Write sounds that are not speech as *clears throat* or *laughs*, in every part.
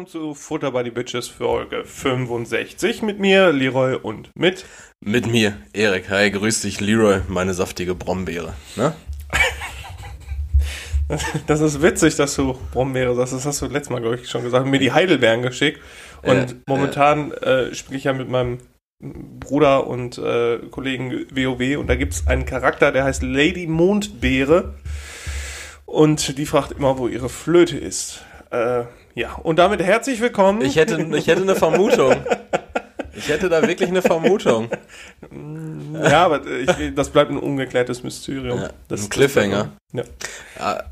willkommen zu Futter by the Bitches Folge 65 mit mir, Leroy und mit. Mit mir, Erik. Hi, grüß dich, Leroy, meine saftige Brombeere. Ne? *laughs* Das ist witzig, dass du Brombeere sagst. Das hast du letztes Mal, glaube ich, schon gesagt. Mir die Heidelbeeren geschickt. Und Äh, momentan äh, spiele ich ja mit meinem Bruder und äh, Kollegen WoW und da gibt es einen Charakter, der heißt Lady Mondbeere. Und die fragt immer, wo ihre Flöte ist. Äh, ja, und damit herzlich willkommen. Ich hätte, ich hätte eine Vermutung. Ich hätte da wirklich eine Vermutung. ja, aber ich, das bleibt ein ungeklärtes Mysterium. Ja, das, ein Cliffhanger. Ja. Ah,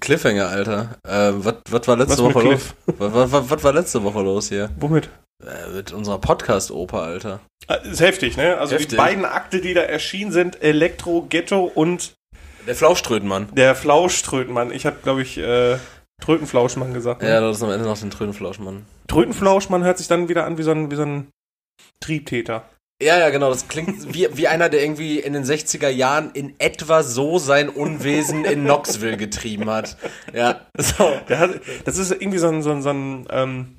Cliffhanger, Alter. Äh, was war letzte Was Woche los? Was, was, was war letzte Woche los hier? Womit? Äh, mit unserer Podcast-Oper, Alter. Ah, Ist heftig, ne? Also die Heftig. beiden Akte, die da erschienen sind, Elektro, Ghetto und Der Flauschtrötenmann. der Flauschtrötenmann. Ich habe, glaube ich, äh, Trötenflauschmann gesagt. Ne? Ja, das ist am Ende noch den Trötenflauschmann. Trötenflauschmann hört sich dann wieder an wie so ein, wie so ein Triebtäter. Ja, ja, genau. Das klingt wie, wie einer, der irgendwie in den 60er Jahren in etwa so sein Unwesen in Knoxville getrieben hat. Ja, so. Hat, das ist irgendwie so ein, so ein, so ein, ähm,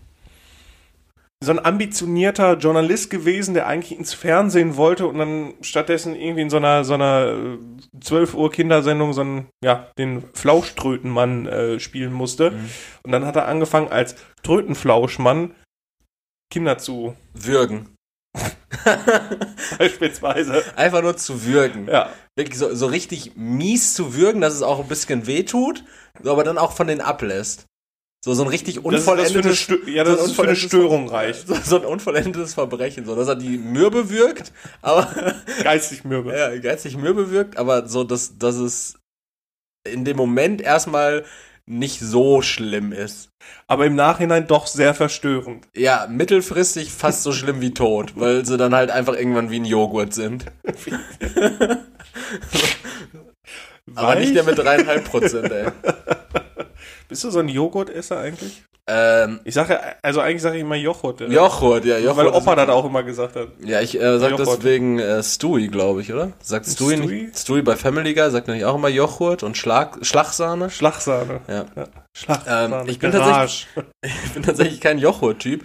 so ein ambitionierter Journalist gewesen, der eigentlich ins Fernsehen wollte und dann stattdessen irgendwie in so einer, so einer äh, 12 Uhr Kindersendung so einen, ja, den Flauschtrötenmann äh, spielen musste. Und dann hat er angefangen als Trötenflauschmann Kinder zu Würgen. *laughs* beispielsweise. Einfach nur zu würgen. Ja. Wirklich so, so richtig mies zu würgen, dass es auch ein bisschen wehtut, aber dann auch von denen ablässt. So, so ein richtig das unvollendetes, ja, das so ist für eine Störung reicht. *laughs* so, so ein unvollendetes Verbrechen, so, dass er die Mürbe wirkt, aber, *laughs* Geistig mürbe. ja, geistig Mürbe wirkt, aber so, dass, dass es in dem Moment erstmal nicht so schlimm ist. Aber im Nachhinein doch sehr verstörend. Ja, mittelfristig fast so schlimm wie tot, weil sie dann halt einfach irgendwann wie ein Joghurt sind. *laughs* Aber nicht der mit dreieinhalb Prozent, ey. Bist du so ein Joghurtesser eigentlich? Ähm, Ich sage, also eigentlich sage ich immer Joghurt. äh, Joghurt, ja, Joghurt. Weil Opa das auch immer gesagt hat. Ja, ich äh, sag Joghurt. deswegen äh, Stewie, glaube ich, oder? Sagt Stewie, Stewie? nicht? Stewie bei Family Guy sagt nämlich auch immer Joghurt und Schlag, Schlagsahne. Schlagsahne. Ja. Schlagsahne. Ähm, ich bin Garage. *laughs* Ich bin tatsächlich kein Joghurt-Typ,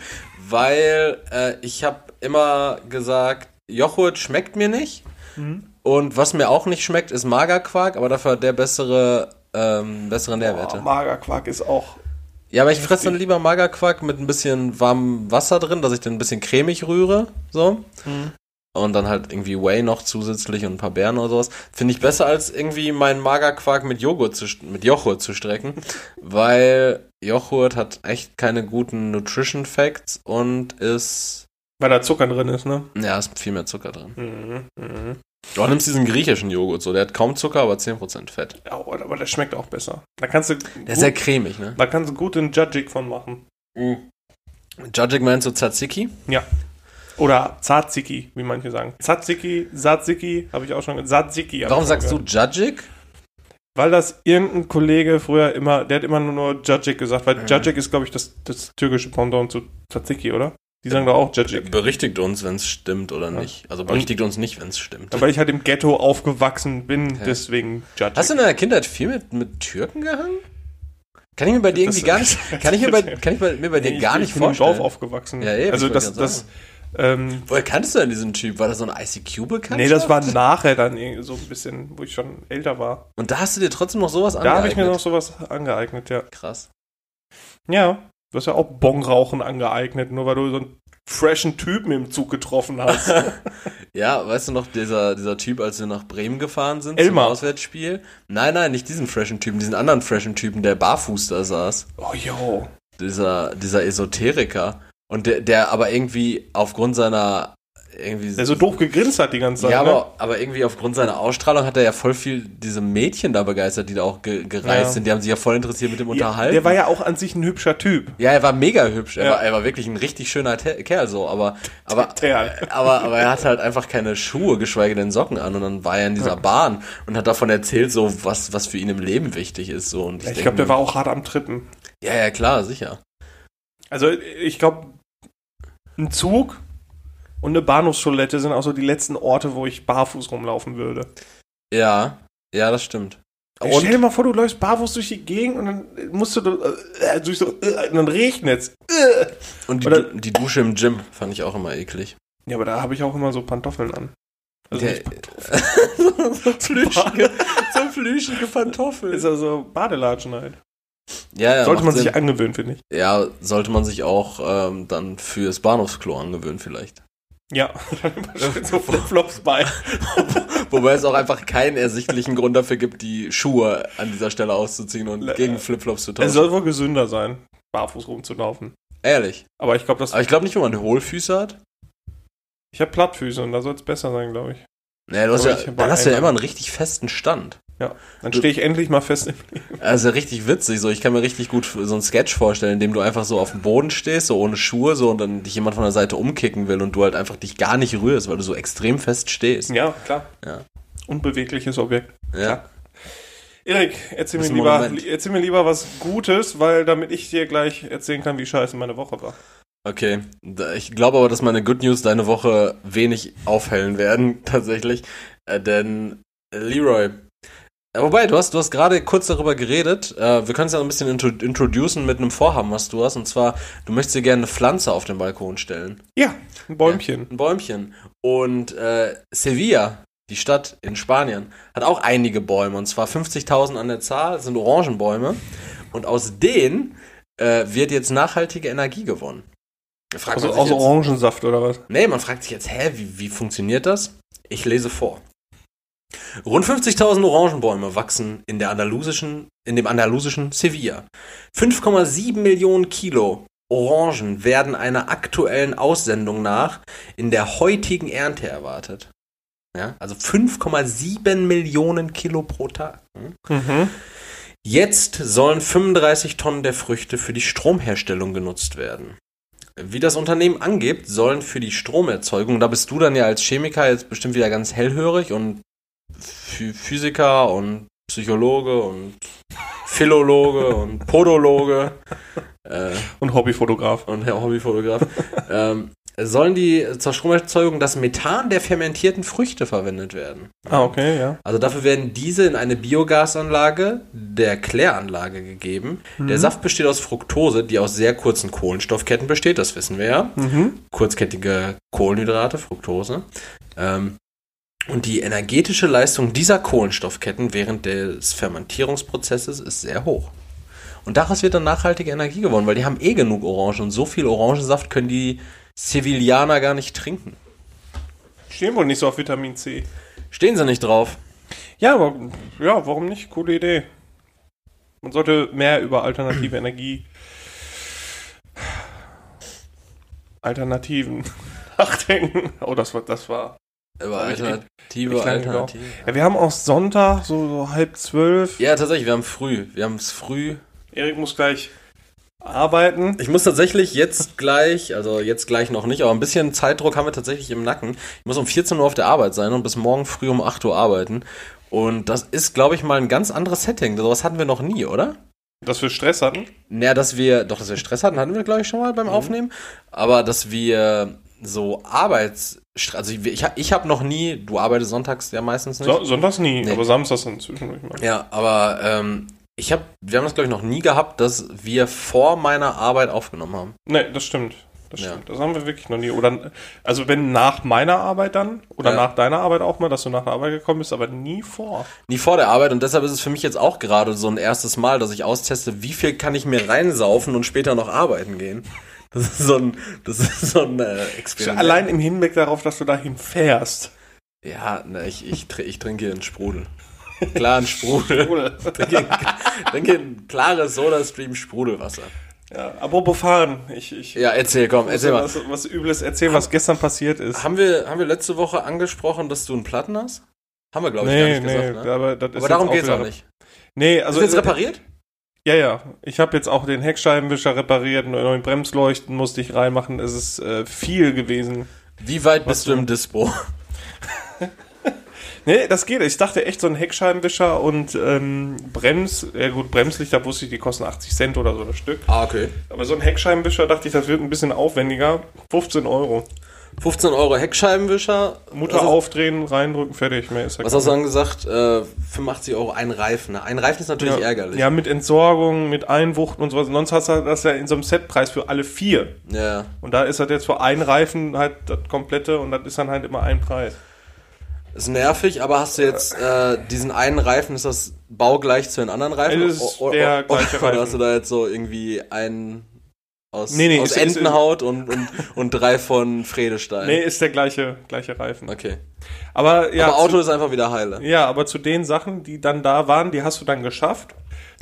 weil äh, ich habe immer gesagt, Joghurt schmeckt mir nicht. Mhm. Und was mir auch nicht schmeckt, ist Magerquark, aber dafür der bessere, ähm, bessere Nährwerte. Oh, Magerquark ist auch. Ja, aber ich fresse dann lieber Magerquark mit ein bisschen warmem Wasser drin, dass ich den ein bisschen cremig rühre, so. Mhm. Und dann halt irgendwie Whey noch zusätzlich und ein paar Beeren oder sowas. Finde ich besser als irgendwie meinen Magerquark mit Joghurt zu, mit Joghurt zu strecken, *laughs* weil Joghurt hat echt keine guten Nutrition Facts und ist, Weil da Zucker drin ist, ne? ja, ist viel mehr Zucker drin. Mhm. Mhm. Du nimmst diesen griechischen Joghurt so, der hat kaum Zucker, aber 10% Fett. Ja, aber der schmeckt auch besser. Da kannst du. Der ist sehr cremig, ne? da kannst du gut einen Judgig von machen. Judgig meinst du Tzatziki? Ja. Oder Tzatziki, wie manche sagen. Tzatziki, Tzatziki, habe ich auch schon gesagt. Tzatziki. Warum sagst du gehört. Judgig? Weil das irgendein Kollege früher immer, der hat immer nur Judgik gesagt, weil Mhm. Judgik ist, glaube ich, das, das türkische Pendant zu Tzatziki, oder? Die sagen doch auch Judgik. Berichtigt uns, wenn es stimmt oder nicht. Also berichtigt uns nicht, wenn es stimmt. Ja, weil ich halt im Ghetto aufgewachsen bin, Ja. deswegen Judgik. Hast du in deiner Kindheit viel mit, mit Türken gehangen? Kann ich mir bei dir Das- irgendwie gar nicht, *laughs* kann ich mir bei, kann ich mir bei dir Nee, gar ich, nicht ich bin im vorstellen. Dorf aufgewachsen. Ja, eben, Also das, das, ähm, Woher kanntest du denn diesen Typ? War das so ein ICQ-Bekanntschaft? nee, das war nachher dann irgendwie so ein bisschen, wo ich schon älter war. Und da hast du dir trotzdem noch sowas Da habe ich mir noch angeeignet? sowas angeeignet, ja. Krass. Ja, du hast ja auch Bongrauchen angeeignet, nur weil du so einen freshen Typen im Zug getroffen hast. *laughs* Ja, weißt du noch, dieser, dieser Typ, als wir nach Bremen gefahren sind Elmar. zum Auswärtsspiel? Nein, nein, nicht diesen freshen Typen, diesen anderen freshen Typen, der barfuß da saß. oh, yo. Dieser, dieser Esoteriker. Und der, der aber irgendwie aufgrund seiner irgendwie Der so doof gegrinst hat die ganze Zeit. Ja, ne? aber, aber irgendwie aufgrund seiner Ausstrahlung hat er ja voll viel diese Mädchen da begeistert, die da auch ge gereist Ja. sind. Die haben sich ja voll interessiert mit dem Ja, Unterhalten. der war ja auch an sich ein hübscher Typ. ja, er war mega hübsch. Er, Ja. war, er war wirklich ein richtig schöner Te Kerl so. Aber, *laughs* aber, Kerl. aber, aber er hatte halt einfach keine Schuhe, geschweige denn Socken an. Und dann war er in dieser Bahn und hat davon erzählt, so was, was für ihn im Leben wichtig ist. So. Und Ich denk glaube, der war auch hart am Trippen. Ja, ja, klar, sicher. Also, ich glaube, ein Zug und eine Bahnhofstoilette sind auch so die letzten Orte, wo ich barfuß rumlaufen würde. Ja, ja, das stimmt. Und? Stell dir mal vor, du läufst barfuß durch die Gegend und dann musst du äh, durch so, äh, und dann regnet's. Äh. Und die, Oder- die Dusche im Gym fand ich auch immer eklig. Ja, aber da habe ich auch immer so Pantoffeln an. Also Der- Pantoffeln. *laughs* so flüschige, so flüschige Pantoffeln. Ist also Badelatschen halt. Ja, ja, Sollte man Sinn. sich angewöhnen, finde ich. Ja, sollte man sich auch ähm, dann fürs Bahnhofsklo angewöhnen vielleicht. Ja, *laughs* *laughs* so Flipflops bei. *laughs* Wobei es auch einfach keinen ersichtlichen Grund dafür gibt, die Schuhe an dieser Stelle auszuziehen und Le- gegen Flipflops zu Es tauschen. soll wohl gesünder sein, barfuß rumzulaufen. Ehrlich. Aber ich glaube, das. Aber ich glaube nicht, wenn man Hohlfüße hat. Ich habe Plattfüße und da soll es besser sein, glaube ich. Nee, du hast ja, dann hast du ja immer einen richtig festen Stand. Dann stehe ich endlich mal fest im Also richtig witzig. So, ich kann mir richtig gut so einen Sketch vorstellen, in dem du einfach so auf dem Boden stehst, so ohne Schuhe, so und dann dich jemand von der Seite umkicken will und du halt einfach dich gar nicht rührst, weil du so extrem fest stehst. Ja, klar. Ja. Unbewegliches Objekt. Ja. Erik, erzähl mir, ein lieber, erzähl mir lieber was Gutes, weil damit ich dir gleich erzählen kann, wie scheiße meine Woche war. Okay. Ich glaube aber, dass meine Good News deine Woche wenig aufhellen werden, *laughs* tatsächlich. Äh, denn Leroy. Wobei, du hast, du hast gerade kurz darüber geredet. Äh, wir können es ja ein bisschen intro introducen mit einem Vorhaben, was du hast. Und zwar, du möchtest dir gerne eine Pflanze auf den Balkon stellen. Ja, ein Bäumchen. Ein Bäumchen. Und äh, Sevilla, die Stadt in Spanien, hat auch einige Bäume. Und zwar 50.000 an der Zahl, das sind Orangenbäume. Und aus denen äh, wird jetzt nachhaltige Energie gewonnen. Fragt Also aus jetzt- Orangensaft oder was? Nee, man fragt sich jetzt, hä, wie, wie funktioniert das? Ich lese vor. Rund 50.000 Orangenbäume wachsen in, der andalusischen, in dem andalusischen Sevilla. 5,7 Millionen Kilo Orangen werden einer aktuellen Aussendung nach in der heutigen Ernte erwartet. Ja, also 5,7 Millionen Kilo pro Tag. Hm? Mhm. Jetzt sollen 35 Tonnen der Früchte für die Stromherstellung genutzt werden. Wie das Unternehmen angibt, sollen für die Stromerzeugung, da bist du dann ja als Chemiker jetzt bestimmt wieder ganz hellhörig und Physiker und Psychologe und Philologe *laughs* und Podologe äh, Und Hobbyfotograf. und Herr Hobbyfotograf, ähm, sollen die zur Stromerzeugung das Methan der fermentierten Früchte verwendet werden. Ah, okay, ja. Also dafür werden diese in eine Biogasanlage der Kläranlage gegeben. Der Saft besteht aus Fructose, die aus sehr kurzen Kohlenstoffketten besteht, das wissen wir ja. Mhm. Kurzkettige Kohlenhydrate, Fructose. Ähm, und die energetische Leistung dieser Kohlenstoffketten während des Fermentierungsprozesses ist sehr hoch. Und daraus wird dann nachhaltige Energie gewonnen, weil die haben eh genug Orange und so viel Orangensaft können die Sevillaner gar nicht trinken. Stehen wohl nicht so auf Vitamin C. Stehen sie nicht drauf. Ja, aber ja, warum nicht? Coole Idee. Man sollte mehr über alternative Energie. Alternativen *laughs* nachdenken. Oh, das war, das war. Ich- Alternative, Alternative. Ja, wir haben auch Sonntag, so, so halb zwölf. Ja, tatsächlich, wir haben früh. Wir haben es früh. Erik muss gleich arbeiten. Ich muss tatsächlich jetzt gleich, also jetzt gleich noch nicht, aber ein bisschen Zeitdruck haben wir tatsächlich im Nacken. Ich muss um 14 Uhr auf der Arbeit sein und bis morgen früh um 8 Uhr arbeiten. Und das ist, glaube ich, mal ein ganz anderes Setting. Sowas hatten wir noch nie, oder? Dass wir Stress hatten. Naja, dass wir, doch, dass wir Stress hatten, hatten wir, glaube ich, schon mal beim Aufnehmen. Aber dass wir so Arbeits, also ich, ich, ich habe noch nie, du arbeitest sonntags ja meistens nicht. So, sonntags nie, Nee. aber samstags dann zwischendurch mal. Ja, aber ähm, ich habe, wir haben das glaube ich noch nie gehabt, dass wir vor meiner Arbeit aufgenommen haben. Nee, das stimmt. Das Ja. stimmt. Das haben wir wirklich noch nie. Oder, also wenn nach meiner Arbeit dann, oder Ja. nach deiner Arbeit auch mal, dass du nach der Arbeit gekommen bist, aber nie vor. Nie vor der Arbeit und deshalb ist es für mich jetzt auch gerade so ein erstes Mal, dass ich austeste, wie viel kann ich mir reinsaufen und später noch arbeiten gehen. Das ist so ein, das ist so ein äh, Experiment. Allein im Hinblick darauf, dass du dahin fährst. Ja, ne, ich, ich, tr- ich trinke einen Sprudel. *laughs* Klaren Sprudel. *laughs* trinke, trinke ein klares Soda-Stream Sprudelwasser. Ja, apropos fahren. Ich, ich Ja, erzähl, komm, erzähl mal. was, was Übles erzählen, was gestern passiert ist. Haben wir, haben wir letzte Woche angesprochen, dass du einen Platten hast? Haben wir, glaube ich, Nee, gar nicht nee, gesagt, ne? aber Aber darum geht's wieder- auch nicht. Nee, also. Also, ist jetzt repariert? Ja, ja. Ich habe jetzt auch den Heckscheibenwischer repariert, neuen Bremsleuchten musste ich reinmachen. Es ist äh, viel gewesen. Wie weit bist du im Dispo? *laughs* Nee, das geht. Ich dachte echt, so ein Heckscheibenwischer und ähm, Brems, ja gut, Bremslichter wusste ich, die kosten 80 Cent oder so das Stück. Ah, okay. Aber so ein Heckscheibenwischer dachte ich, das wird ein bisschen aufwendiger. 15 Euro. 15 Euro Heckscheibenwischer. Mutter also, aufdrehen, reindrücken, fertig. Mehr ist ja Was hast du dann gesagt? Äh, 85 Euro ein Reifen. ne? Ein Reifen ist natürlich ja, ärgerlich. Ja, mit Entsorgung, mit Einwuchten und sowas. Sonst hast du das ja in so einem Setpreis für alle vier. ja. Und da ist das jetzt für einen Reifen halt das komplette und das ist dann halt immer ein Preis. Ist nervig, aber hast du jetzt äh, diesen einen Reifen, ist das baugleich zu den anderen Reifen? Es ist O- o- der o- gleiche Oder Reifen. hast du da jetzt so irgendwie einen aus, Nee, nee, aus ist- ist- Entenhaut und, und, und drei von Fredestein? Nee, ist der gleiche, gleiche Reifen. Okay. Aber ja, aber Auto zu, ist einfach wieder heile. ja, aber zu den Sachen, die dann da waren, die hast du dann geschafft.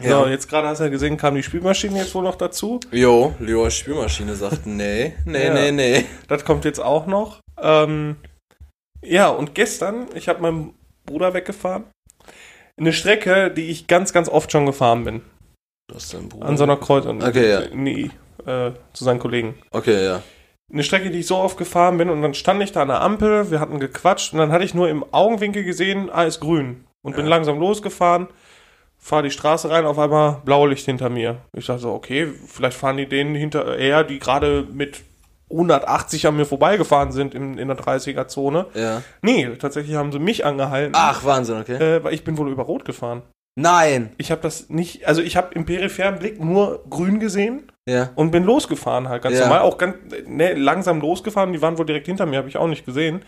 Ja. So, jetzt gerade hast du ja gesehen, kam die Spülmaschine jetzt wohl noch dazu. Jo, Leo's Spülmaschine sagt, *laughs* nee, nee, Ja. nee, nee. Das kommt jetzt auch noch. Ähm, ja, und gestern, ich habe meinen Bruder weggefahren. Eine Strecke, die ich ganz, ganz oft schon gefahren bin. Du hast deinen Bruder. An so einer Kreuzung. Okay, ja. Nee, äh, zu seinen Kollegen. Okay, ja. Eine Strecke, die ich so oft gefahren bin und dann stand ich da an der Ampel, wir hatten gequatscht und dann hatte ich nur im Augenwinkel gesehen, ah, ist grün. Und bin Ja. langsam losgefahren, fahre die Straße rein, auf einmal Blaulicht hinter mir. Ich dachte so, okay, vielleicht fahren die denen hinterher, die gerade mit 180 an mir vorbeigefahren sind in, in der 30er-Zone. Ja. Nee, tatsächlich haben sie mich angehalten, Ach, Wahnsinn, okay. äh, weil ich bin wohl über Rot gefahren. Nein. Ich habe das nicht, also ich habe im peripheren Blick nur grün gesehen Ja. und bin losgefahren halt ganz Ja. normal, auch ganz ne, langsam losgefahren. Die waren wohl direkt hinter mir, habe ich auch nicht gesehen.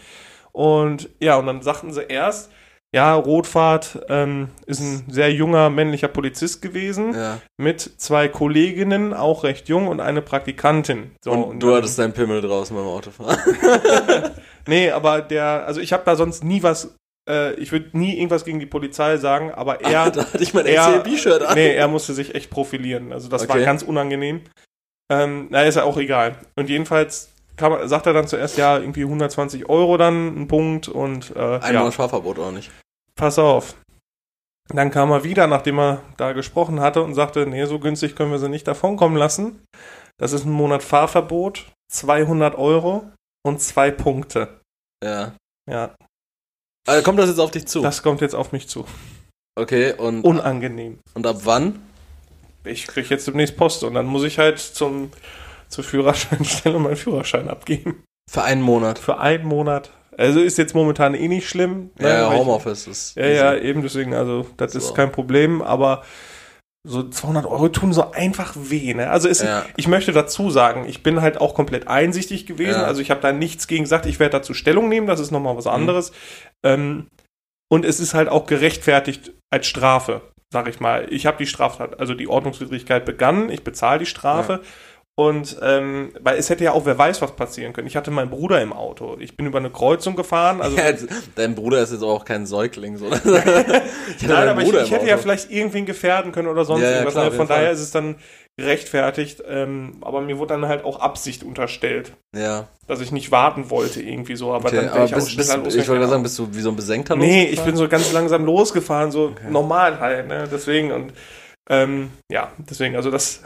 Und ja, und dann sagten sie erst, ja, Rotfahrt ähm, ist ein sehr junger männlicher Polizist gewesen Ja. mit zwei Kolleginnen, auch recht jung und eine Praktikantin. So, und, du dann- hattest deinen Pimmel draußen beim Autofahren. *laughs* Nee, aber der, also ich habe da sonst nie was, äh, ich würde nie irgendwas gegen die Polizei sagen, aber er, *laughs* da hatte ich mein ACB-Shirt an. nee, er musste sich echt profilieren. Also das war Okay. ganz unangenehm. Ähm, na, ist ja auch egal. Und jedenfalls kam, sagt er dann zuerst, ja, irgendwie 120 Euro dann, ein Punkt und äh, Ein ja, Monat Fahrverbot auch nicht. pass auf. Dann kam er wieder, nachdem er da gesprochen hatte und sagte, nee, so günstig können wir sie nicht davonkommen lassen. Das ist ein Monat Fahrverbot, 200 Euro und zwei Punkte. Ja. Ja, Also kommt das jetzt auf dich zu? das kommt jetzt auf mich zu. okay, und, Unangenehm. und ab wann? Ich krieg jetzt demnächst Post und dann muss ich halt zum, zur Führerscheinstelle *laughs* meinen Führerschein abgeben. Für einen Monat. Für einen Monat. Also ist jetzt momentan eh nicht schlimm. ne, Ja, ich- Homeoffice ist. Ja, ja, eben deswegen, also das So. ist kein Problem, aber so 200 Euro tun so einfach weh, ne? Also es, Ja. ich möchte dazu sagen, ich bin halt auch komplett einsichtig gewesen, Ja. also ich habe da nichts gegen gesagt, ich werde dazu Stellung nehmen, das ist nochmal Mhm. was anderes. Ähm, und es ist halt auch gerechtfertigt als Strafe, sag ich mal. Ich habe die Straftat, also die Ordnungswidrigkeit begangen, ich bezahle die Strafe. Und ähm, weil es hätte ja auch, wer weiß, was passieren können. Ich hatte meinen Bruder im Auto. Ich bin über eine Kreuzung gefahren. Also *laughs* Ja, jetzt- dein Bruder ist jetzt auch kein Säugling, so. *laughs* Nein, aber ich, ich hätte ja Auto. vielleicht irgendwen gefährden können oder sonst Ja, ja, irgendwas. klar, ne? auf Von daher Fall. ist es dann gerechtfertigt. Ähm, aber mir wurde dann halt auch Absicht unterstellt, Ja, dass ich nicht warten wollte irgendwie so. Aber okay. dann Aber ich auch bist, bist, schneller ich wollte losgefahren. gerade sagen, bist du wie so ein Besenkter Nee, ich losgefahren? bin so ganz langsam losgefahren, so normal halt. Ne? Deswegen und ähm, ja, deswegen, also das,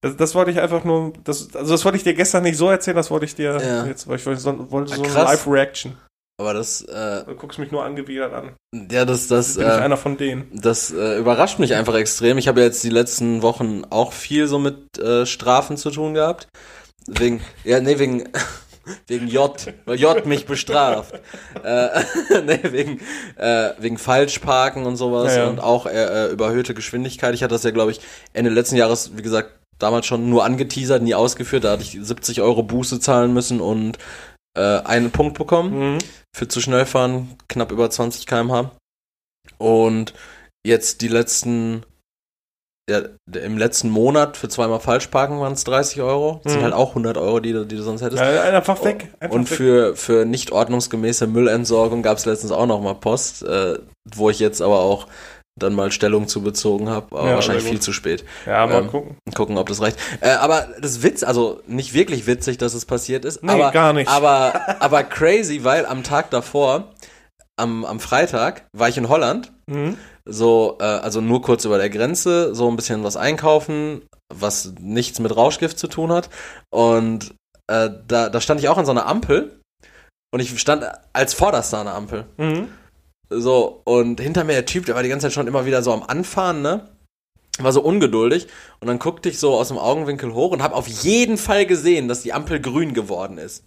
das, das wollte ich einfach nur, das, also das wollte ich dir gestern nicht so erzählen, das wollte ich dir Ja. jetzt, weil ich wollte so, wollte Ah, so eine krass. Live-Reaction. Aber das, äh, Du guckst mich nur angewidert an. ja, das, das, Bin ich äh, einer von denen. das äh, überrascht mich einfach extrem. Ich habe ja jetzt die letzten Wochen auch viel so mit äh, Strafen zu tun gehabt. Wegen, ja, nee, wegen, *laughs* wegen J, weil J mich bestraft. *laughs* äh, *laughs* nee, wegen, äh, wegen Falschparken und sowas Ja, ja. und auch äh, äh, überhöhte Geschwindigkeit. Ich hatte das ja, glaube ich, Ende letzten Jahres, wie gesagt, damals schon nur angeteasert, nie ausgeführt. Da hatte ich 70 Euro Buße zahlen müssen und äh, einen Punkt bekommen Mhm. für zu schnell fahren, knapp über 20 km/h. Und jetzt die letzten, ja, im letzten Monat für zweimal Falschparken waren es 30 Euro. Das sind Mhm. halt auch 100 Euro, die, du- die du sonst hättest. Ja, einfach weg. Einfach Und weg. für, für nicht ordnungsgemäße Müllentsorgung gab es letztens auch noch mal Post, äh, wo ich jetzt aber auch dann mal Stellung zu bezogen habe, aber Ja, wahrscheinlich viel zu spät. Ja, mal Ähm, gucken. Gucken, ob das reicht. Äh, aber das Witz, also nicht wirklich witzig, dass es passiert ist, Nee, aber, gar nicht. aber, *laughs* aber crazy, weil am Tag davor, am, am Freitag, war ich in Holland, Mhm. so, äh, also nur kurz über der Grenze, so ein bisschen was einkaufen, was nichts mit Rauschgift zu tun hat. Und äh, da, da stand ich auch an so einer Ampel und ich stand als vorderster an der Ampel. Mhm. So, und hinter mir der Typ, der war die ganze Zeit schon immer wieder so am Anfahren, ne? War so ungeduldig. Und dann guckte ich so aus dem Augenwinkel hoch und habe auf jeden Fall gesehen, dass die Ampel grün geworden ist.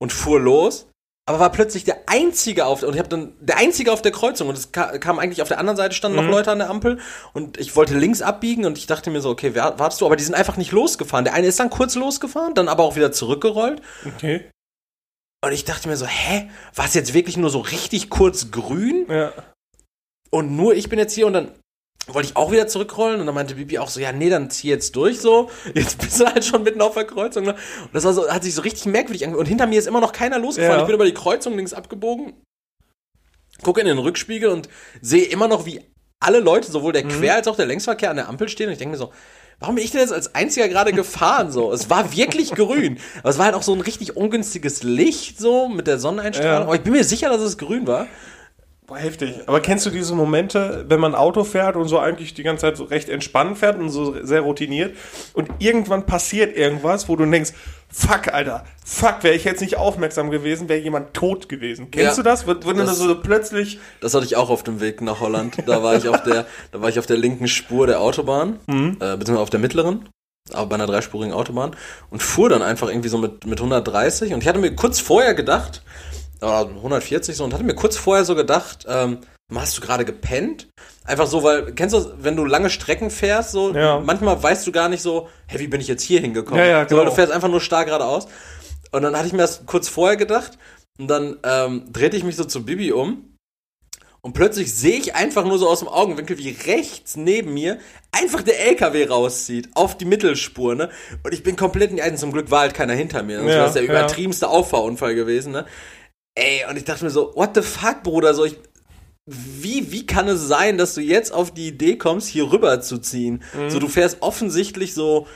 und fuhr los. Aber war plötzlich der einzige auf und ich habe dann der einzige auf der Kreuzung und es ka kam eigentlich auf der anderen Seite standen noch Leute an der Ampel und ich wollte links abbiegen und ich dachte mir so okay wer, wartest du aber die sind einfach nicht losgefahren der eine ist dann kurz losgefahren dann aber auch wieder zurückgerollt Okay. Und ich dachte mir so hä war es jetzt wirklich nur so richtig kurz grün Ja. und nur ich bin jetzt hier und dann wollte ich auch wieder zurückrollen und dann meinte Bibi auch so, ja, nee, dann zieh jetzt durch so. Jetzt bist du halt schon mitten auf der Kreuzung. Ne? Und das war so, hat sich so richtig merkwürdig angehört. Und hinter mir ist immer noch keiner losgefahren. Ja. Ich bin über die Kreuzung links abgebogen, gucke in den Rückspiegel und sehe immer noch, wie alle Leute, sowohl der Quer- als auch der Längsverkehr an der Ampel stehen. Und ich denke mir so, warum bin ich denn jetzt als einziger gerade gefahren? So, es war wirklich grün. Aber es war halt auch so ein richtig ungünstiges Licht so mit der Sonneneinstrahlung. Ja. Aber ich bin mir sicher, dass es grün war. Boah, heftig. Aber kennst du diese Momente, wenn man Auto fährt und so eigentlich die ganze Zeit so recht entspannt fährt und so sehr routiniert und irgendwann passiert irgendwas, wo du denkst, fuck, Alter, fuck, wäre ich jetzt nicht aufmerksam gewesen, wäre jemand tot gewesen. Kennst Ja. du das? Wenn du Das- so plötzlich, Das hatte ich auch auf dem Weg nach Holland. Da war ich auf der, da war ich auf der linken Spur der Autobahn, äh, beziehungsweise auf der mittleren, aber bei einer dreispurigen Autobahn und fuhr dann einfach irgendwie so mit, mit 130 und ich hatte mir kurz vorher gedacht, 140 so, und hatte mir kurz vorher so gedacht, ähm, hast du gerade gepennt? Einfach so, weil, kennst du, wenn du lange Strecken fährst, so, Ja. manchmal weißt du gar nicht so, hä, wie bin ich jetzt hier hingekommen? Ja, ja, so, weil genau. du fährst einfach nur starr geradeaus. Und dann hatte ich mir das kurz vorher gedacht und dann ähm, drehte ich mich so zu Bibi um und plötzlich sehe ich einfach nur so aus dem Augenwinkel, wie rechts neben mir einfach der LKW rauszieht auf die Mittelspur, ne? Und ich bin komplett in die Eisen. Zum Glück war halt keiner hinter mir. Das Ja, wäre der ja. übertriebenste Auffahrunfall gewesen, ne? Ey, und ich dachte mir so, what the fuck, Bruder? So, ich, wie, wie kann es sein, dass du jetzt auf die Idee kommst, hier rüber zu ziehen? Mhm. So, du fährst offensichtlich so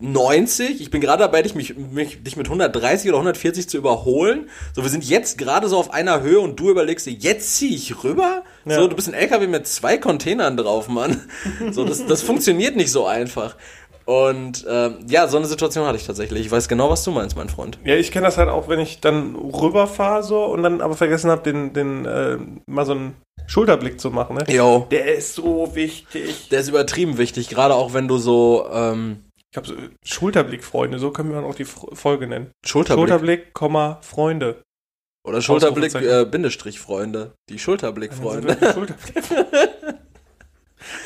90. Ich bin gerade dabei, dich, mich, mich, dich mit 130 oder 140 zu überholen. So, wir sind jetzt gerade so auf einer Höhe und du überlegst dir, jetzt ziehe ich rüber? Ja. So, du bist ein LKW mit zwei Containern drauf, Mann. So, das, das funktioniert nicht so einfach. Und ähm, ja, so eine Situation hatte ich tatsächlich. Ich weiß genau, was du meinst, mein Freund. ja, ich kenne das halt auch, wenn ich dann rüberfahre so und dann aber vergessen habe, den, den, äh, mal so einen Schulterblick zu machen, ne? Jo. Der ist so wichtig. Der ist übertrieben wichtig, gerade auch wenn du so ähm, Ich habe so Schulterblick, Freunde, so können wir auch die Folge nennen. Schulterblick, Schulterblick, Komma, Freunde. oder Schulterblick äh, Bindestrich Freunde. Die Schulterblick-Freunde. Schulterblick. *laughs*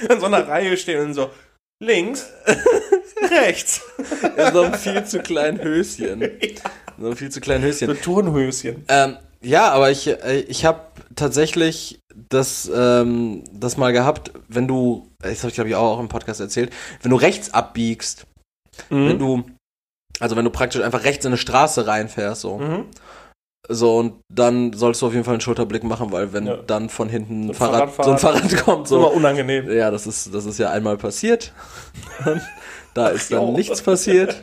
*laughs* In so einer Reihe stehen und so links, *laughs* rechts. In so einem viel zu kleinen Höschen. In so einem viel zu kleinen So Höschen. Turnhöschen. Ähm, ja, aber ich, äh, ich habe tatsächlich das, ähm, das mal gehabt, wenn du, das habe ich glaube ich auch im Podcast erzählt, wenn du rechts abbiegst, wenn Mhm. du, also wenn du praktisch einfach rechts in eine Straße reinfährst, so. Mhm. So, und dann sollst du auf jeden Fall einen Schulterblick machen, weil wenn Ja. dann von hinten So ein Fahrrad, so ein Fahrrad kommt, Ist immer so. unangenehm. Ja, das ist, das ist ja einmal passiert. *laughs* da ist dann nichts passiert.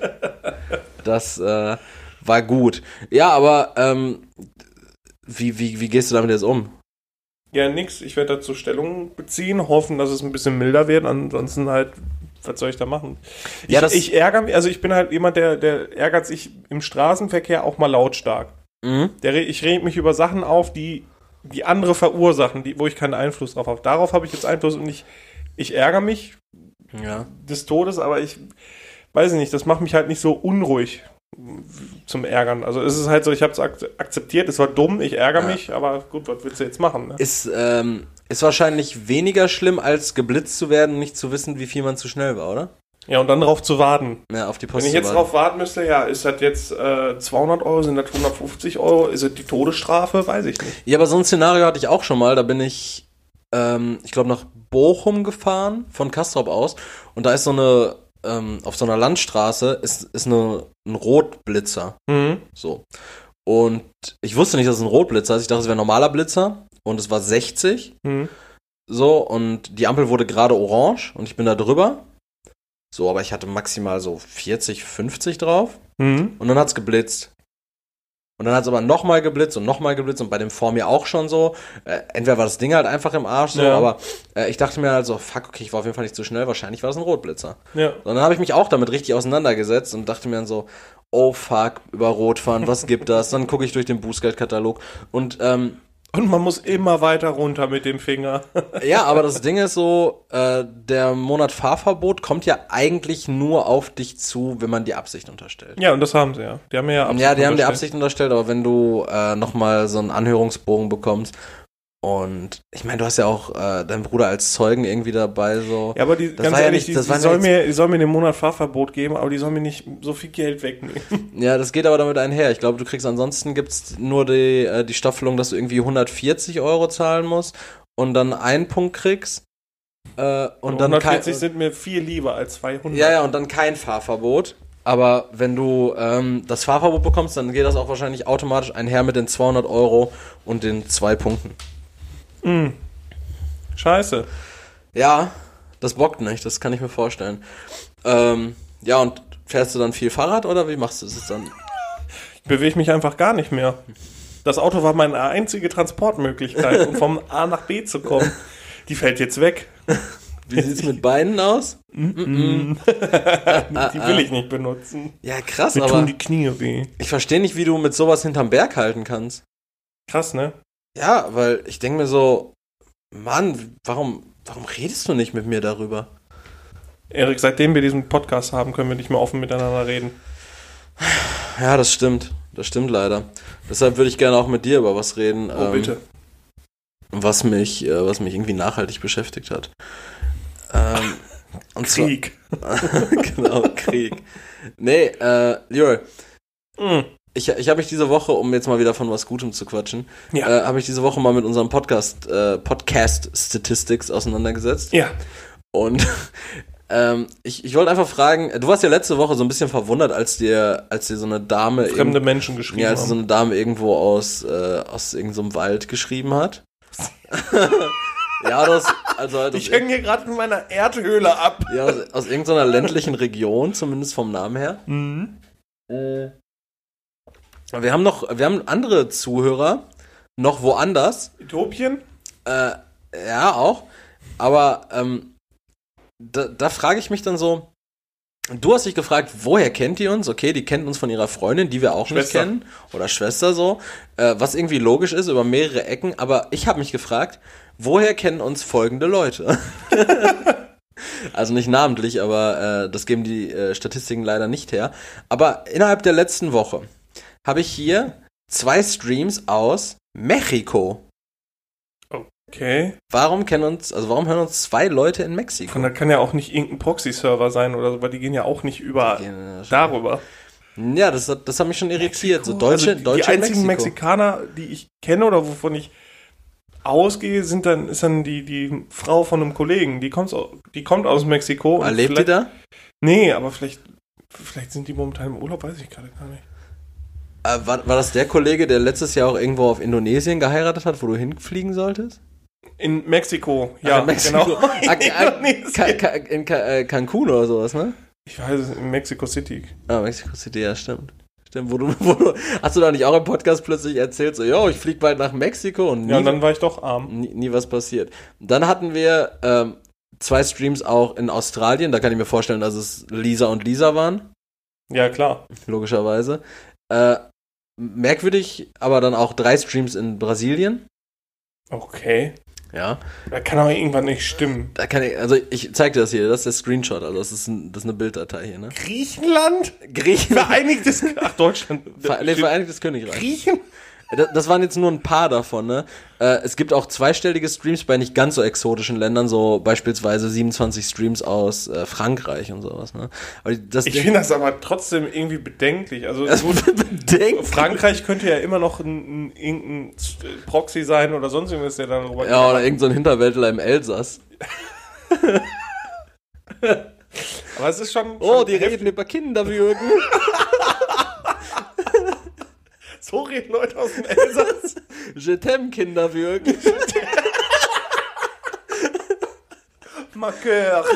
Das äh, war gut. Ja, aber ähm, wie, wie, wie gehst du damit jetzt um? Ja, nix. Ich werde dazu Stellung beziehen, hoffen, dass es ein bisschen milder wird. Ansonsten halt, was soll ich da machen? Ich, Ja, das- ich ärgere mich, also ich bin halt jemand, der, der ärgert sich im Straßenverkehr auch mal lautstark. Mhm. Der, ich reg mich über Sachen auf, die, die andere verursachen, die, wo ich keinen Einfluss drauf habe. Darauf habe ich jetzt Einfluss und ich, ich ärgere mich Ja. des Todes, aber ich weiß nicht, das macht mich halt nicht so unruhig zum Ärgern. Also es ist halt so, ich habe es ak akzeptiert, es war dumm, ich ärgere Ja. mich, aber gut, was willst du jetzt machen? Ne? Ist, ähm, ist wahrscheinlich weniger schlimm, als geblitzt zu werden und nicht zu wissen, wie viel man zu schnell war, oder? Ja, und dann darauf zu warten. Ja, auf die Wenn Post ich zu jetzt warten. drauf warten müsste, ja, ist das jetzt äh, 200 Euro, sind das 150 Euro, ist das die Todesstrafe? Weiß ich nicht. Ja, aber so ein Szenario hatte ich auch schon mal. Da bin ich, ähm, ich glaube, nach Bochum gefahren, von Kastrop aus. Und da ist so eine, ähm, auf so einer Landstraße, ist, ist eine, ein Rotblitzer. Mhm. So. Und ich wusste nicht, dass es ein Rotblitzer ist. Ich dachte, es wäre ein normaler Blitzer. Und es war 60. Mhm. So, und die Ampel wurde gerade orange. Und ich bin da drüber. So, aber ich hatte maximal so 40, 50 drauf. Mhm. Und dann hat's geblitzt. Und dann hat's aber nochmal geblitzt und nochmal geblitzt und bei dem vor mir auch schon so. Äh, entweder war das Ding halt einfach im Arsch so, Ja. aber äh, ich dachte mir halt so, fuck, okay, ich war auf jeden Fall nicht zu schnell, wahrscheinlich war es ein Rotblitzer. Ja. Und dann habe ich mich auch damit richtig auseinandergesetzt und dachte mir dann so, oh fuck, über Rot fahren, was gibt das? Dann gucke ich durch den Bußgeldkatalog und ähm, Und man muss immer weiter runter mit dem Finger. *laughs* Ja, aber das Ding ist so, äh, der Monat Fahrverbot kommt ja eigentlich nur auf dich zu, wenn man die Absicht unterstellt. ja, und das haben sie ja. Die haben ja Absicht ja, die haben die. Absicht unterstellt, aber wenn du äh, nochmal so einen Anhörungsbogen bekommst und ich meine, du hast ja auch äh, deinen Bruder als Zeugen irgendwie dabei, so. Ja, aber die, Das ganz war ja ehrlich, nicht- die, das die, soll mir, die soll mir den Monat Fahrverbot geben, aber die soll mir nicht so viel Geld wegnehmen. *laughs* Ja, das geht aber damit einher. Ich glaube, du kriegst ansonsten gibt's nur die, äh, die Staffelung, dass du irgendwie 140 Euro zahlen musst und dann einen Punkt kriegst. Äh, und dann 140 kein, sind mir viel lieber als 200. Ja, ja, und dann kein Fahrverbot. Aber wenn du ähm, das Fahrverbot bekommst, dann geht das auch wahrscheinlich automatisch einher mit den 200 Euro und den zwei Punkten. Mm. Scheiße. Ja, das bockt nicht, das kann ich mir vorstellen. Ähm, ja, und fährst du dann viel Fahrrad oder wie machst du das dann? Ich bewege mich einfach gar nicht mehr. Das Auto war meine einzige Transportmöglichkeit, um vom A nach B zu kommen. Die fällt jetzt weg. *laughs* Wie sieht's mit Beinen aus? *laughs* Die will ich nicht benutzen. Ja, krass, Mir aber tun die Knie weh. ich verstehe nicht, wie du mit sowas hinterm Berg halten kannst. Krass, ne? Ja, weil ich denke mir so, Mann, warum, warum redest du nicht mit mir darüber? Erik, seitdem wir diesen Podcast haben, können wir nicht mehr offen miteinander reden. Ja, das stimmt. Das stimmt leider. Deshalb würde ich gerne auch mit dir über was reden, Oh, ähm, bitte. was mich, äh, was mich irgendwie nachhaltig beschäftigt hat. Ähm, *laughs* und Krieg. Zwar, *laughs* genau, Krieg. Nee, äh, Leroy, Mm. Ich, ich habe mich diese Woche, um jetzt mal wieder von was Gutem zu quatschen, Ja. äh, habe ich diese Woche mal mit unserem Podcast, äh, Podcast Statistics auseinandergesetzt. Ja. Und *laughs* ähm, ich, ich wollte einfach fragen, du warst ja letzte Woche so ein bisschen verwundert, als dir, als dir so eine Dame Fremde Menschen geschrieben ja, als haben. so eine Dame irgendwo aus, äh, aus irgendeinem Wald geschrieben hat. *laughs* ja, das, also halt ich hänge hier gerade in meiner Erdhöhle ab. ja, aus, aus irgendeiner ländlichen Region, zumindest vom Namen her. Mhm. Äh, wir haben noch, wir haben andere Zuhörer, noch woanders. Äthiopien? Äh, ja, auch. Aber ähm, da, da frage ich mich dann so, du hast dich gefragt, woher kennt die uns? Okay, die kennt uns von ihrer Freundin, die wir auch Schwester. nicht kennen. Oder Schwester so. Äh, was irgendwie logisch ist, über mehrere Ecken. Aber ich habe mich gefragt, woher kennen uns folgende Leute? *laughs* also nicht namentlich, aber äh, das geben die äh, Statistiken leider nicht her. Aber innerhalb der letzten Woche habe ich hier zwei Streams aus Mexiko. Okay. Warum kennen uns, also warum hören uns zwei Leute in Mexiko? Von da kann ja auch nicht irgendein Proxy-Server sein oder so, weil die gehen ja auch nicht über darüber. Ja, das, hat- das hat mich schon irritiert. So Deutsche, also die, Deutsche die in einzigen Mexiko. Mexikaner, die ich kenne oder wovon ich ausgehe, sind dann, ist dann die, die Frau von einem Kollegen. Die kommt, aus- die kommt aus Mexiko. und Erlebt die da? Nee, aber vielleicht, vielleicht sind die momentan im Urlaub, weiß ich gerade gar nicht. Äh, war, war das der Kollege, der letztes Jahr auch irgendwo auf Indonesien geheiratet hat, wo du hinfliegen solltest? In Mexiko, Ach, ja, in Mexiko. genau. Ah, *laughs* ah, Indonesien. Ka Ka in Ka äh, Cancun oder sowas, ne? ich weiß es, in Mexico City. Ah, Mexico City, ja, stimmt. Stimmt, wo du, *laughs* wo du, hast du da nicht auch im Podcast plötzlich erzählt, so, yo, ich flieg bald nach Mexiko und nie, Ja, und dann war ich doch arm. nie, nie was passiert. Dann hatten wir ähm, zwei Streams auch in Australien, da kann ich mir vorstellen, dass es Lisa und Lisa waren. Ja, klar. logischerweise. Äh, merkwürdig, aber dann auch drei Streams in Brasilien. Okay. Ja. Da kann aber irgendwann nicht stimmen. Da kann ich, also ich zeig dir das hier, das ist der Screenshot, also das ist, ein, das ist eine Bilddatei hier, ne? Griechenland? Griechenland. Vereinigtes, ach, Deutschland. Ver nee, Vereinigtes Königreich. Griechen? Das, waren jetzt nur ein paar davon, ne? Äh, es gibt auch zweistellige Streams bei nicht ganz so exotischen Ländern, so beispielsweise 27 Streams aus äh, Frankreich und sowas, ne? Aber die- das Ich finde das aber trotzdem irgendwie bedenklich. Also gut, *laughs* bedenkt. Frankreich könnte ja immer noch ein, ein, irgendein Proxy sein oder sonst irgendwas, der darüber Ja, oder irgendein so ein Hinterwäldler im Elsass. *laughs* Aber es ist schon. Oh, schon die heftig. reden über Kinderwürgen. *laughs* So reden Leute aus dem Elsass. *laughs* Je t'aime Kinderwürgen. *laughs* Marqueur. *laughs*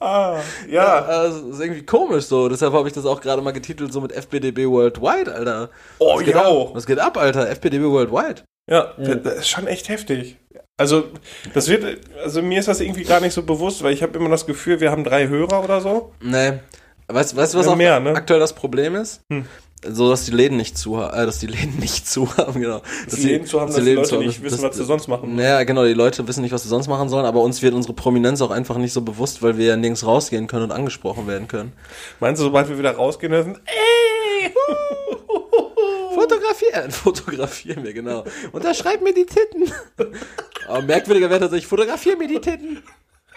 ah, ja. Das ist irgendwie komisch so. Deshalb habe ich das auch gerade mal getitelt, so mit FBDB Worldwide, Alter. Oh, Was geht ja. ab? Was geht ab, Alter? FBDB Worldwide. Ja, das- das ist schon echt heftig. Also, das wird, also mir ist das irgendwie gar nicht so bewusst, weil ich habe immer das Gefühl, wir haben drei Hörer oder so. Nee. Weißt du, was Ja, auch mehr, ne? aktuell das Problem ist? Hm. So, dass die Läden nicht zu haben, äh, dass die Läden nicht zu haben, genau. Dass die Läden zu haben, dass die Leute haben, nicht wissen, dass- was sie sonst machen. Naja, genau, die Leute wissen nicht, was sie sonst machen sollen, aber uns wird unsere Prominenz auch einfach nicht so bewusst, weil wir ja nirgends rausgehen können und angesprochen werden können. Meinst du, sobald wir wieder rausgehen, dann sind, *laughs* ey, Fotografieren, *laughs* fotografieren wir, genau. Unterschreib mir die Titten. Aber merkwürdiger wäre tatsächlich, fotografier mir die Titten.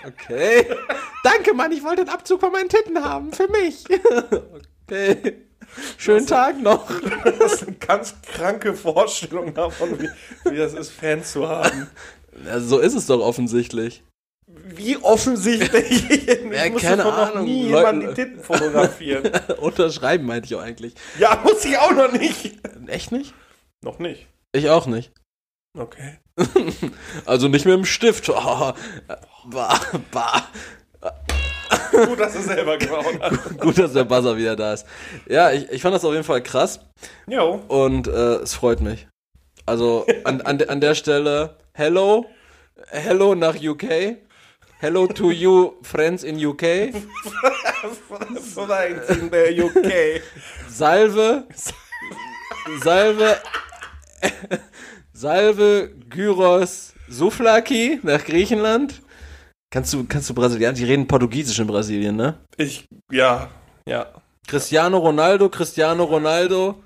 Okay. Danke, Mann, ich wollte einen Abzug von meinen Titten haben, für mich. Okay. Schönen Tag noch. das ist eine ganz kranke Vorstellung davon, wie, wie das ist, Fans zu haben. Ja, so ist es doch offensichtlich. Wie offensichtlich. *laughs* Ich Ja, musste keine von noch Ahnung, nie jemand die Titten fotografieren. *laughs* Unterschreiben meinte ich auch eigentlich. ja, muss ich auch noch nicht. Echt nicht? Noch nicht. Ich auch nicht. Okay. *laughs* Also nicht mit dem Stift. Oh, bah, bah. Gut, dass du selber gebaut hast. Gut, dass der Buzzer wieder da ist. Ja, ich, ich fand das auf jeden Fall krass Jo. und äh, es freut mich. Also an, an, an der Stelle, hello, hello nach UK, hello to you friends in UK, Friends in der UK. Salve, Salve, Salve Gyros Souflaki nach Griechenland. Kannst du, kannst du Brasilianisch? Die reden Portugiesisch in Brasilien, ne? Ich, ja, ja. Cristiano Ronaldo, Cristiano Ronaldo,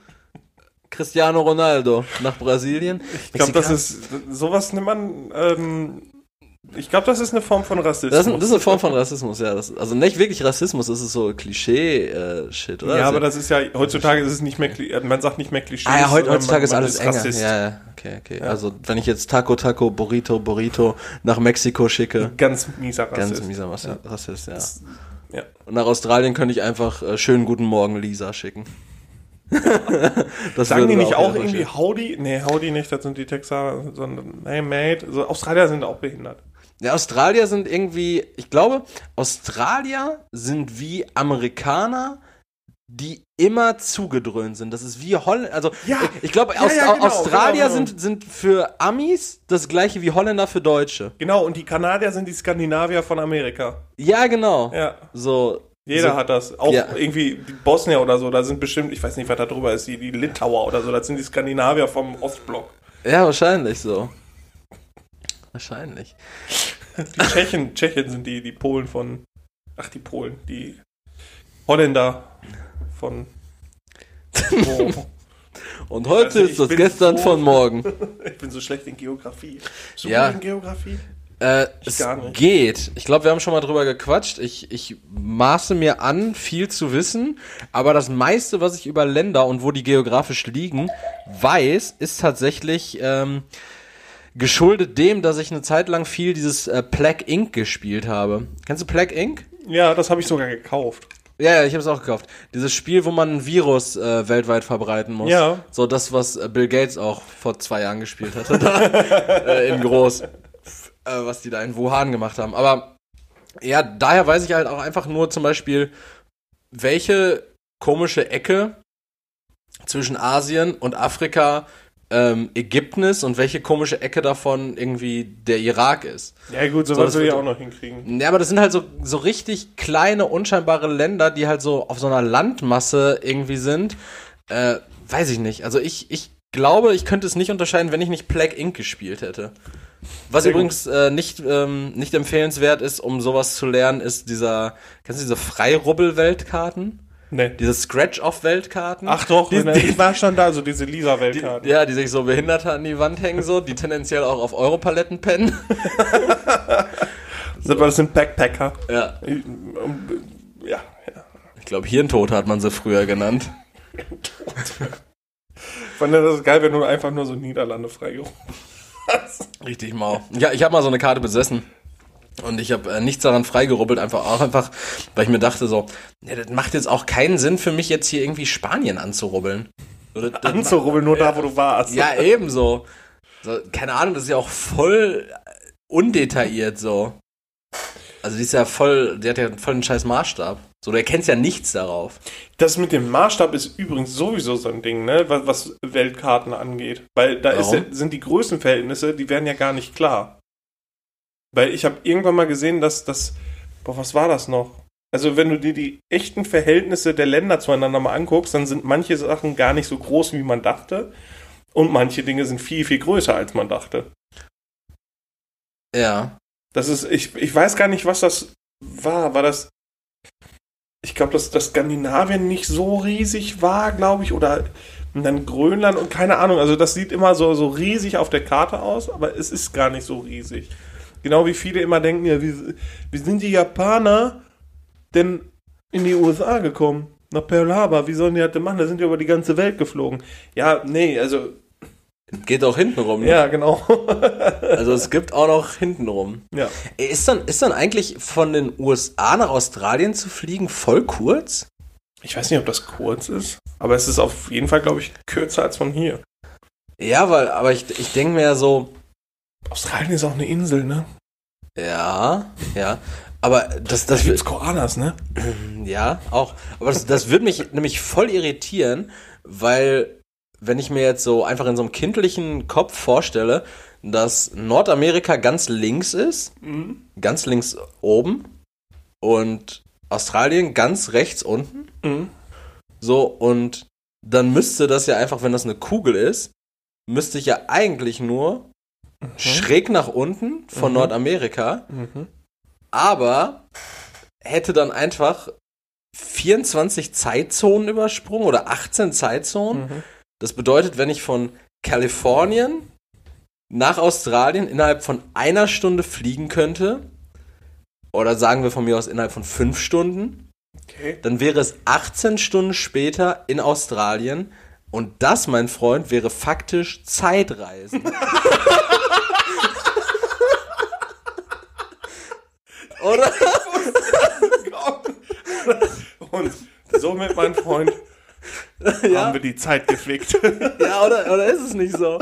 Cristiano Ronaldo nach Brasilien. Ich glaube, das ist, sowas nimmt man, ähm, ich glaube, das ist eine Form von Rassismus. Das ist, das ist eine Form von Rassismus, ja. Das, also nicht wirklich Rassismus, das ist so Klischee-Shit, oder? ja, Also- aber das ist ja, heutzutage ist es nicht mehr, man sagt nicht mehr Klischee. Ah ja, heutzutage man, ist man alles enger. Rassist. Ja, ja, okay, okay. Also wenn ich jetzt Taco, Taco, Burrito, Burrito nach Mexiko schicke, Ganz mieser Rassist. ganz mieser Rassist, Rassist ja. Ja. Und nach Australien könnte ich einfach äh, schönen guten Morgen Lisa schicken. *laughs* das Sagen die nicht auch wieder irgendwie. Howdy? Nee, Howdy nicht, das sind die Texaner, sondern Hey Mate. So, Australier sind auch behindert. Ja, Australier sind irgendwie, ich glaube, Australier sind wie Amerikaner, die immer zugedröhnt sind. Das ist wie Holländer. Also, Ja. ich, ich glaube, Ja, Aus, ja, genau, Australier genau, genau. Sind, sind für Amis das gleiche wie Holländer für Deutsche. Genau, und die Kanadier sind die Skandinavier von Amerika. Ja, genau. Ja. So. Jeder so, hat das. Auch irgendwie die Bosnier oder so, da sind bestimmt, ich weiß nicht, was da drüber ist, die, die Litauer oder so, das sind die Skandinavier vom Ostblock. Ja, wahrscheinlich so. Wahrscheinlich. Die Tschechen, Tschechen sind die, die Polen von, ach, die Polen, die Holländer von, *laughs* oh, Und heute Also, ist das gestern so- von morgen. *laughs* ich bin so schlecht in Geografie. So Ja. in Geografie? Äh, es geht. Ich glaube, wir haben schon mal drüber gequatscht. Ich, ich maße mir an, viel zu wissen, aber das meiste, was ich über Länder und wo die geografisch liegen, weiß, ist tatsächlich ähm, geschuldet dem, dass ich eine Zeit lang viel dieses äh, Plague Inc. gespielt habe. Kennst du Plague Inc.? Ja, das habe ich sogar gekauft. Ja, ja, ich habe es auch gekauft. Dieses Spiel, wo man ein Virus äh, weltweit verbreiten muss. Ja. So das, was äh, Bill Gates auch vor zwei Jahren gespielt hatte, *laughs* da, äh, in groß, äh, was die da in Wuhan gemacht haben. Aber ja, daher weiß ich halt auch einfach nur zum Beispiel, welche komische Ecke zwischen Asien und Afrika ähm, Ägypten ist und welche komische Ecke davon irgendwie der Irak ist. Ja gut, So, sowas das will ich auch noch hinkriegen. Ja, aber das sind halt so, so richtig kleine, unscheinbare Länder, die halt so auf so einer Landmasse irgendwie sind. Äh, weiß ich nicht. Also ich, ich glaube, ich könnte es nicht unterscheiden, wenn ich nicht Plague Inc. gespielt hätte. Was Sehr übrigens äh, nicht, ähm, nicht empfehlenswert ist, um sowas zu lernen, ist dieser, kennst du diese Freirubbel-Weltkarten? Nee. Diese Scratch-Off-Weltkarten? Ach doch, die, die, die, die war schon da, so diese Lisa-Weltkarte. ja, die sich so Behinderte an die Wand hängen, so, die tendenziell auch auf Europaletten pennen. Das *laughs* das sind Backpacker. ja. Ja, ja. Ich glaube, Hirntod hat man sie früher genannt. Ich fand das geil, wenn du einfach nur so Niederlande freigerufen hast. Richtig mau. Ja, ich habe mal so eine Karte besessen. Und ich habe äh, nichts daran freigerubbelt, einfach auch einfach, weil ich mir dachte so, ja, das macht jetzt auch keinen Sinn für mich jetzt hier irgendwie Spanien anzurubbeln. So, das- Anzurubbeln, nur da, wo du warst. Ja, ebenso. So, keine Ahnung, das ist ja auch voll undetailliert so. Also die ist ja voll, die hat ja voll einen scheiß Maßstab. So, du erkennst ja nichts darauf. Das mit dem Maßstab ist übrigens sowieso so ein Ding, ne, was, was Weltkarten angeht. Weil da ist, sind die Größenverhältnisse, die werden ja gar nicht klar. Weil ich habe irgendwann mal gesehen, dass das, boah, was war das noch? also wenn du dir die echten Verhältnisse der Länder zueinander mal anguckst, dann sind manche Sachen gar nicht so groß, wie man dachte. Und manche Dinge sind viel, viel größer, als man dachte. Ja. Das ist, ich, ich weiß gar nicht, was das war. War das. Ich glaube, dass, dass Skandinavien nicht so riesig war, glaube ich, oder dann Grönland und keine Ahnung. Also das sieht immer so, so riesig auf der Karte aus, aber es ist gar nicht so riesig. Genau wie viele immer denken, ja, wie, wie sind die Japaner denn in die USA gekommen? Nach Pearl Harbor, wie sollen die das denn machen? Da sind die über die ganze Welt geflogen. Ja, nee, also Geht auch hintenrum. Ne? Ja, genau. *laughs* Also es gibt auch noch hintenrum. ja. Ist dann, ist dann eigentlich von den USA nach Australien zu fliegen voll kurz? Ich weiß nicht, ob das kurz ist, aber es ist auf jeden Fall, glaube ich, kürzer als von hier. Ja, weil, aber ich, ich denke mir ja so, Australien ist auch eine Insel, ne? ja, ja. Aber das, das Da gibt's Koalas, ne? *clears throat* Ja, auch. Aber das, das würde mich nämlich voll irritieren, weil wenn ich mir jetzt so einfach in so einem kindlichen Kopf vorstelle, dass Nordamerika ganz links ist, ganz links oben und Australien ganz rechts unten, Mhm. so und dann müsste das ja einfach, wenn das eine Kugel ist, müsste ich ja eigentlich nur schräg nach unten von Mhm. Nordamerika Mhm. aber hätte dann einfach 24 Zeitzonen übersprungen oder 18 Zeitzonen. Mhm. Das bedeutet, wenn ich von Kalifornien nach Australien innerhalb von einer Stunde fliegen könnte, oder sagen wir von mir aus innerhalb von fünf Stunden, Okay. dann wäre es 18 Stunden später in Australien. Und das, mein Freund, wäre faktisch Zeitreisen. *laughs* Oder? *laughs* Und somit, mein Freund, Ja. haben wir die Zeit gefickt. *laughs* Ja, oder, oder ist es nicht so?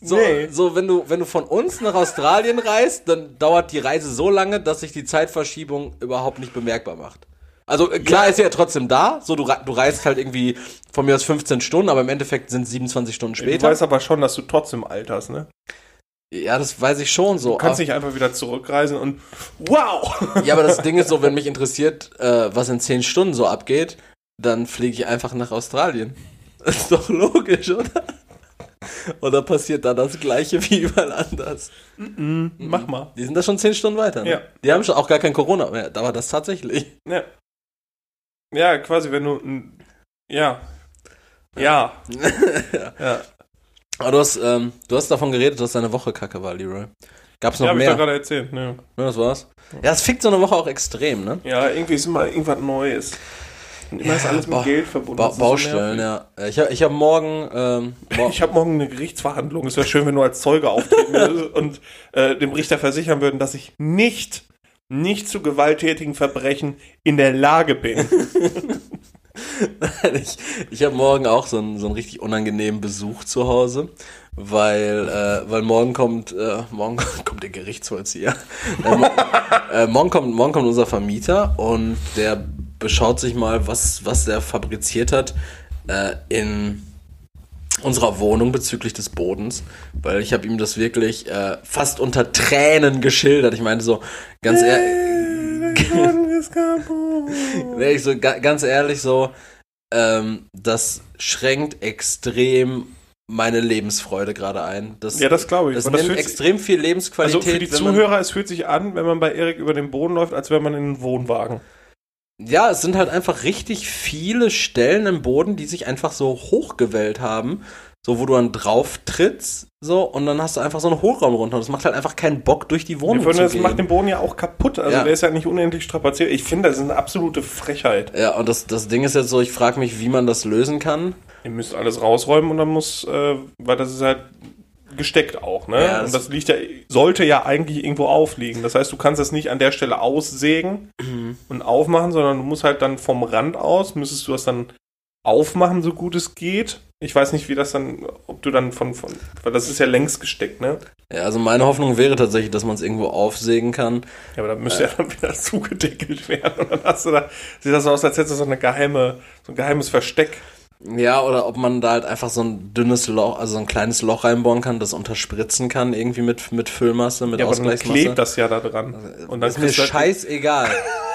So, Nee. so wenn, du, wenn du von uns nach Australien reist, dann dauert die Reise so lange, dass sich die Zeitverschiebung überhaupt nicht bemerkbar macht. Also äh, klar ist sie ja trotzdem da, so du, du reist halt irgendwie von mir aus 15 Stunden, aber im Endeffekt sind es 27 Stunden Du später. weißt aber schon, dass du trotzdem alterst, ne? ja, das weiß ich schon so. Du kannst aber, nicht einfach wieder zurückreisen und wow! *laughs* ja, aber das Ding ist so, wenn *laughs* mich interessiert, äh, was in 10 Stunden so abgeht, dann fliege ich einfach nach Australien. *laughs* Ist doch logisch, oder? Oder passiert da das gleiche wie überall anders? Mach mal. Die sind da schon 10 Stunden weiter. Ne? Ja. Die haben schon auch gar kein Corona mehr. Da war das tatsächlich. Ja. Ja, quasi, wenn du. Ja. Ja. *laughs* ja. Aber du hast, ähm, du hast davon geredet, dass deine Woche kacke war, Leroy. Gab's noch Ja, hab ich doch mehr? gerade erzählt, ne? Ja, das war's. Ja, es fickt so eine Woche auch extrem, ne? Ja, irgendwie ist immer irgendwas Neues. Und immer ist alles mit Ba- Geld verbunden. Ba so Baustellen, nervig. ja. Ich habe ich hab morgen, ähm, *laughs* Ich habe morgen eine Gerichtsverhandlung. Es wäre schön, wenn du als Zeuge auftreten würdest *laughs* und äh, dem Richter versichern würden, dass ich nicht, nicht zu gewalttätigen Verbrechen in der Lage bin. *laughs* *laughs* ich, ich habe morgen auch so einen, so einen richtig unangenehmen Besuch zu Hause, weil, äh, weil morgen kommt, äh, morgen *laughs* kommt der Gerichtsvollzieher. äh, mo äh, morgen, kommt, morgen kommt unser Vermieter und der beschaut sich mal, was, was der fabriziert hat äh, in unserer Wohnung bezüglich des Bodens, weil ich habe ihm das wirklich äh, fast unter Tränen geschildert. Ich meinte so, ganz ehrlich, *laughs* Nee, so ga, ganz ehrlich so, ähm, das schränkt extrem meine Lebensfreude gerade ein. Das, Ja, das glaube ich. Das das nimmt fühlt sich- extrem viel Lebensqualität. Also für die wenn Zuhörer, es fühlt sich an, wenn man bei Erik über den Boden läuft, als wäre man in einem Wohnwagen. Ja, es sind halt einfach richtig viele Stellen im Boden, die sich einfach so hochgewellt haben. So, wo du dann drauf trittst, so, und dann hast du einfach so einen Hohlraum runter. Und das macht halt einfach keinen Bock, durch die Wohnung finde, zu das gehen. macht den Boden ja auch kaputt. Also Ja. der ist ja nicht unendlich strapaziert. Ich finde, das ist eine absolute Frechheit. ja, und das, das Ding ist jetzt so, ich frage mich, wie man das lösen kann. Ihr müsst alles rausräumen und dann muss, äh, weil das ist halt gesteckt auch, ne? Ja, und das liegt ja, sollte ja eigentlich irgendwo aufliegen. Das heißt, du kannst das nicht an der Stelle aussägen Mhm. und aufmachen, sondern du musst halt dann vom Rand aus, müsstest du das dann aufmachen, so gut es geht. Ich weiß nicht, wie das dann, ob du dann von, von weil das ist ja längs gesteckt, ne? Ja, also meine Hoffnung wäre tatsächlich, dass man es irgendwo aufsägen kann. Ja, aber dann müsste ja dann wieder *laughs* zugedeckelt werden. Und dann hast du da, sieht das so aus, als hättest du so eine geheime, so ein geheimes Versteck. Ja, oder ob man da halt einfach so ein dünnes Loch, also so ein kleines Loch reinbauen kann, das unterspritzen kann, irgendwie mit, mit Füllmasse, mit Ja, aber dann Ausgleichsmasse. klebt das ja da dran. Und dann ist mir halt- scheißegal.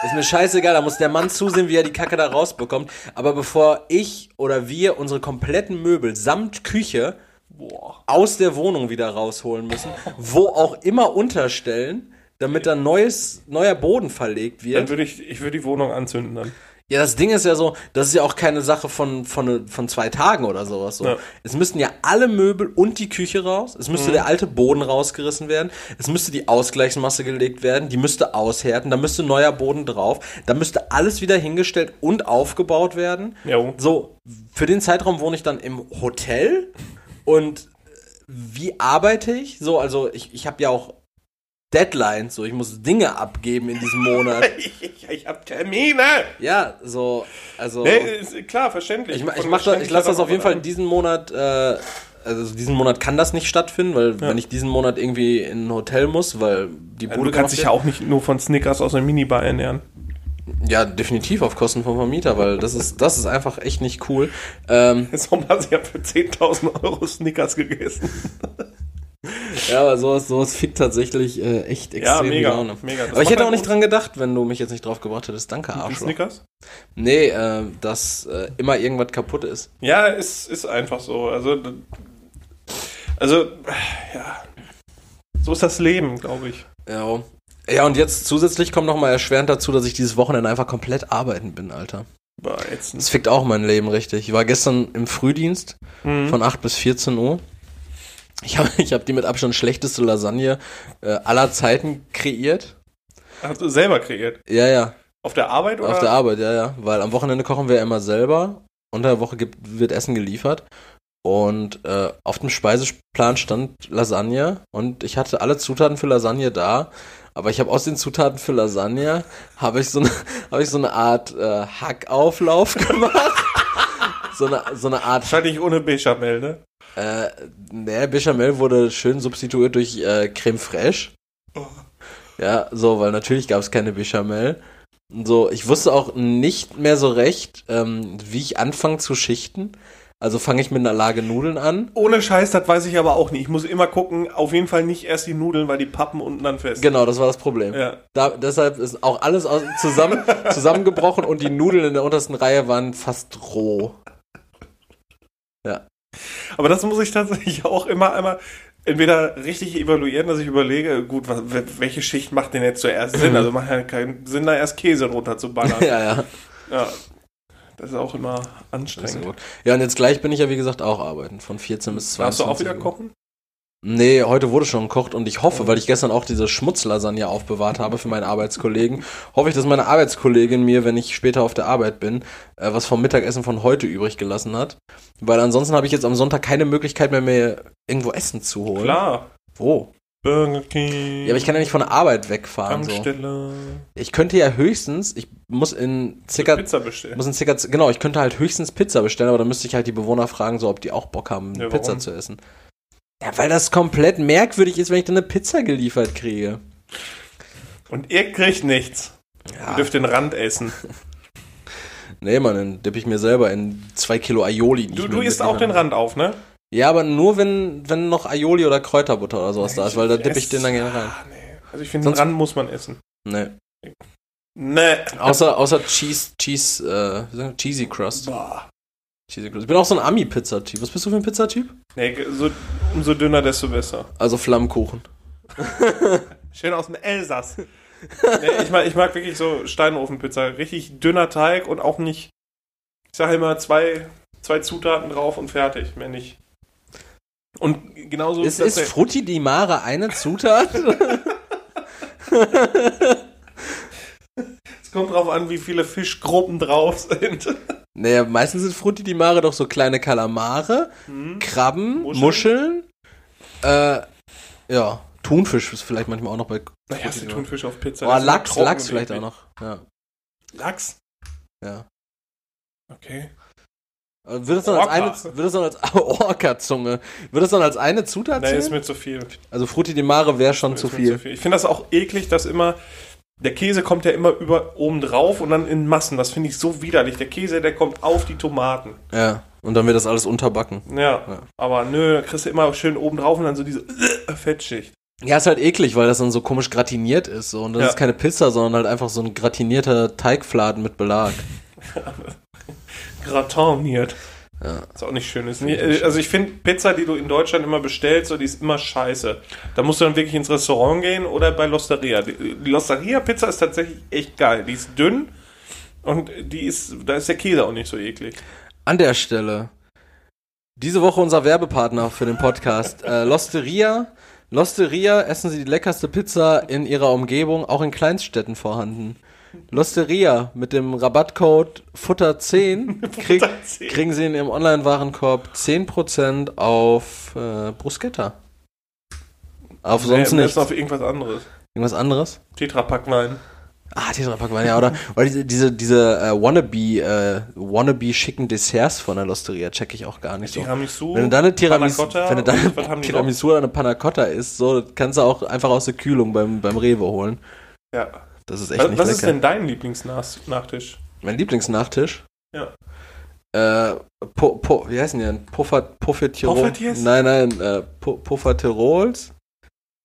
Ist mir scheißegal, da muss der Mann zusehen, wie er die Kacke da rausbekommt. Aber bevor ich oder wir unsere kompletten Möbel samt Küche Boah. aus der Wohnung wieder rausholen müssen, wo auch immer unterstellen, damit da neues, neuer Boden verlegt Dann wird. würde ich, ich würde die Wohnung anzünden dann. Ja, das Ding ist ja so, das ist ja auch keine Sache von, von, von zwei Tagen oder sowas. So. Ja. Es müssten ja alle Möbel und die Küche raus. Es müsste der alte Boden rausgerissen werden. Es müsste die Ausgleichsmasse gelegt werden. Die müsste aushärten. Da müsste neuer Boden drauf. Da müsste alles wieder hingestellt und aufgebaut werden. Jo. So, für den Zeitraum wohne ich dann im Hotel. Und wie arbeite ich? So, also ich, ich habe ja auch Deadlines. So, ich muss Dinge abgeben in diesem Monat. *laughs* Ich, ich habe Termine. Ja, so, also. Nee, ist klar, verständlich. Ich, ich, ich verständlich lasse das auf jeden Fall an. diesen Monat, äh, also diesen Monat kann das nicht stattfinden, weil wenn ich diesen Monat irgendwie in ein Hotel muss, weil die Also Du kannst dich ja auch nicht nur von Snickers aus einer Minibar ernähren. ja definitiv auf Kosten vom Vermieter, weil das ist das ist einfach echt nicht cool. Ähm, Sommer hat sie ja für 10.000 Euro Snickers gegessen. *laughs* *laughs* ja, aber sowas, sowas fickt tatsächlich äh, echt Ja, extrem die mega, Laune. mega. Das Aber ich hätte auch halt nicht dran gedacht, wenn du mich jetzt nicht drauf gebracht hättest. Danke, Arschloch. Snickers? Nee, äh, dass äh, immer irgendwas kaputt ist. Ja, es ist einfach so. Also, also, ja. So ist das Leben, glaube ich. Ja. Ja, und jetzt zusätzlich kommt noch mal erschwerend dazu, dass ich dieses Wochenende einfach komplett arbeiten bin, Alter. Ätzend. Das fickt auch mein Leben richtig. Ich war gestern im Frühdienst Mhm. von 8 bis 14 Uhr. Ich habe *laughs* ich hab die mit Abstand schlechteste Lasagne äh, aller Zeiten kreiert. Hast du selber kreiert? Ja, ja, Auf der Arbeit oder? auf der Arbeit, ja, ja. Weil am Wochenende kochen wir ja immer selber. Unter der Woche gibt, wird Essen geliefert. Und äh, auf dem Speiseplan stand Lasagne. Und ich hatte alle Zutaten für Lasagne da. Aber ich habe aus den Zutaten für Lasagne habe ich so eine *laughs* habe ich so eine Art äh, Hackauflauf *laughs* gemacht. so eine so eine Art Wahrscheinlich ohne Bechamel, ne? Äh, ne, Bechamel wurde schön substituiert durch äh, Creme fraiche. Oh. Ja, so, weil natürlich gab es keine Bechamel. So, ich wusste auch nicht mehr so recht, ähm, wie ich anfange zu schichten. Also fange ich mit einer Lage Nudeln an. Ohne Scheiß, das weiß ich aber auch nicht. Ich muss immer gucken, auf jeden Fall nicht erst die Nudeln, weil die pappen unten dann fest. Genau, das war das Problem. Ja. Da, deshalb ist auch alles aus, zusammen, *laughs* zusammengebrochen und die Nudeln in der untersten Reihe waren fast roh. Aber das muss ich tatsächlich *laughs* auch immer einmal entweder richtig evaluieren, dass ich überlege, gut, was, welche Schicht macht denn jetzt zuerst Sinn? *clears throat* Also macht ja keinen Sinn, da erst Käse drunter zu ballern. *laughs* ja, ja. ja. Das ist auch immer anstrengend. Ja, und jetzt gleich bin ich ja, wie gesagt, auch arbeiten. Von 14 bis 22 Darfst du auch wieder kochen? Nee, heute wurde schon gekocht und ich hoffe, weil ich gestern auch diese Schmutzlasagne aufbewahrt habe für meinen Arbeitskollegen, hoffe ich, dass meine Arbeitskollegin mir, wenn ich später auf der Arbeit bin, äh, was vom Mittagessen von heute übrig gelassen hat. Weil ansonsten habe ich jetzt am Sonntag keine Möglichkeit mehr, mir irgendwo Essen zu holen. Klar. Wo? Burger King. Ja, aber ich kann ja nicht von der Arbeit wegfahren. So. Tankstelle. Ich könnte ja höchstens, ich muss in circa, Pizza bestellen. muss in circa, genau, ich könnte halt höchstens Pizza bestellen, aber dann müsste ich halt die Bewohner fragen, so ob die auch Bock haben, Ja, Pizza zu essen. Ja, weil das komplett merkwürdig ist, wenn ich dann eine Pizza geliefert kriege. Und ihr kriegt nichts. Ihr Ja. dürft den Rand essen. Nee, Mann, dann dippe ich mir selber in zwei Kilo Aioli. Du, du isst auch den Rand auf, ne? Ja, aber nur wenn, wenn noch Aioli oder Kräuterbutter oder sowas da ist, weil da dippe ich den dann gerne rein. Ah, nee. Also ich finde, den Rand muss man essen. Nee. Ne. Außer, außer Cheese, Cheese, äh, Cheesy Crust. Boah. Ich bin auch so ein Ami-Pizza-Typ. Was bist du für ein Pizzatyp? Nee, so, umso dünner, desto besser. Also Flammkuchen. *laughs* Schön aus dem Elsass. nee, ich, mag, ich mag wirklich so Steinofenpizza. Richtig dünner Teig und auch nicht, ich sage immer, zwei, zwei Zutaten drauf und fertig. Mehr nicht. Und genauso Ist, ist der- Frutti di Mare eine Zutat? *laughs* *laughs* es kommt drauf an, wie viele Fischgruppen drauf sind. naja, meistens sind Frutti di Mare doch so kleine Kalamare, Hm? Krabben, Muscheln. Muscheln, äh, ja, Thunfisch ist vielleicht manchmal auch noch bei Naja, hast du Thunfisch auf Pizza? Oh, Lachs, Lachs vielleicht auch noch. Ja, Lachs? ja. Okay. Äh, Wird das dann als eine, wird das dann als *laughs* Orca-Zunge, wird das dann als eine Zutat Nee, ist zählen? mir zu viel. Also Frutti di Mare wäre schon zu mir viel. Ich finde das auch eklig, dass immer der Käse kommt ja immer über oben drauf und dann in Massen. Das finde ich so widerlich. Der Käse, der kommt auf die Tomaten. Ja, und dann wird das alles unterbacken. Ja, Ja. aber nö, da kriegst du immer schön oben drauf und dann so diese äh, Fettschicht. Ja, ist halt eklig, weil das dann so komisch gratiniert ist. So. Und das Ja. ist keine Pizza, sondern halt einfach so ein gratinierter Teigfladen mit Belag. *laughs* Gratiniert. Ja. Ist auch nicht schön. Ist nie, äh, also ich finde Pizza, die du in Deutschland immer bestellst, so, die ist immer scheiße. Da musst du dann wirklich ins Restaurant gehen oder bei L'Osteria. Die, die L'Osteria-Pizza ist tatsächlich echt geil. Die ist dünn und die ist, da ist der Käse auch nicht so eklig. An der Stelle, diese Woche unser Werbepartner für den Podcast, äh, Losteria. Losteria essen Sie die leckerste Pizza in Ihrer Umgebung, auch in Kleinstädten vorhanden. Losteria mit dem Rabattcode Futter10 *laughs* krieg, Futter10. kriegen Sie in Ihrem Online-Warenkorb 10% auf äh, Bruschetta. Auf sonst Nee, nichts. Auf irgendwas anderes. Irgendwas anderes? Tetrapack-Wein. Ah, Tetrapack Wein, ja, oder, oder diese, diese, diese äh, Wannabe, äh, Wannabe schicken Desserts von der Losteria, check ich auch gar nicht so. Tiramisu. Wenn du dann eine Tiramisu, wenn du dann und was haben eine die Tiramisu oder eine Panna Cotta isst, so, kannst du auch einfach aus der Kühlung beim, beim Rewe holen. Ja. Das ist echt Was, nicht was ist lecker. denn dein Lieblingsnachtisch? mein Lieblingsnachtisch? Ja. Äh, po, po, wie heißen die denn? Puffer, Puffertirol? Nein, nein, äh, Pu- Puffertirols?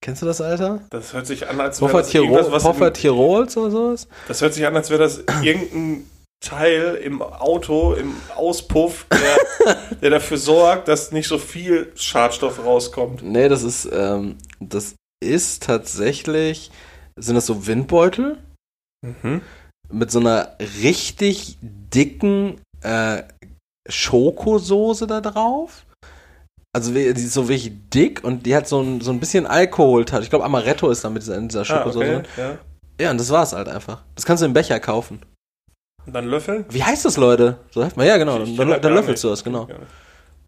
Kennst du das, Alter? Das hört sich an, als wäre das irgendwas, was Puffertirols oder sowas? Das hört sich an, als wäre das *clears throat* irgendein Teil im Auto, im Auspuff, der, der dafür sorgt, dass nicht so viel Schadstoff rauskommt. Nee, das ist, ähm, das ist tatsächlich, sind das so Windbeutel Mhm. mit so einer richtig dicken äh, Schokosoße da drauf. Also die ist so wirklich dick und die hat so ein, so ein bisschen Alkohol. Ich glaube, Amaretto ist da mit dieser, in dieser Ah, Schokosoße. okay. drin. Ja. Ja, und das war's halt einfach. Das kannst du im Becher kaufen. Und dann Löffel? Wie heißt das, Leute? So heißt man, ja, genau. Ich Dann, kenn dann, gar löffelst nicht. du das, genau.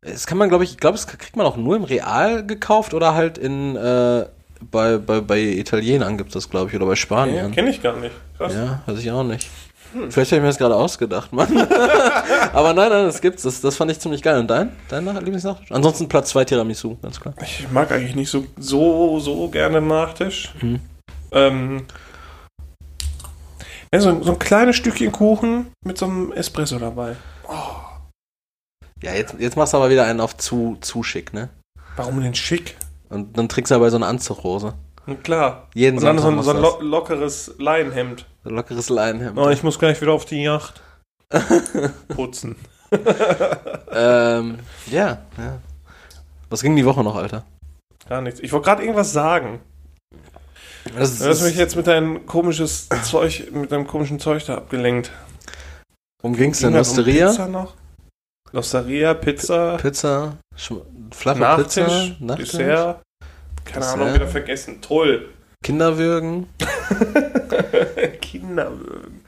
Das kann man, glaube ich, ich glaube, das kriegt man auch nur im Real gekauft oder halt in, äh, bei, bei, bei Italienern gibt es das, glaube ich, oder bei Ja, Spaniern. Kenne ich gar nicht. Krass. Ja, weiß ich auch nicht. Vielleicht habe ich mir das gerade ausgedacht, Mann. *laughs* Aber nein, nein, das gibt's. Das, das fand ich ziemlich geil. Und dein? Dein Nach- Lieblingsnachtisch? Ansonsten Platz 2 Tiramisu, ganz klar. Ich mag eigentlich nicht so, so, so gerne Nachtisch. Mhm. Ähm, ja, so, so ein kleines Stückchen Kuchen mit so einem Espresso dabei. Ja, jetzt, jetzt machst du aber wieder einen auf zu, zu schick, ne? Warum denn schick? Und dann trägst du aber so eine Anzughose. Klar. Jeden Und dann so ein, so ein lo lockeres Leinenhemd. So ein lockeres Leinenhemd. Oh, ich muss gleich wieder auf die Yacht. *laughs* Putzen. *laughs* ähm, ja, ja. Was ging die Woche noch, Alter? Gar nichts. Ich wollte gerade irgendwas sagen. Das Du hast mich jetzt mit deinem komisches Zeug, mit deinem komischen Zeug da abgelenkt. um ging's denn? Ging das um Osteria? Pizza noch? Losteria, Pizza, Pizza, flache Nachtisch, Pizza, Nachtisch, Dessert. Keine Dessert. Ahnung, wieder vergessen. Toll. Kinderwürgen. *laughs* Kinderwürgen.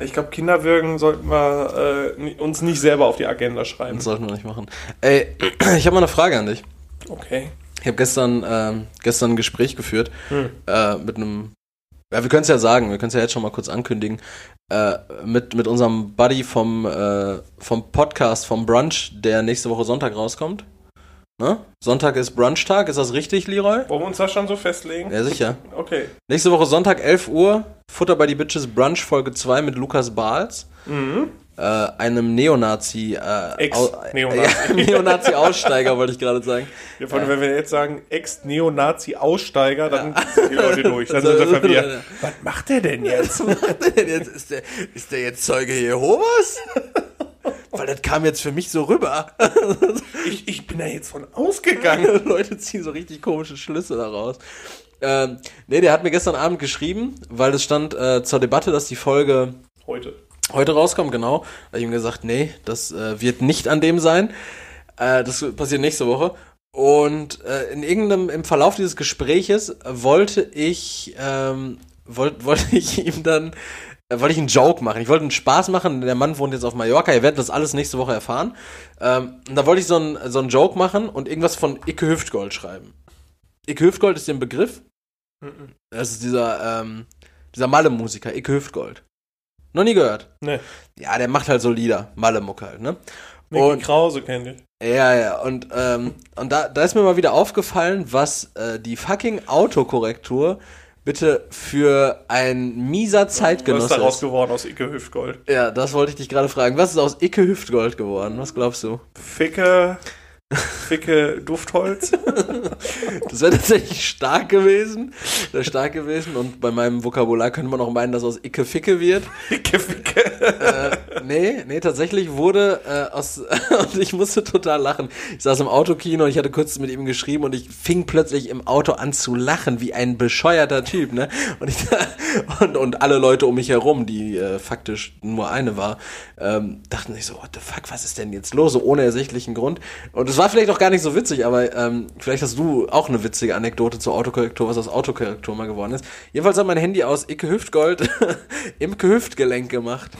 Ich glaube, Kinderwürgen sollten wir äh, uns nicht selber auf die Agenda schreiben. Das sollten wir nicht machen. Ey, *clears throat* ich habe mal eine Frage an dich. Okay. Ich habe gestern, ähm, gestern ein Gespräch geführt Hm. äh, mit einem. Ja, wir können es ja sagen, wir können es ja jetzt schon mal kurz ankündigen. Äh, mit, mit unserem Buddy vom, äh, vom Podcast, vom Brunch, der nächste Woche Sonntag rauskommt. Ne? Sonntag ist Brunchtag, ist das richtig, Leroy? Wollen wir uns das schon so festlegen? Ja, sicher. *laughs* Okay. Nächste Woche Sonntag, 11 Uhr, Futter bei die Bitches Brunch Folge 2 mit Lukas Bahls, Mhm. Äh, einem Neonazi. Äh, Ex-Neonazi. *laughs* Ja, Neonazi-Aussteiger, wollte ich gerade sagen. Ja, vor allem, wenn wir jetzt sagen, Ex-Neonazi-Aussteiger, dann sind die Leute durch. Dann *laughs* sind verwirrt. Was macht der denn jetzt? *laughs* jetzt, ist, der, ist der jetzt Zeuge Jehovas? Weil das kam jetzt für mich so rüber. Ich, ich bin da jetzt von ausgegangen. Leute ziehen so richtig komische Schlüsse daraus. Ähm, nee, der hat mir gestern Abend geschrieben, weil es stand äh, zur Debatte, dass die Folge Heute. Heute rauskommt, genau. Da habe ich ihm gesagt, nee, das äh, wird nicht an dem sein. Äh, das passiert nächste Woche. Und äh, in irgendeinem, im Verlauf dieses Gespräches wollte ich, ähm, wollte *laughs* wollte ich ihm dann, äh, wollte ich einen Joke machen. Ich wollte einen Spaß machen. Der Mann wohnt jetzt auf Mallorca. Ihr werdet das alles nächste Woche erfahren. Ähm, und da wollte ich so einen, so einen Joke machen und irgendwas von Icke Hüftgold schreiben. Icke Hüftgold ist der Begriff. Mhm. Das ist dieser, ähm, dieser Malle-Musiker, Icke Hüftgold. Noch nie gehört. Ne. Ja, der macht halt so Lieder, Malle-Mucke halt, ne? Mickey Und- Krause kennt ich. Ja, ja, und, ähm, und da, da ist mir mal wieder aufgefallen, was äh, die fucking Autokorrektur bitte für ein mieser Was Zeitgenosse ist daraus ist. geworden aus Icke Hüftgold? Ja, das wollte ich dich gerade fragen. Was ist aus Icke Hüftgold geworden? Was glaubst du? Ficke, Ficke Duftholz. *laughs* Das wäre tatsächlich stark gewesen. Sehr stark gewesen. Und bei meinem Vokabular könnte man auch meinen, dass aus Icke Ficke wird. Ficke Ficke. Äh, nee, nee, tatsächlich wurde äh, aus. *laughs* und ich musste total lachen. Ich saß im Autokino und ich hatte kurz mit ihm geschrieben und ich fing plötzlich im Auto an zu lachen, wie ein bescheuerter Typ, ne? Und, ich, *laughs* und, und alle Leute um mich herum, die äh, faktisch nur eine war, ähm, dachten sich so, what the fuck, was ist denn jetzt los? So ohne ersichtlichen Grund. Und es war vielleicht auch gar nicht so witzig, aber ähm, vielleicht hast du auch eine witzige Anekdote zur Autokorrektur, was aus Autokorrektur mal geworden ist. Jedenfalls hat mein Handy aus Icke Hüftgold *laughs* Imke Hüftgelenk gemacht.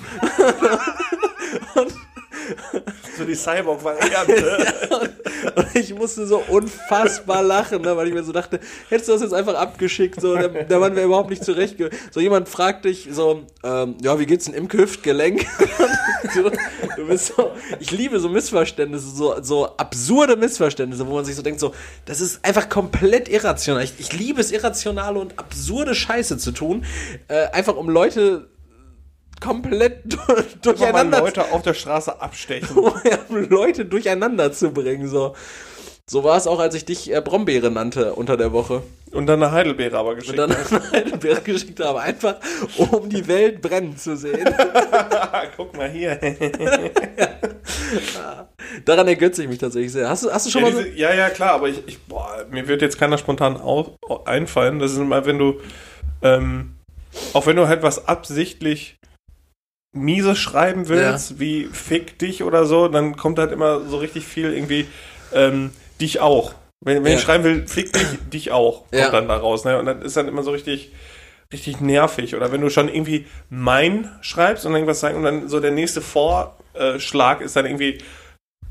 *laughs* so die Cyborg-Variante. *laughs* Und ich musste so unfassbar lachen, ne, weil ich mir so dachte, hättest du das jetzt einfach abgeschickt, so, der, der Mann wäre überhaupt nicht zurecht. So jemand fragt dich so, ähm, ja, wie geht's denn im Hüftgelenk? *laughs* so, du bist so, ich liebe so Missverständnisse, so, so absurde Missverständnisse, wo man sich so denkt, so, das ist einfach komplett irrational. Ich, ich liebe es, irrationale und absurde Scheiße zu tun, äh, einfach um Leute komplett *laughs* durcheinander Leute auf der Straße abstechen. *laughs* um Leute durcheinander zu bringen. So, so war es auch, als ich dich äh, Brombeere nannte unter der Woche. Und dann eine Heidelbeere aber Und geschickt. dann *laughs* eine Heidelbeere geschickt habe, einfach um die Welt brennen zu sehen. Guck mal hier. Daran ergötze ich mich tatsächlich sehr. Hast du, hast du schon Ja, mal so, diese, ja, ja, klar, aber ich, ich boah, mir wird jetzt keiner spontan auf, einfallen. Das ist immer, wenn du, ähm, auch wenn du halt was absichtlich Mieses schreiben willst, wie fick dich oder so, dann kommt halt immer so richtig viel irgendwie, ähm, dich auch. Wenn, wenn Ja. ich schreiben will, fick dich, dich auch, kommt Ja. dann da raus, ne? Und dann ist dann immer so richtig, richtig nervig. Oder wenn du schon irgendwie mein schreibst und irgendwas sagen und dann so der nächste Vorschlag ist dann irgendwie,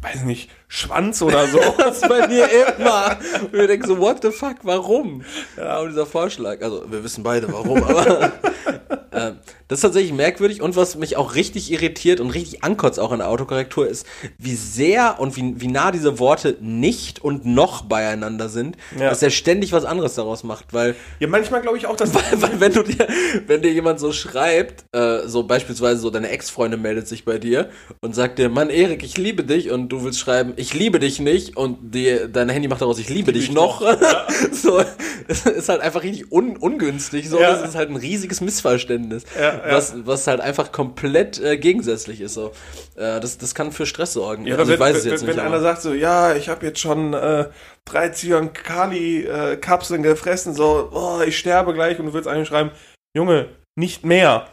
weiß nicht, Schwanz oder *laughs* so. das bei mir immer? Und wir denken so, what the fuck, warum? Ja, und dieser Vorschlag, also wir wissen beide warum, aber *laughs* ähm, das ist tatsächlich merkwürdig und was mich auch richtig irritiert und richtig ankotzt auch in der Autokorrektur ist, wie sehr und wie, wie nah diese Worte nicht und noch beieinander sind, Ja. dass er ständig was anderes daraus macht, weil Ja, manchmal glaube ich auch, dass *laughs* weil, weil wenn du dir, wenn dir jemand so schreibt, äh, so beispielsweise so deine Ex-Freundin meldet sich bei dir und sagt dir, Mann, Erik, ich liebe dich und du willst schreiben, ich liebe dich nicht und die, dein Handy macht daraus, ich liebe dich ich noch. *laughs* so, es ist halt einfach richtig un, ungünstig. So, Ja. das ist halt ein riesiges Missverständnis, Ja, ja. was, was halt einfach komplett äh, gegensätzlich ist. So, äh, das, das kann für Stress sorgen. Ja, also, ich wenn, weiß es wenn, jetzt wenn nicht. einer aber- sagt so, ja, ich habe jetzt schon äh, drei Cyan-Kali-Kapseln gefressen, so, oh, ich sterbe gleich und du willst eigentlich schreiben, Junge, nicht mehr.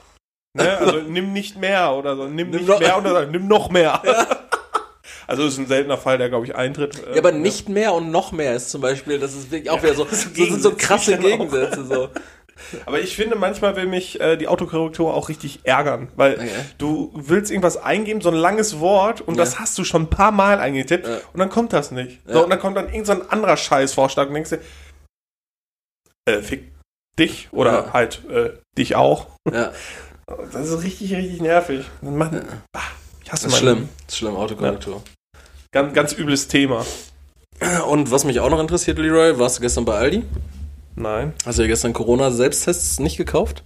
Ne? *laughs* Also nimm nicht mehr oder so, nimm, nicht noch- mehr oder so, nimm noch mehr. *laughs* also ist ein seltener Fall, der, glaube ich, eintritt. äh, ja, aber nicht mehr und noch mehr ist zum Beispiel, das ist wirklich auch wieder so, das sind so krasse Gegensätze. So. *laughs* Aber ich finde, manchmal will mich äh, die Autokorrektur auch richtig ärgern, weil Okay. du willst irgendwas eingeben, so ein langes Wort, und das hast du schon ein paar Mal eingetippt, Ja. und dann kommt das nicht. Ja. So, und dann kommt dann irgendein so ein anderer Scheißvorschlag und denkst dir, äh, fick dich oder Ja. halt äh, dich auch. Ja. *laughs* Das ist richtig, richtig nervig. Dann machen, bah, ich hasse Das ist schlimm. Das ist schlimm, Autokorrektur. Ganz, ganz übles Thema. Und was mich auch noch interessiert, Leroy, warst du gestern bei Aldi? Nein. Hast du ja gestern Corona-Selbsttests nicht gekauft?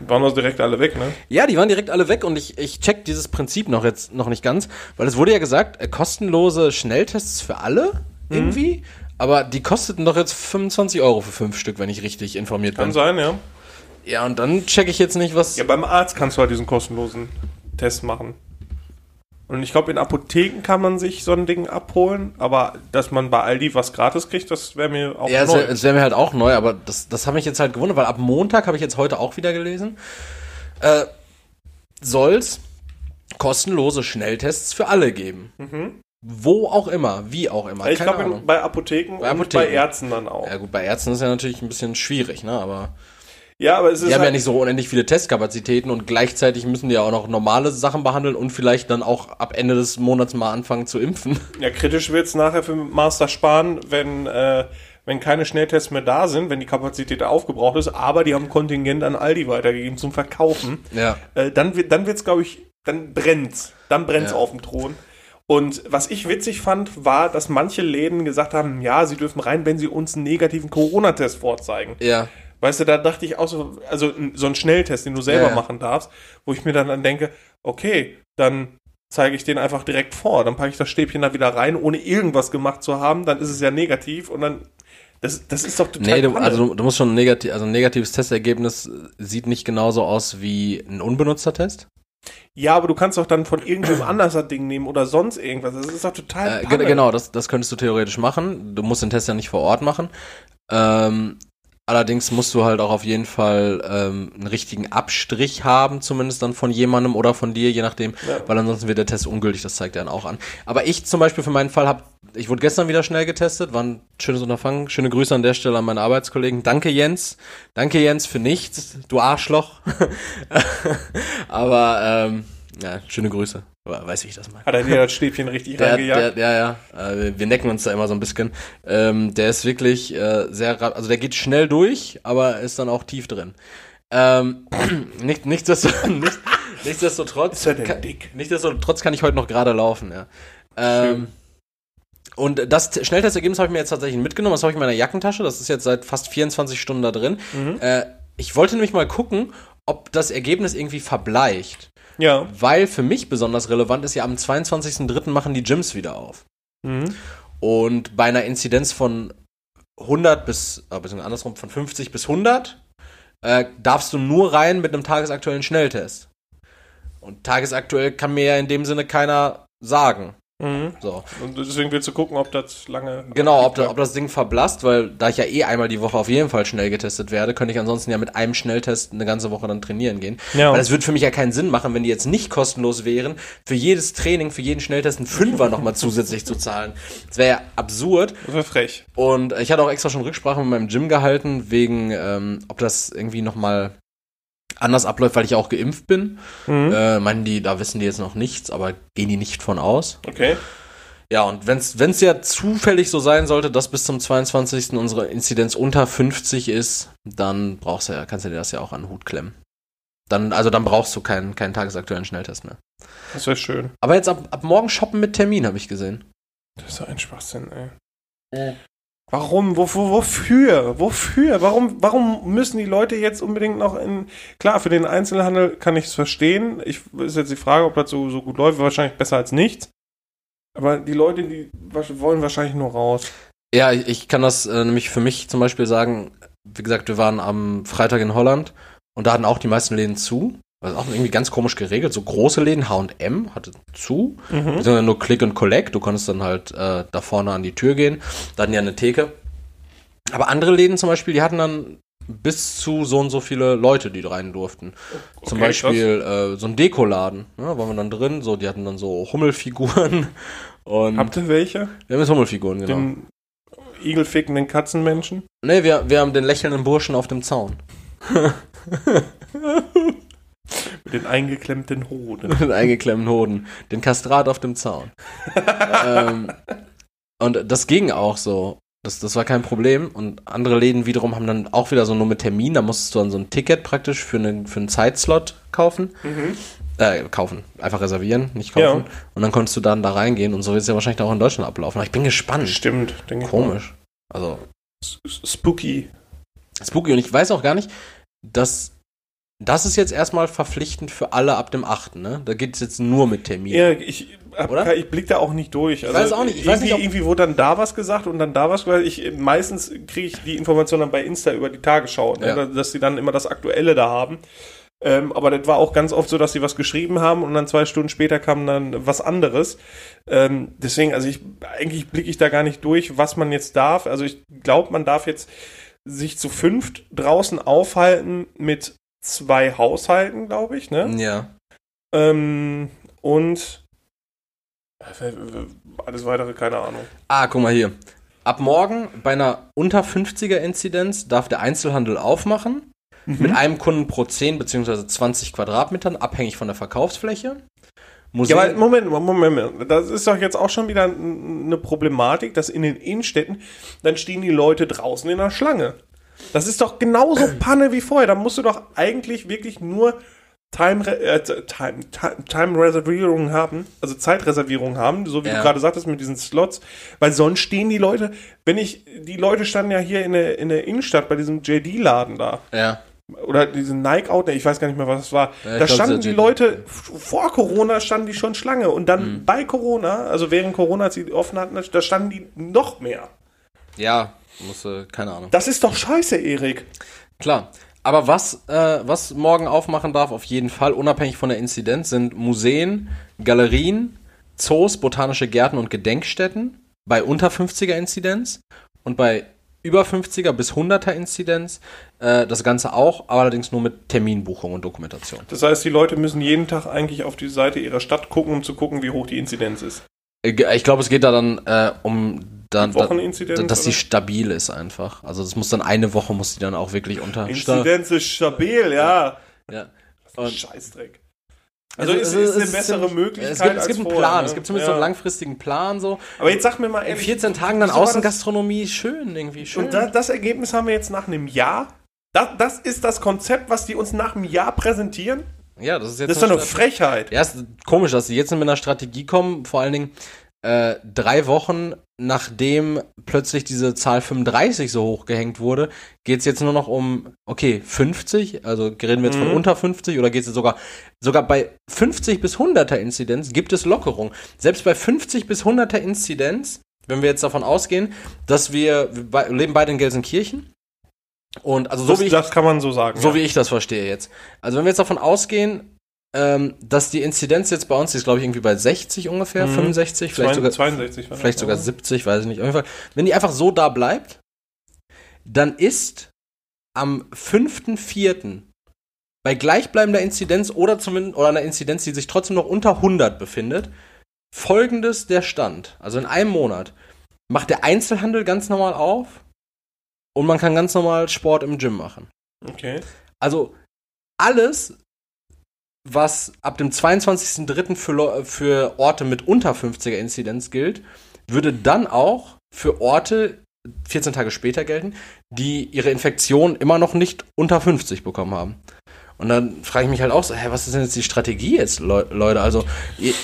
Waren uns direkt alle weg, ne? Ja, die waren direkt alle weg und ich, ich check dieses Prinzip noch jetzt noch nicht ganz, weil es wurde ja gesagt, äh, kostenlose Schnelltests für alle irgendwie, aber die kosteten doch jetzt 25 Euro für fünf Stück, wenn ich richtig informiert Kann bin. sein, ja. Ja, und dann check ich jetzt nicht, was. Ja, beim Arzt kannst du halt diesen kostenlosen Test machen. Und ich glaube, in Apotheken kann man sich so ein Ding abholen, aber dass man bei Aldi was gratis kriegt, das wäre mir auch Ja, es neu. wäre wär mir halt auch neu, aber das, das hat mich jetzt halt gewundert, weil ab Montag habe ich jetzt heute auch wieder gelesen, äh, soll's kostenlose Schnelltests für alle geben. Wo auch immer, wie auch immer. Mhm. ich glaube, bei Apotheken Bei und Apotheken. bei Ärzten dann auch. Ja gut, bei Ärzten ist ja natürlich ein bisschen schwierig, ne? Aber Ja, aber es ist die haben ja halt, nicht so unendlich viele Testkapazitäten und gleichzeitig müssen die ja auch noch normale Sachen behandeln und vielleicht dann auch ab Ende des Monats mal anfangen zu impfen. *laughs* ja, kritisch wird's nachher für Master sparen, wenn, äh, wenn keine Schnelltests mehr da sind, wenn die Kapazität aufgebraucht ist, aber die haben Kontingent an Aldi weitergegeben zum Verkaufen. Ja. äh, dann wird dann wird's glaube ich dann brennt's dann brennt's Ja. auf dem Thron und was ich witzig fand war dass manche Läden gesagt haben ja sie dürfen rein wenn sie uns einen negativen Corona-Test vorzeigen Ja. Weißt du da dachte ich auch so also so ein Schnelltest den du selber Ja, machen darfst wo ich mir dann, dann denke okay dann zeige ich den einfach direkt vor. Dann packe ich das Stäbchen da wieder rein, ohne irgendwas gemacht zu haben. Dann ist es ja negativ und dann. Das, das ist doch total. Nee, du, also du, du musst schon ein, negativ, also ein negatives Testergebnis sieht nicht genauso aus wie ein unbenutzter Test. ja, aber du kannst doch dann von irgendwem *clears throat* anders das Ding nehmen oder sonst irgendwas. Das ist doch total. Äh, genau, das, das könntest du theoretisch machen. Du musst den Test ja nicht vor Ort machen. Ähm, allerdings musst du halt auch auf jeden Fall ähm, einen richtigen Abstrich haben, zumindest dann von jemandem oder von dir, je nachdem, Ja. weil ansonsten wird der Test ungültig, das zeigt er dann auch an. Aber ich zum Beispiel für meinen Fall habe, ich wurde gestern wieder schnell getestet, war ein schönes Unterfangen. Schöne Grüße an der Stelle an meine Arbeitskollegen. Danke Jens, danke Jens für nichts, du Arschloch. *laughs* Aber ähm, ja, schöne Grüße, weiß wie ich das meine. Hat er dir das Stäbchen richtig Der, reingejagt? der, ja, ja, äh, wir necken uns da immer so ein bisschen. Ähm, der ist wirklich äh, sehr, also der geht schnell durch, aber ist dann auch tief drin. Ähm, *clears throat* nicht, nichtsdestotrotz, *laughs* nicht, nichtsdestotrotz, Ist er denn kann, dick? nichtsdestotrotz kann ich heute noch gerade laufen, ja. Ähm, und das Schnelltestergebnis habe ich mir jetzt tatsächlich mitgenommen. Das habe ich in meiner Jackentasche. Das ist jetzt seit fast 24 Stunden da drin. Mhm. Äh, ich wollte nämlich mal gucken, ob das Ergebnis irgendwie verbleicht. Ja. Weil für mich besonders relevant ist ja, am 22.03. machen die Gyms wieder auf. Mhm. Und bei einer Inzidenz von 100 bis, äh, beziehungsweise andersrum, von 50 bis 100, äh, darfst du nur rein mit einem tagesaktuellen Schnelltest. Und tagesaktuell kann mir ja in dem Sinne keiner sagen. Mhm. So. Und deswegen willst du gucken, ob das lange. Genau, ob, da, ob das Ding verblasst, weil da ich ja eh einmal die Woche auf jeden Fall schnell getestet werde, könnte ich ansonsten ja mit einem Schnelltest eine ganze Woche dann trainieren gehen. Ja. Weil es würde für mich ja keinen Sinn machen, wenn die jetzt nicht kostenlos wären, für jedes Training, für jeden Schnelltest einen Fünfer nochmal zusätzlich zu zahlen. Das wäre ja absurd. Das wäre frech. Und ich hatte auch extra schon Rücksprache mit meinem Gym gehalten, wegen, ähm, ob das irgendwie nochmal anders abläuft, weil ich auch geimpft bin. Mhm. Äh, meinen die, da wissen die jetzt noch nichts, aber gehen die nicht von aus. Okay. Ja, und wenn es ja zufällig so sein sollte, dass bis zum 22. unsere Inzidenz unter 50 ist, dann brauchst du ja, kannst du dir das ja auch an den Hut klemmen. Dann, also dann brauchst du keinen, keinen tagesaktuellen Schnelltest mehr. Das wäre schön. Aber jetzt ab, ab morgen shoppen mit Termin, habe ich gesehen. Das ist doch ein Schwachsinn, ey. Warum? Wofür? Wofür? Warum, warum müssen die Leute jetzt unbedingt noch in. Klar, für den Einzelhandel kann ich es verstehen. Ich, ist jetzt die Frage, ob das so, so gut läuft. Wahrscheinlich besser als nichts. Aber die Leute, die wollen wahrscheinlich nur raus. Ja, ich, ich kann das äh, nämlich für mich zum Beispiel sagen, wie gesagt, wir waren am Freitag in Holland und da hatten auch die meisten Läden zu. Also auch irgendwie ganz komisch geregelt. So große Läden, H&M hatte zu. Mhm. Beziehungsweise nur Click und Collect. Du konntest dann halt äh, da vorne an die Tür gehen. Da hatten die eine Theke. Aber andere Läden zum Beispiel, die hatten dann bis zu so und so viele Leute, die rein durften. zum Okay, Beispiel äh, so ein Dekoladen. Ne, waren wir dann drin. So, die hatten dann so Hummelfiguren. *laughs* Und Habt ihr welche? wir haben jetzt Hummelfiguren, genau. Den igelfickenden Katzenmenschen? Nee, wir, wir haben den lächelnden Burschen auf dem Zaun. *laughs* Mit den eingeklemmten Hoden. Mit den eingeklemmten Hoden. Den Kastrat auf dem Zaun. *laughs* ähm, und das ging auch so. Das, das war kein Problem. Und andere Läden wiederum haben dann auch wieder so nur mit Termin. Da musstest du dann so ein Ticket praktisch für, einen für einen Zeitslot kaufen. Mhm. Äh, kaufen. Einfach reservieren, nicht kaufen. Und dann konntest du dann da reingehen. Und so wird es ja wahrscheinlich auch in Deutschland ablaufen. Aber ich bin gespannt. Stimmt, denke ich. Komisch. Also, mal. S- Spooky. spooky. Und ich weiß auch gar nicht, dass das ist jetzt erstmal verpflichtend für alle ab dem 8. Ne? Da geht es jetzt nur mit Termin. Ja, ich, hab, Oder? ich blick da auch nicht durch. Also weiß auch nicht. Ich weiß nicht, irgendwie wurde dann da was gesagt und dann da was gesagt. Ich, meistens kriege ich die Information dann bei Insta über die Tagesschau, ne? Ja. dass sie dann immer das Aktuelle da haben. Ähm, aber das war auch ganz oft so, dass sie was geschrieben haben und dann zwei Stunden später kam dann was anderes. Ähm, deswegen, also ich eigentlich blicke ich da gar nicht durch, was man jetzt darf. Also ich glaube, man darf jetzt sich zu fünft draußen aufhalten mit zwei Haushalten, glaube ich, ne? Ja. Ähm, und äh, alles weitere, keine Ahnung. Ah, guck mal hier. Ab morgen bei einer unter 50er Inzidenz darf der Einzelhandel aufmachen. Mit einem Kunden pro 10 bzw. 20 Quadratmetern, abhängig von der Verkaufsfläche. Museen, Ja, aber Moment, Moment, Moment. Das ist doch jetzt auch schon wieder eine Problematik, dass in den Innenstädten, dann stehen die Leute draußen in der Schlange. Das ist doch genauso *clears throat* Panne wie vorher. Da musst du doch eigentlich wirklich nur Time, äh, Time, Time, Time haben, also Zeitreservierung haben, so wie Ja. du gerade sagtest mit diesen Slots, weil sonst stehen die Leute, wenn ich, die Leute standen ja hier in der, in der Innenstadt bei diesem JD-Laden da. ja. oder diesen Nike Out, ich weiß gar nicht mehr, was es war. Ja, da glaub, standen die Leute, vor Corona standen die schon Schlange und dann Mhm. bei Corona, also während Corona, als sie offen hatten, da standen die noch mehr. Ja, muss, äh, keine Ahnung. Das ist doch scheiße, Erik. Klar. Aber was, äh, was morgen aufmachen darf, auf jeden Fall, unabhängig von der Inzidenz, sind Museen, Galerien, Zoos, botanische Gärten und Gedenkstätten bei unter 50er Inzidenz und bei über 50er bis 100er Inzidenz. Äh, das Ganze auch, aber allerdings nur mit Terminbuchung und Dokumentation. Das heißt, die Leute müssen jeden Tag eigentlich auf die Seite ihrer Stadt gucken, um zu gucken, wie hoch die Inzidenz ist. Äh, Ich glaube, es geht da dann äh, um dann, da, Wocheninzidenz, dass oder? stabil ist einfach. Also das muss dann eine Woche muss die dann auch wirklich unter. Inzidenz ist stabil, ja. Ja. Und Scheißdreck. Also, es ist eine bessere Möglichkeit. Es gibt, es gibt einen vorher, Plan, ne? es gibt zumindest ja. so einen langfristigen Plan so. Aber jetzt sag mir mal In ehrlich, 14 Tagen dann das- Außengastronomie, schön irgendwie, schön. Und da, das Ergebnis haben wir jetzt nach einem Jahr. Das, das ist das Konzept, was die uns nach einem Jahr präsentieren. ja, das ist jetzt Das ist doch eine Frechheit. Ja, ist komisch, dass sie jetzt mit einer Strategie kommen, vor allen Dingen äh, drei Wochen nachdem plötzlich diese Zahl 35 so hoch gehängt wurde, geht es jetzt nur noch um, okay, 50, also reden wir jetzt von Mhm. unter 50 oder geht es jetzt sogar, sogar bei 50 bis 100er Inzidenz gibt es Lockerung. Selbst bei 50 bis 100er Inzidenz, wenn wir jetzt davon ausgehen, dass wir, wir leben beide in Gelsenkirchen und also so das, wie ich das kann man so sagen. so ja. wie ich das verstehe jetzt. Also wenn wir jetzt davon ausgehen, ähm, dass die Inzidenz jetzt bei uns ist, glaube ich, irgendwie bei 60 ungefähr, Mhm. 65, vielleicht sogar, 62 war vielleicht sogar oder? 70, weiß ich nicht. Auf jeden Fall, wenn die einfach so da bleibt, dann ist am 5.4. bei gleichbleibender Inzidenz oder zumindest oder einer Inzidenz, die sich trotzdem noch unter 100 befindet, folgendes der Stand. Also in einem Monat macht der Einzelhandel ganz normal auf und man kann ganz normal Sport im Gym machen. Okay. Also alles, was ab dem 22.03. Für, für Orte mit unter 50er Inzidenz gilt, würde dann auch für Orte 14 Tage später gelten, die ihre Infektion immer noch nicht unter 50 bekommen haben. Und dann frage ich mich halt auch so, hä, was ist denn jetzt die Strategie jetzt, Leu Leute? Also, ihr,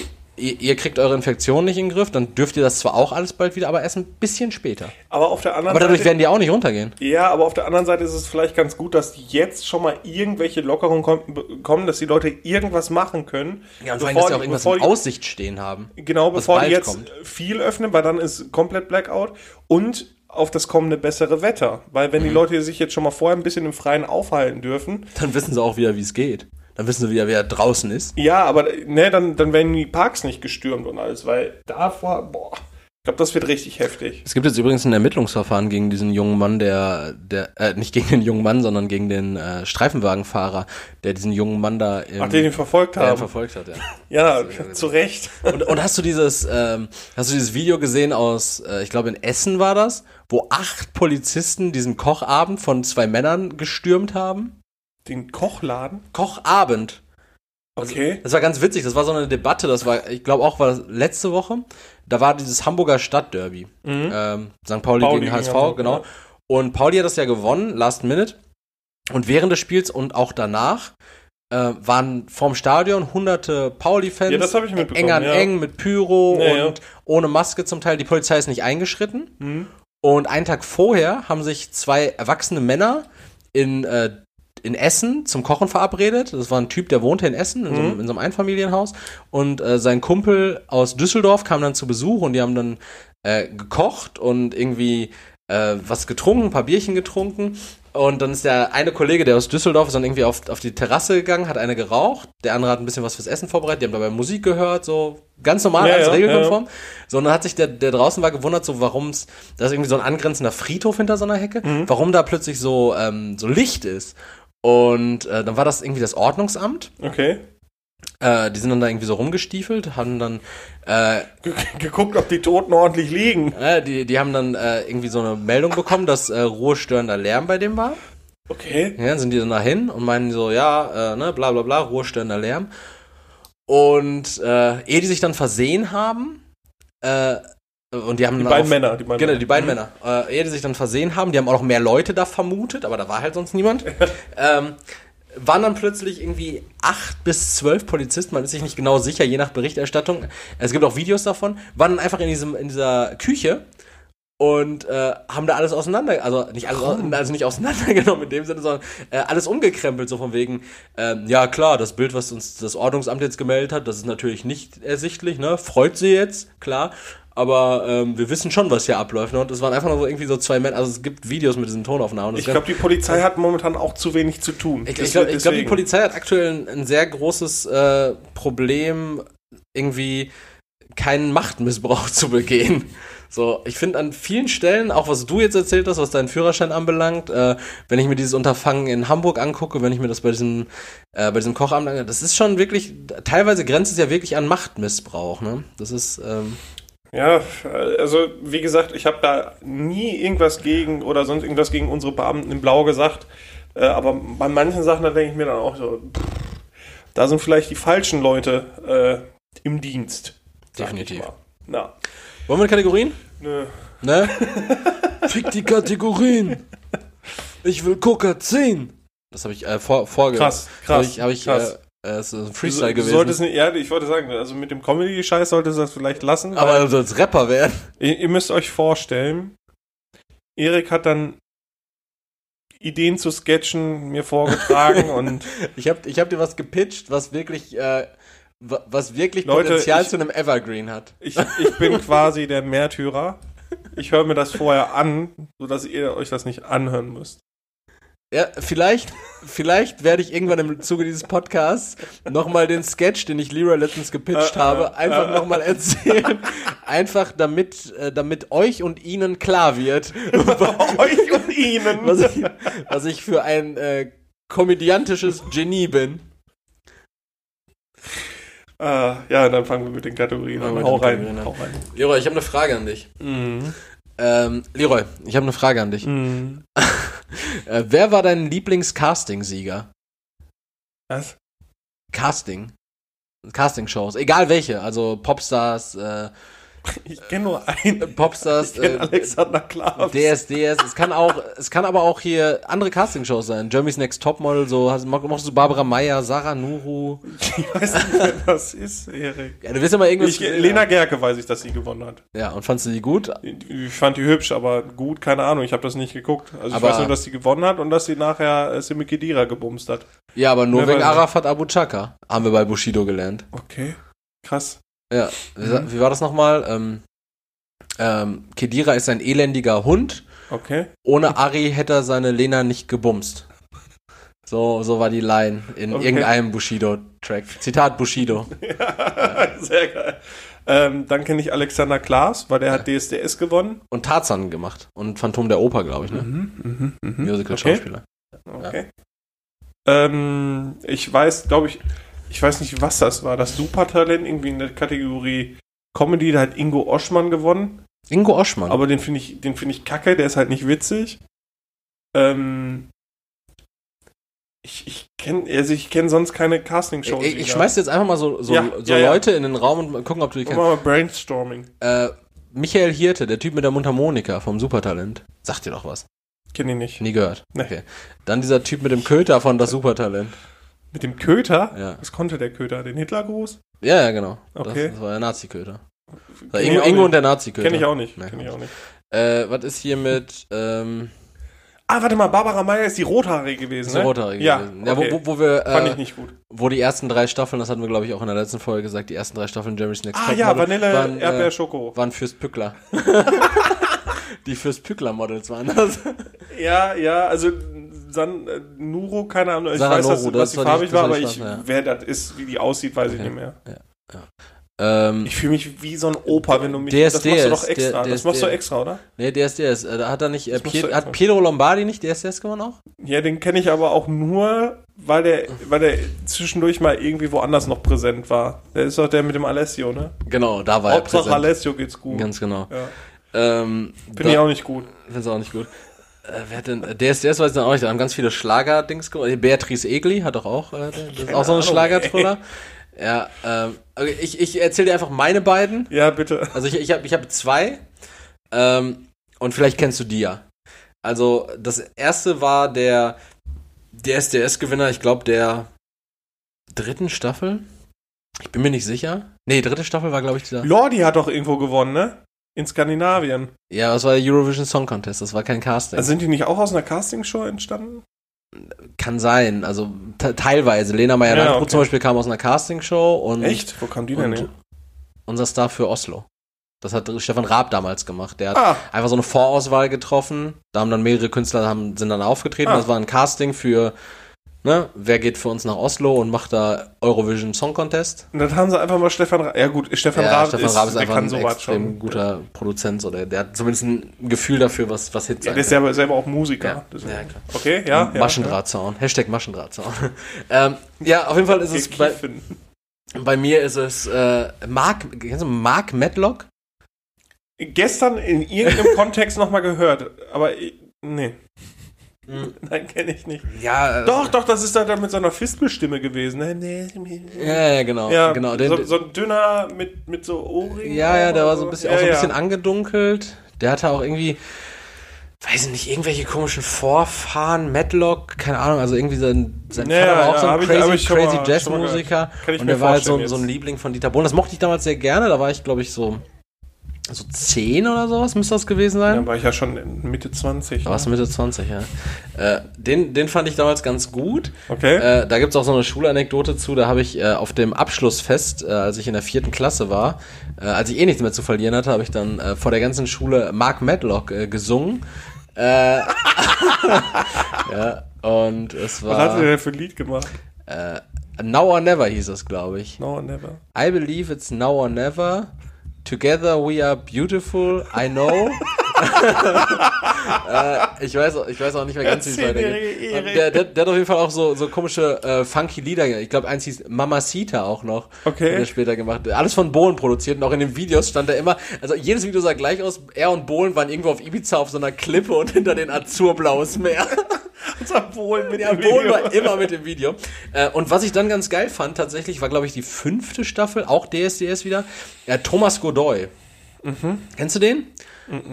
ihr, ihr kriegt eure Infektion nicht in den Griff, dann dürft ihr das zwar auch alles bald wieder, aber erst ein bisschen später. Aber auf der anderen Aber dadurch Seite. werden die auch nicht runtergehen. Ja, aber auf der anderen Seite ist es vielleicht ganz gut, dass jetzt schon mal irgendwelche Lockerungen kom- kommen, dass die Leute irgendwas machen können. Ja, und vor allem, dass sie auch die- irgendwas in die- Aussicht stehen haben. Genau, bevor die jetzt kommt. viel öffnen, weil dann ist komplett Blackout und auf das kommende bessere Wetter. Weil wenn die Leute sich jetzt schon mal vorher ein bisschen im Freien aufhalten dürfen, Dann wissen sie auch wieder, wie es geht. Dann wissen sie wieder, wer draußen ist. ja, aber ne, dann, dann werden die Parks nicht gestürmt und alles, weil davor, boah, ich glaube, das wird richtig heftig. Es gibt jetzt übrigens ein Ermittlungsverfahren gegen diesen jungen Mann, der, der, äh, nicht gegen den jungen Mann, sondern gegen den äh, Streifenwagenfahrer, der diesen jungen Mann da im, Ach, den die verfolgt ihn haben. verfolgt hat, ja. *laughs* ja, zu Recht. Und, und hast du dieses, ähm, hast du dieses Video gesehen aus, äh, ich glaube in Essen war das, wo acht Polizisten diesen Kochabend von zwei Männern gestürmt haben? Den Kochladen? Kochabend. Okay. Das war ganz witzig, das war so eine Debatte, das war, ich glaube auch, war das letzte Woche. Da war dieses Hamburger Stadtderby. Ähm, St. Pauli, Mhm. Pauli gegen gegen HSV, Hamburg, genau. ja. Und Pauli hat das ja gewonnen, last minute. Und während des Spiels und auch danach äh, waren vorm Stadion hunderte Pauli-Fans. Ja, das habe ich mitbekommen, Eng an ja. eng mit Pyro Ja, ja. und ohne Maske zum Teil. Die Polizei ist nicht eingeschritten. Mhm. Und einen Tag vorher haben sich zwei erwachsene Männer in, äh, in Essen zum Kochen verabredet. Das war ein Typ, der wohnte in Essen, in, so, einem, in so einem Einfamilienhaus. Und äh, sein Kumpel aus Düsseldorf kam dann zu Besuch und die haben dann äh, gekocht und irgendwie äh, was getrunken, ein paar Bierchen getrunken. Und dann ist der eine Kollege, der aus Düsseldorf ist dann irgendwie auf, auf die Terrasse gegangen, hat eine geraucht. Der andere hat ein bisschen was fürs Essen vorbereitet. Die haben dabei Musik gehört, so ganz normal, Ja, alles ja, regelkonform. So, und dann hat sich der, der draußen war gewundert, so warum es, da ist irgendwie so ein angrenzender Friedhof hinter so einer Hecke, warum da plötzlich so, ähm, so Licht ist. Und äh, dann war das irgendwie das Ordnungsamt. Okay. Äh, die sind dann da irgendwie so rumgestiefelt, haben dann, äh, Ge geguckt, ob die Toten ordentlich liegen. äh, die, die haben dann äh, irgendwie so eine Meldung bekommen, dass äh, ruhestörender Lärm bei dem war. Okay. Ja, dann sind die dann dahin und meinen so, ja, äh, ne, bla bla bla, ruhestörender Lärm. Und äh, ehe die sich dann versehen haben, äh, und die haben Die beiden auf- Männer. Die beiden Genau, die beiden Mhm. Männer. Äh, ehe die sich dann versehen haben, die haben auch noch mehr Leute da vermutet, aber da war halt sonst niemand. *laughs* ähm, waren dann plötzlich irgendwie acht bis zwölf Polizisten, man ist sich nicht genau sicher, je nach Berichterstattung. Es gibt auch Videos davon, waren dann einfach in, diesem, in dieser Küche und äh, haben da alles auseinander, also nicht alles, also nicht auseinandergenommen in dem Sinne, sondern äh, alles umgekrempelt, so von wegen, ähm, ja klar, das Bild, was uns das Ordnungsamt jetzt gemeldet hat, das ist natürlich nicht ersichtlich, ne? Freut sie jetzt, klar. Aber ähm, wir wissen schon, was hier abläuft. Ne? Und es waren einfach nur so irgendwie so zwei Männer. Also es gibt Videos mit diesen Tonaufnahmen. Das Ich glaube, die Polizei hat momentan auch zu wenig zu tun. ich, ich glaube, glaub, die. Polizei hat aktuell ein, ein sehr großes äh, Problem, irgendwie keinen Machtmissbrauch *laughs* zu begehen. So, ich finde an vielen Stellen, auch was du jetzt erzählt hast, was deinen Führerschein anbelangt, äh, wenn ich mir dieses Unterfangen in Hamburg angucke, wenn ich mir das bei diesem, äh, bei diesem Kochamt angucke, das ist schon wirklich, teilweise grenzt es ja wirklich an Machtmissbrauch, ne? Das ist, ähm, Ja, also wie gesagt, ich habe da nie irgendwas gegen oder sonst irgendwas gegen unsere Beamten in Blau gesagt. Äh, aber bei manchen Sachen, da denke ich mir dann auch so, pff, da sind vielleicht die falschen Leute äh, im Dienst. Definitiv. Na, wollen wir Kategorien? nö. Ne? Fick die Kategorien. Ich will Coca 10. Das habe ich äh, vor, vorge... Krass, Hab krass. ich, hab ich krass. Äh, äh, es ist ein Freestyle du gewesen. solltest nicht, ja, ich wollte sagen, also mit dem Comedy-Scheiß solltest du das vielleicht lassen. aber du sollst Rapper werden. ihr, ihr müsst euch vorstellen, Erik hat dann Ideen zu sketchen mir vorgetragen *laughs* und Ich habe ich hab dir was gepitcht, was wirklich, äh, was wirklich Leute, Potenzial ich- zu einem Evergreen hat. Ich, ich bin *laughs* quasi der Märtyrer. Ich höre mir das vorher an, sodass ihr euch das nicht anhören müsst. Ja, vielleicht, vielleicht werde ich irgendwann im Zuge dieses Podcasts nochmal den Sketch, den ich Leroy letztens gepitcht Äh, habe, äh, einfach äh, nochmal erzählen. Einfach damit, damit euch und ihnen klar wird, *laughs* euch und ihnen. was ich, was ich für ein äh, komödiantisches Genie bin. Äh, ja, dann fangen wir mit den Kategorien Hau rein. An. Hau rein. Leroy, ich habe eine Frage an dich. Mhm. Ähm, Leroy, ich habe eine Frage an dich. Mhm. *laughs* Äh, wer war dein Lieblings-Casting-Sieger? Was? Casting. Casting-Shows, egal welche, also Popstars, äh, Ich kenne nur einen. Popstars, Ich äh, Alexander Klaas. DSDS, es kann auch, es kann aber auch hier andere Castingshows sein. Germany's Next Topmodel, so, hast, machst du Barbara Meyer, Sarah Nuru. Ich weiß nicht, wer das ist, Erik. Ja, du wirst mal irgendwas. Ich, Lena. Gerke weiß ich, dass sie gewonnen hat. Ja, und fandst du die gut? Ich fand die hübsch, aber gut, keine Ahnung. Ich habe das nicht geguckt. Also Aber- ich weiß nur, dass sie gewonnen hat und dass sie nachher äh, Simi Khedira gebumst hat. Ja, aber nur wegen. Arafat Abu Chaka. Haben wir bei Bushido gelernt. Okay, krass. Ja, wie war das nochmal? Ähm, ähm, Kedira ist ein elendiger Hund. Okay. Ohne Ari hätte er seine Lena nicht gebumst. So, so war die Line in Okay. irgendeinem Bushido-Track. Zitat Bushido. *laughs* Sehr geil. Ähm, dann kenne ich Alexander Klaas, weil der hat DSDS gewonnen. Und Tarzan gemacht. Und Phantom der Oper, glaube ich, ne? Mhm, mhm, okay. Musical-Schauspieler. Okay. Ähm, ich weiß, glaube ich, ich weiß nicht, was das war. Das Supertalent irgendwie in der Kategorie Comedy, da hat Ingo Oschmann gewonnen. Ingo Oschmann. Aber den finde ich, den finde ich kacke, der ist halt nicht witzig. Ähm, ich ich kenne also ich kenn sonst keine Castingshows. ich, ich schmeiß jetzt einfach mal so, so, Ja, so ja, ja. Leute in den Raum und mal gucken, ob du die kennst. mal Brainstorming. Äh, Michael Hirte, der Typ mit der Mundharmonika vom Supertalent. Sagt dir doch was. Kenne ich nicht. Nie gehört. Nee. Okay. Dann dieser Typ mit dem Köter von das Supertalent. Mit dem Köter? Ja. Was konnte der Köter? Den Hitlergruß? Ja, ja, genau. Okay. Das, das war der Nazi-Köter. Kenn Ingo, Ingo und der Nazi-Köter. Kenne ich auch nicht. Kenn ich auch nicht. Äh, was ist hier mit, ähm, Ah, warte mal, Barbara Meyer ist die Rothaarige gewesen, so ne? Rothaarige Ja, gewesen. Ja, okay. wo, wo, wo wir, Fand äh, ich nicht gut. wo die ersten drei Staffeln, das hatten wir, glaube ich, auch in der letzten Folge gesagt, die ersten drei Staffeln Jeremy's Next Ah ja, Topmodel Vanille, waren, Erdbeer, äh, Schoko. waren Fürst Pückler. *laughs* die Fürst Pückler-Models waren das. Ja, ja, also San, äh, Nuro, keine Ahnung, ich Sarah weiß, dass, Noro, dass farbig die- das war, aber ich, ja. wer das ist, wie die aussieht, weiß ich Okay. nicht mehr. ähm, Ich fühle mich wie so ein Opa, wenn du mich. DSDS, das machst du doch extra. der- das machst du extra, oder? nee, DSDS. Äh, da hat er nicht, äh, du hat Pietro Lombardi nicht DSDS gewonnen auch? Ja, den kenne ich aber auch nur, weil der, weil der zwischendurch mal irgendwie woanders noch präsent war. Der ist doch der mit dem Alessio, ne? Genau, da war Hauptsache er präsent. Alessio geht's gut. Ganz genau. Ja. Ähm, Finde ich auch nicht gut. Find's auch nicht gut. Äh, wer hat denn, äh, DSDS weiß ich dann auch nicht, da haben ganz viele Schlager-Dings gemacht. Beatrice Egli hat doch auch, äh, das ist auch so eine Ahnung, Schlagertruller. *laughs* Ja, ähm, okay, ich, ich erzähle dir einfach meine beiden. Ja, bitte. Also ich, ich habe ich hab zwei. Ähm, und vielleicht kennst du die ja. Also das erste war der DSDS-Gewinner, ich glaube, der dritten Staffel. Ich bin mir nicht sicher. Nee, dritte Staffel war, glaube ich, dieser. Lordi hat doch irgendwo gewonnen, ne? In Skandinavien. Ja, das war der Eurovision Song Contest, das war kein Casting. Also sind die nicht auch aus einer Castingshow entstanden? Kann sein, also te- teilweise. Lena Meyer Ja, okay. zum Beispiel kam aus einer Castingshow und Echt? Wo kam die denn her? unser Star für Oslo. Das hat Stefan Raab damals gemacht. Der hat Ah, einfach so eine Vorauswahl getroffen. Da haben dann mehrere Künstler haben, sind dann aufgetreten. Ah. Das war ein Casting für, ne, wer geht für uns nach Oslo und macht da Eurovision Song Contest. und dann haben sie einfach mal Stefan Raab. Ja gut, Stefan Ja, Raab Stefan ist, Raab ist einfach ein extrem schon. guter Produzent. Oder der hat zumindest ein Gefühl dafür, was, was Hits Ja, der ist selber, selber auch Musiker. Ja, ja. Okay, ja. ja Maschendrahtzaun. Hashtag Maschendrahtzaun. *laughs* ähm, ja, auf jeden Fall ist es bei, bei mir ist es äh, Mark, kennst du Mark Medlock? Gestern in irgendeinem Kontext nochmal gehört, aber nee. Mhm. *laughs* Nein, kenne ich nicht. Ja, äh, Doch, doch, das ist dann mit so einer Fistelstimme gewesen. ne? Ja, ja, genau. Ja, genau. So, so ein dünner mit, mit so Ohrringen. ja, ja, der war so ein bisschen, ja, auch so ein ja. bisschen angedunkelt. Der hatte auch irgendwie, weiß ich nicht, irgendwelche komischen Vorfahren, Medlock, keine Ahnung, also irgendwie sein, sein Ja, Vater war auch ja, so ein crazy, ich crazy Jazzmusiker. Und der war halt so, so ein. Liebling von Dieter Bohlen. Das mochte ich damals sehr gerne. Da war ich, glaube ich, so, so 10 oder sowas müsste das gewesen sein. Dann war ich ja schon Mitte 20. Da warst du Mitte 20, ja. Äh, den, den fand ich damals ganz gut. Okay. Äh, da gibt's auch so eine Schulanekdote zu. Da habe ich äh, auf dem Abschlussfest, äh, als ich in der vierten Klasse war, äh, als ich eh nichts mehr zu verlieren hatte, habe ich dann äh, vor der ganzen Schule Mark Medlock gesungen. *laughs* Ja, und es Was hat war er denn für ein Lied gemacht? Now or Never hieß es, glaube ich. No, never. I believe it's now or never. Together we are beautiful, I know. *laughs* äh, ich, weiß, auch- ich weiß auch nicht mehr ganz, wie es weitergeht. Erik. Der, der, der hat auf jeden Fall auch so, so komische, äh, funky Lieder. Ich glaube, eins hieß Mamacita auch noch. Okay. Hat er später gemacht. Alles von Bohlen produziert und auch in den Videos stand er immer, also jedes Video sah gleich aus. Er und Bohlen waren irgendwo auf Ibiza auf so einer Klippe und hinter den azurblaues Meer. *laughs* Unser Bohlen mit Ja, dem Bohlen Video. war immer mit dem Video. Äh, und was ich dann ganz geil fand, tatsächlich, war, glaube ich, die fünfte Staffel, auch DSDS wieder. Ja, Thomas Godoy. Mhm. Kennst du den?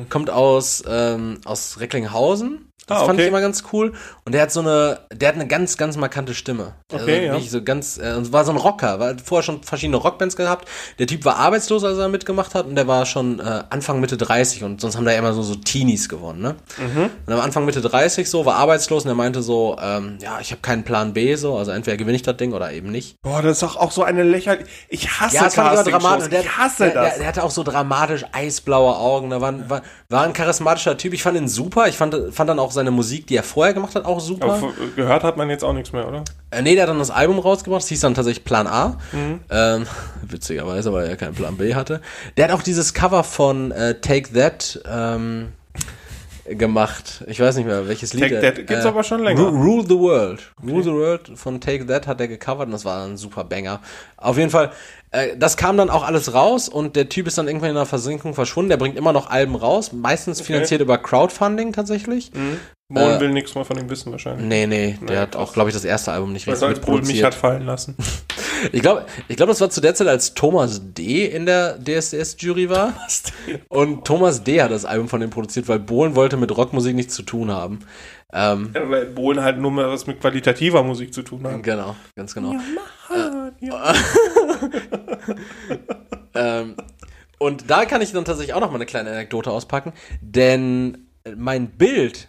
Kommt aus, ähm, aus Recklinghausen. Das Ah, fand ich okay. immer ganz cool. Und der hat so eine, der hat eine ganz, ganz markante Stimme. Also Okay, ja. wirklich so ganz, äh, war so ein Rocker, war vorher schon verschiedene Rockbands gehabt. Der Typ war arbeitslos, als er mitgemacht hat, und der war schon äh, Anfang Mitte 30 und sonst haben da immer so, so Teenies gewonnen, ne? Mhm. Und am Anfang Mitte 30 so, war arbeitslos und er meinte so, ähm, ja, ich habe keinen Plan B, so, also entweder gewinne ich das Ding oder eben nicht. Boah, das ist doch auch so eine lächerliche. Ich hasse Ja, das dramatisch. Der, Ich hasse der, das. Der, der hatte auch so dramatisch eisblaue Augen. Da war, ein- war, war ein charismatischer Typ. Ich fand ihn super. Ich fand, fand dann auch seine Musik, die er vorher gemacht hat, auch super. Aber gehört hat man jetzt auch nichts mehr, oder? Äh, nee, der hat dann das Album rausgebracht. Das hieß dann tatsächlich Plan A. Mhm. Ähm, *laughs* witzigerweise, weil er keinen Plan B hatte. Der hat auch dieses Cover von äh, Take That ähm, gemacht. Ich weiß nicht mehr, welches Lied. Take That gibt's aber schon länger. Ru- Rule the World. Rule the World von Take That hat er gecovert und das war ein super Banger. Auf jeden Fall, äh, das kam dann auch alles raus und der Typ ist dann irgendwann in der Versenkung verschwunden. Der bringt immer noch Alben raus, meistens finanziert über Crowdfunding tatsächlich. Bohlen Äh, will nichts mehr von ihm wissen, wahrscheinlich. Nee, nee, der Nee, hat auch, glaube ich, das erste Album nicht Weil richtig er als Bohlen mich mitproduziert. hat fallen lassen. *laughs* Ich glaube, ich glaube, das war zu der Zeit, als Thomas D. in der DSDS-Jury war. Und Thomas D. hat das Album von dem produziert, weil Bohlen wollte mit Rockmusik nichts zu tun haben. Ähm, Ja, weil Bohlen halt nur mal was mit qualitativer Musik zu tun hat. genau, ganz genau. Ja. *laughs* Ähm, und da kann ich dann tatsächlich auch noch mal eine kleine Anekdote auspacken, denn mein Bild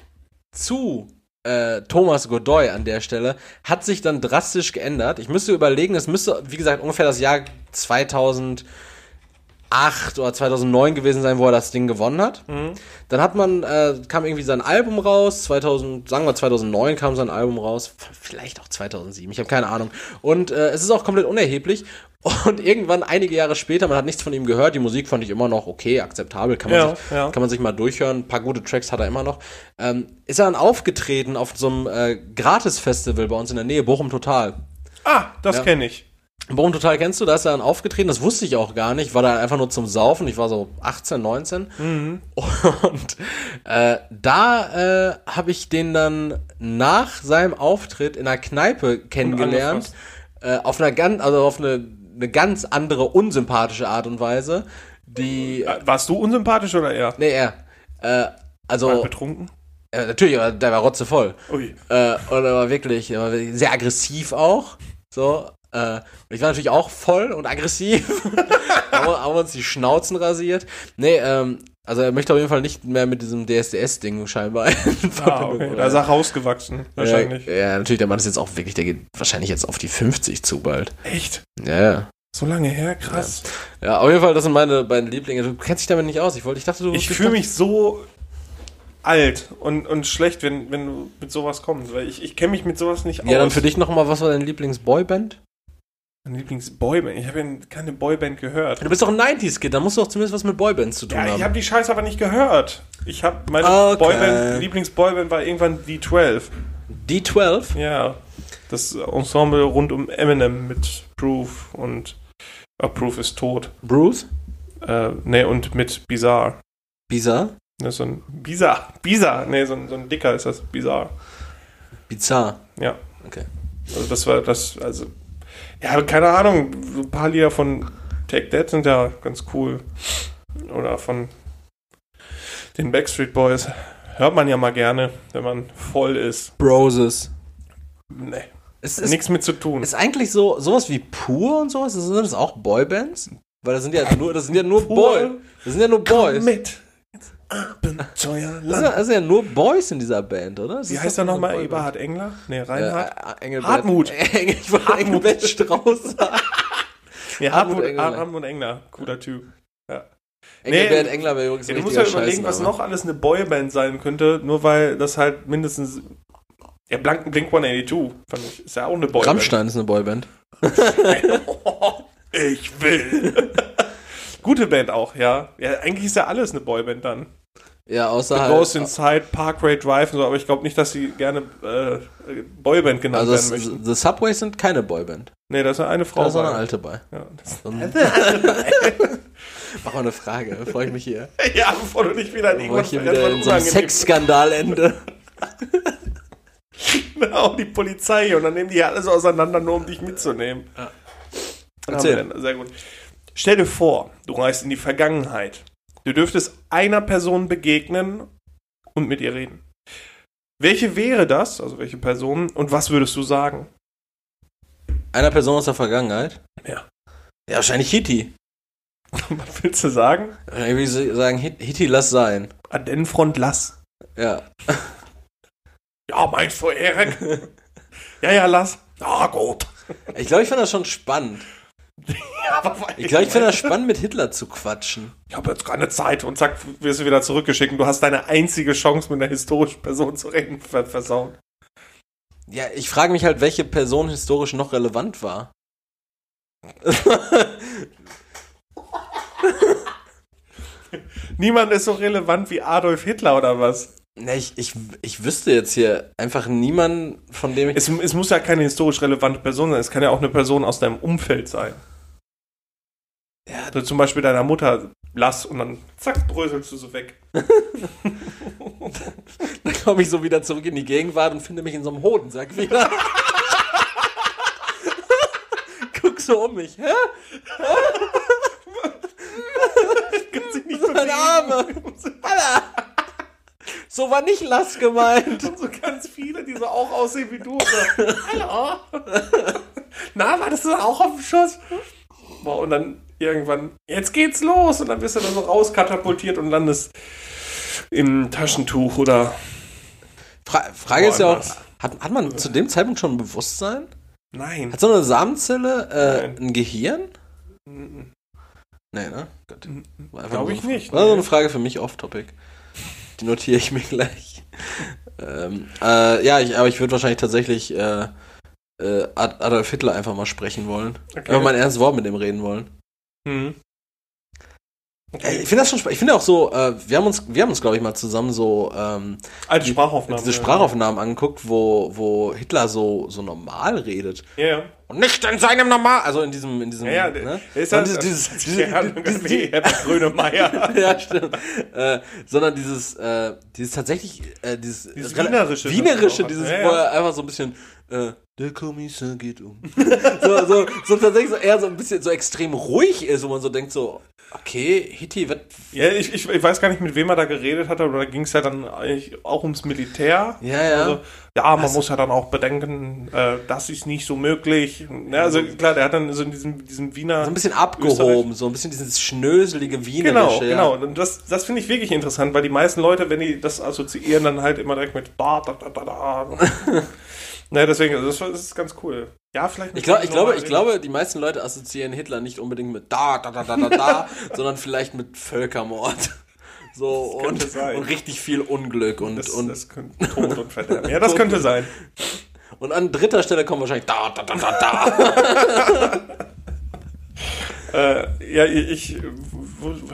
zu äh, Thomas Godoy an der Stelle hat sich dann drastisch geändert. Ich müsste überlegen, es müsste, wie gesagt, ungefähr das Jahr 2008 oder 2009 gewesen sein, wo er das Ding gewonnen hat. Dann hat man, äh, kam irgendwie sein Album raus, 2000, sagen wir 2009 kam sein Album raus, vielleicht auch 2007, ich habe keine Ahnung. Und äh, es ist auch komplett unerheblich. Und irgendwann, einige Jahre später, man hat nichts von ihm gehört, die Musik fand ich immer noch okay, akzeptabel, kann man, Ja, sich, ja. kann man sich mal durchhören, ein paar gute Tracks hat er immer noch. Ähm, ist er dann aufgetreten auf so einem äh, Gratis-Festival bei uns in der Nähe, Bochum Total. Ah, das Ja. kenne ich. Bochum Total kennst du, da ist er dann aufgetreten, das wusste ich auch gar nicht, war da einfach nur zum Saufen, ich war so 18, 19 und äh, da äh, habe ich den dann nach seinem Auftritt in einer Kneipe kennengelernt, äh, auf einer ganz, also auf eine, eine ganz andere unsympathische Art und Weise, die, Äh, Warst du unsympathisch oder er? nee, er, äh, also, Betrunken? äh, natürlich, aber der war rotzevoll. Ui. Äh, und er war wirklich, er war wirklich sehr aggressiv auch. So, Äh, ich war natürlich auch voll und aggressiv. *laughs* haben, wir- haben uns die Schnauzen rasiert. Nee, ähm, also er möchte auf jeden Fall nicht mehr mit diesem DSDS-Ding scheinbar. in Ah, okay. Da ist er rausgewachsen, wahrscheinlich. Ja, ja, natürlich, der Mann ist jetzt auch wirklich, der geht wahrscheinlich jetzt auf die 50 zu bald. Echt? Ja, ja. So lange her? Krass. Ja, auf jeden Fall, das sind meine beiden Lieblinge. Du kennst dich damit nicht aus. Ich wollte, ich dachte, du Ich fühle mich so alt und, und schlecht, wenn, wenn du mit sowas kommst, weil ich, ich kenne mich mit sowas nicht aus. Ja, dann für dich nochmal, was war deine Lieblingsboyband? Mein Lieblingsboyband. Ich habe ja keine Boyband gehört. Du bist doch ein 90s-Kid, da musst du doch zumindest was mit Boybands zu tun Ja, ich haben. habe die Scheiße aber nicht gehört. Ich habe meine Okay. Boyband, Lieblingsboyband war irgendwann D12. D12? Ja, das Ensemble rund um Eminem mit Proof und äh, Proof ist tot. Bruce? Äh, ne, und mit Bizarre. Bizarre? Ne, so ein Bizarre. Bizarre. Ne, so ein, so ein dicker ist das. Bizarre. Bizarre. Ja. Okay. Also das war das, also. Ja, keine Ahnung. Ein paar Lieder von Take That sind ja ganz cool. Oder von den Backstreet Boys. Hört man ja mal gerne, wenn man voll ist. Broses. Ne, Es ist, nichts mit zu tun. ist eigentlich so, sowas wie Pur und sowas, sind das auch Boybands? Weil das sind ja nur, das sind ja nur. Boy. Das sind ja nur Boys. mit Das Abenteuerland. ja- das sind ja nur Boys in dieser Band, oder? Das Wie heißt er nochmal? Eberhard Engler? Ne, Reinhard? Äh, Engelbert. Hartmut. Engel, ich wollte. Engelbert Strauß *laughs* ja, Hartmut Hartmut, Engler. Cooler Typ. Engelbert Engler wäre übrigens Ja, du musst ja überlegen, was noch alles eine Boyband sein könnte, nur weil das halt mindestens. Ja, Blank, Blink 182, fand ich. Ist ja auch eine Boyband. Rammstein ist eine Boyband. *laughs* *laughs* ich will. Gute Band auch, ja. Ja, eigentlich ist ja alles eine Boyband dann. Ja, außer The halt, Ghost Inside, Parkway Drive und so, aber ich glaube nicht, dass sie gerne äh, Boyband genannt Also werden das, möchten. The Subways sind keine Boyband. Nee, da ist ja eine Frau. Da ist auch eine alte bei. Ja, das So *laughs* *laughs* Mach mal eine Frage, freue ich mich hier. ja, bevor du nicht wieder in Bevor irgendwas ich hier wieder in so einem Sexskandal ende. *laughs* Genau, die Polizei und dann nehmen die ja alles auseinander, nur um dich mitzunehmen. Ja. Erzähl. Sehr gut. Stell dir vor, du reist in die Vergangenheit. Du dürftest einer Person begegnen und mit ihr reden. Welche wäre das, also welche Person, und was würdest du sagen? Einer Person aus der Vergangenheit? Ja. Ja, wahrscheinlich Hitti. *laughs* Was willst du sagen? Würde ich sagen, Hit- Hitti, lass sein. Adenfront lass. Ja. *laughs* Ja, meinst du, Erik? *laughs* ja, ja, lass. Ah, gut. Ich glaube, ich finde das schon spannend. Ja, Ich glaube, ich finde das spannend, mit Hitler zu quatschen. ich habe jetzt keine Zeit und zack, wirst du wieder zurückgeschickt und du hast deine einzige Chance, mit einer historischen Person zu reden, ver versaut. Ja, ich frage mich halt, welche Person historisch noch relevant war. Niemand ist so relevant wie Adolf Hitler oder was? Ne, ich, ich, ich wüsste jetzt hier einfach niemanden, von dem ich. Es, es muss ja keine historisch relevante Person sein, es kann ja auch eine Person aus deinem Umfeld sein. Also zum Beispiel deiner Mutter, lass und dann zack, bröselst du so weg. *laughs* Dann komme ich so wieder zurück in die Gegenwart und finde mich in so einem Hodensack wieder. Guck so um mich. Hä? Kann sich nicht Meine bewegen. Arme. Alter. So war nicht Lass gemeint. Und so ganz viele, die so auch aussehen wie du. So, Hallo. Na, wartest du auch auf dem Schuss? Boah, und dann irgendwann, jetzt geht's los. Und dann wirst du da so rauskatapultiert und landest im Taschentuch oder. Fra Frage ist ja auch, hat, hat man zu dem Zeitpunkt schon ein Bewusstsein? Nein. Hat so eine Samenzelle äh, Nein. ein Gehirn? Mhm. Nee, ne? Gut. War einfach Glaub nur ich nicht, War so eine Frage für mich off-topic. Die notiere ich mir gleich. *laughs* ähm, äh, ja, ich, aber ich würde wahrscheinlich tatsächlich äh, äh, Ad- Adolf Hitler einfach mal sprechen wollen. Okay. Einfach mal ein ernstes Wort mit dem reden wollen. Mhm. Ey, ich finde das schon spannend. Ich finde auch so, äh, wir haben uns, wir haben uns, glaube ich, mal zusammen so ähm, Alte Sprachaufnahmen. diese Sprachaufnahmen angeguckt, wo, wo Hitler so, so normal redet. Ja, ja. Und nicht in seinem Normal, also in diesem, in diesem, Ja, ja, ne? ist ja dieses, dieses, der diese, Herr, diese, wie Herbert Grönemeyer. *laughs* ja, stimmt. Äh, sondern dieses, äh, dieses tatsächlich, äh, dieses, Dieses Wienerische, das Wienerische, er dieses, Ja, wo ja. er einfach so ein bisschen, äh, der Kommissar geht um. *laughs* so, so, so tatsächlich so eher so ein bisschen so extrem ruhig ist, wo man so denkt, so, okay, Hitti, was. Ja, ich, ich, ich weiß gar nicht, mit wem er da geredet hat, aber da ging es ja dann eigentlich auch ums Militär. Ja, ja. Also, ja, man muss ja dann auch bedenken, äh, das ist nicht so möglich. Ja, also klar, der hat dann so in diesem, diesem Wiener. So ein bisschen abgehoben, so ein bisschen dieses schnöselige Wienerische. Genau, ja. genau. Und das, das finde ich wirklich interessant, weil die meisten Leute, wenn die das assoziieren, dann halt immer direkt mit da, da, da, da, da. *laughs* naja, deswegen, also das, das ist ganz cool. Ja, vielleicht Ich, glaub, ich, glaube, ich glaube, die meisten Leute assoziieren Hitler nicht unbedingt mit da, da, da, da, da, da, *laughs* sondern vielleicht mit Völkermord. So und, und richtig viel Unglück und, Das, und, das könnte Tod und Verderben. Ja, das könnte sein. und an dritter Stelle kommen wahrscheinlich da, da, da, da, da. *laughs* Äh, ja, ich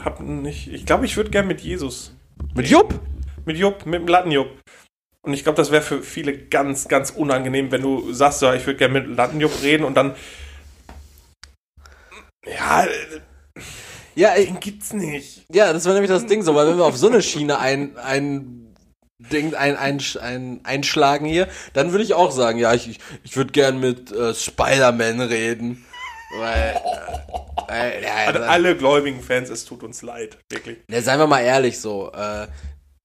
hab nicht. Ich glaube, ich würde gern mit Jesus. Mit Jupp? Mit Jupp, mit dem Lattenjupp. Und ich glaube, das wäre für viele ganz, ganz unangenehm, wenn du sagst, ja, ich würde gerne mit Lattenjupp reden und dann. Ja, äh, Ja, den gibt's nicht. ja, das war nämlich das Ding so, weil wenn wir auf so eine Schiene ein, ein Ding, ein, ein, ein, einschlagen hier, dann würde ich auch sagen, ja, ich, ich, würde gern mit äh, Spider-Man reden. Weil, äh, ja, An alle gläubigen Fans, es tut uns leid. Wirklich. Ja, seien wir mal ehrlich so. Äh,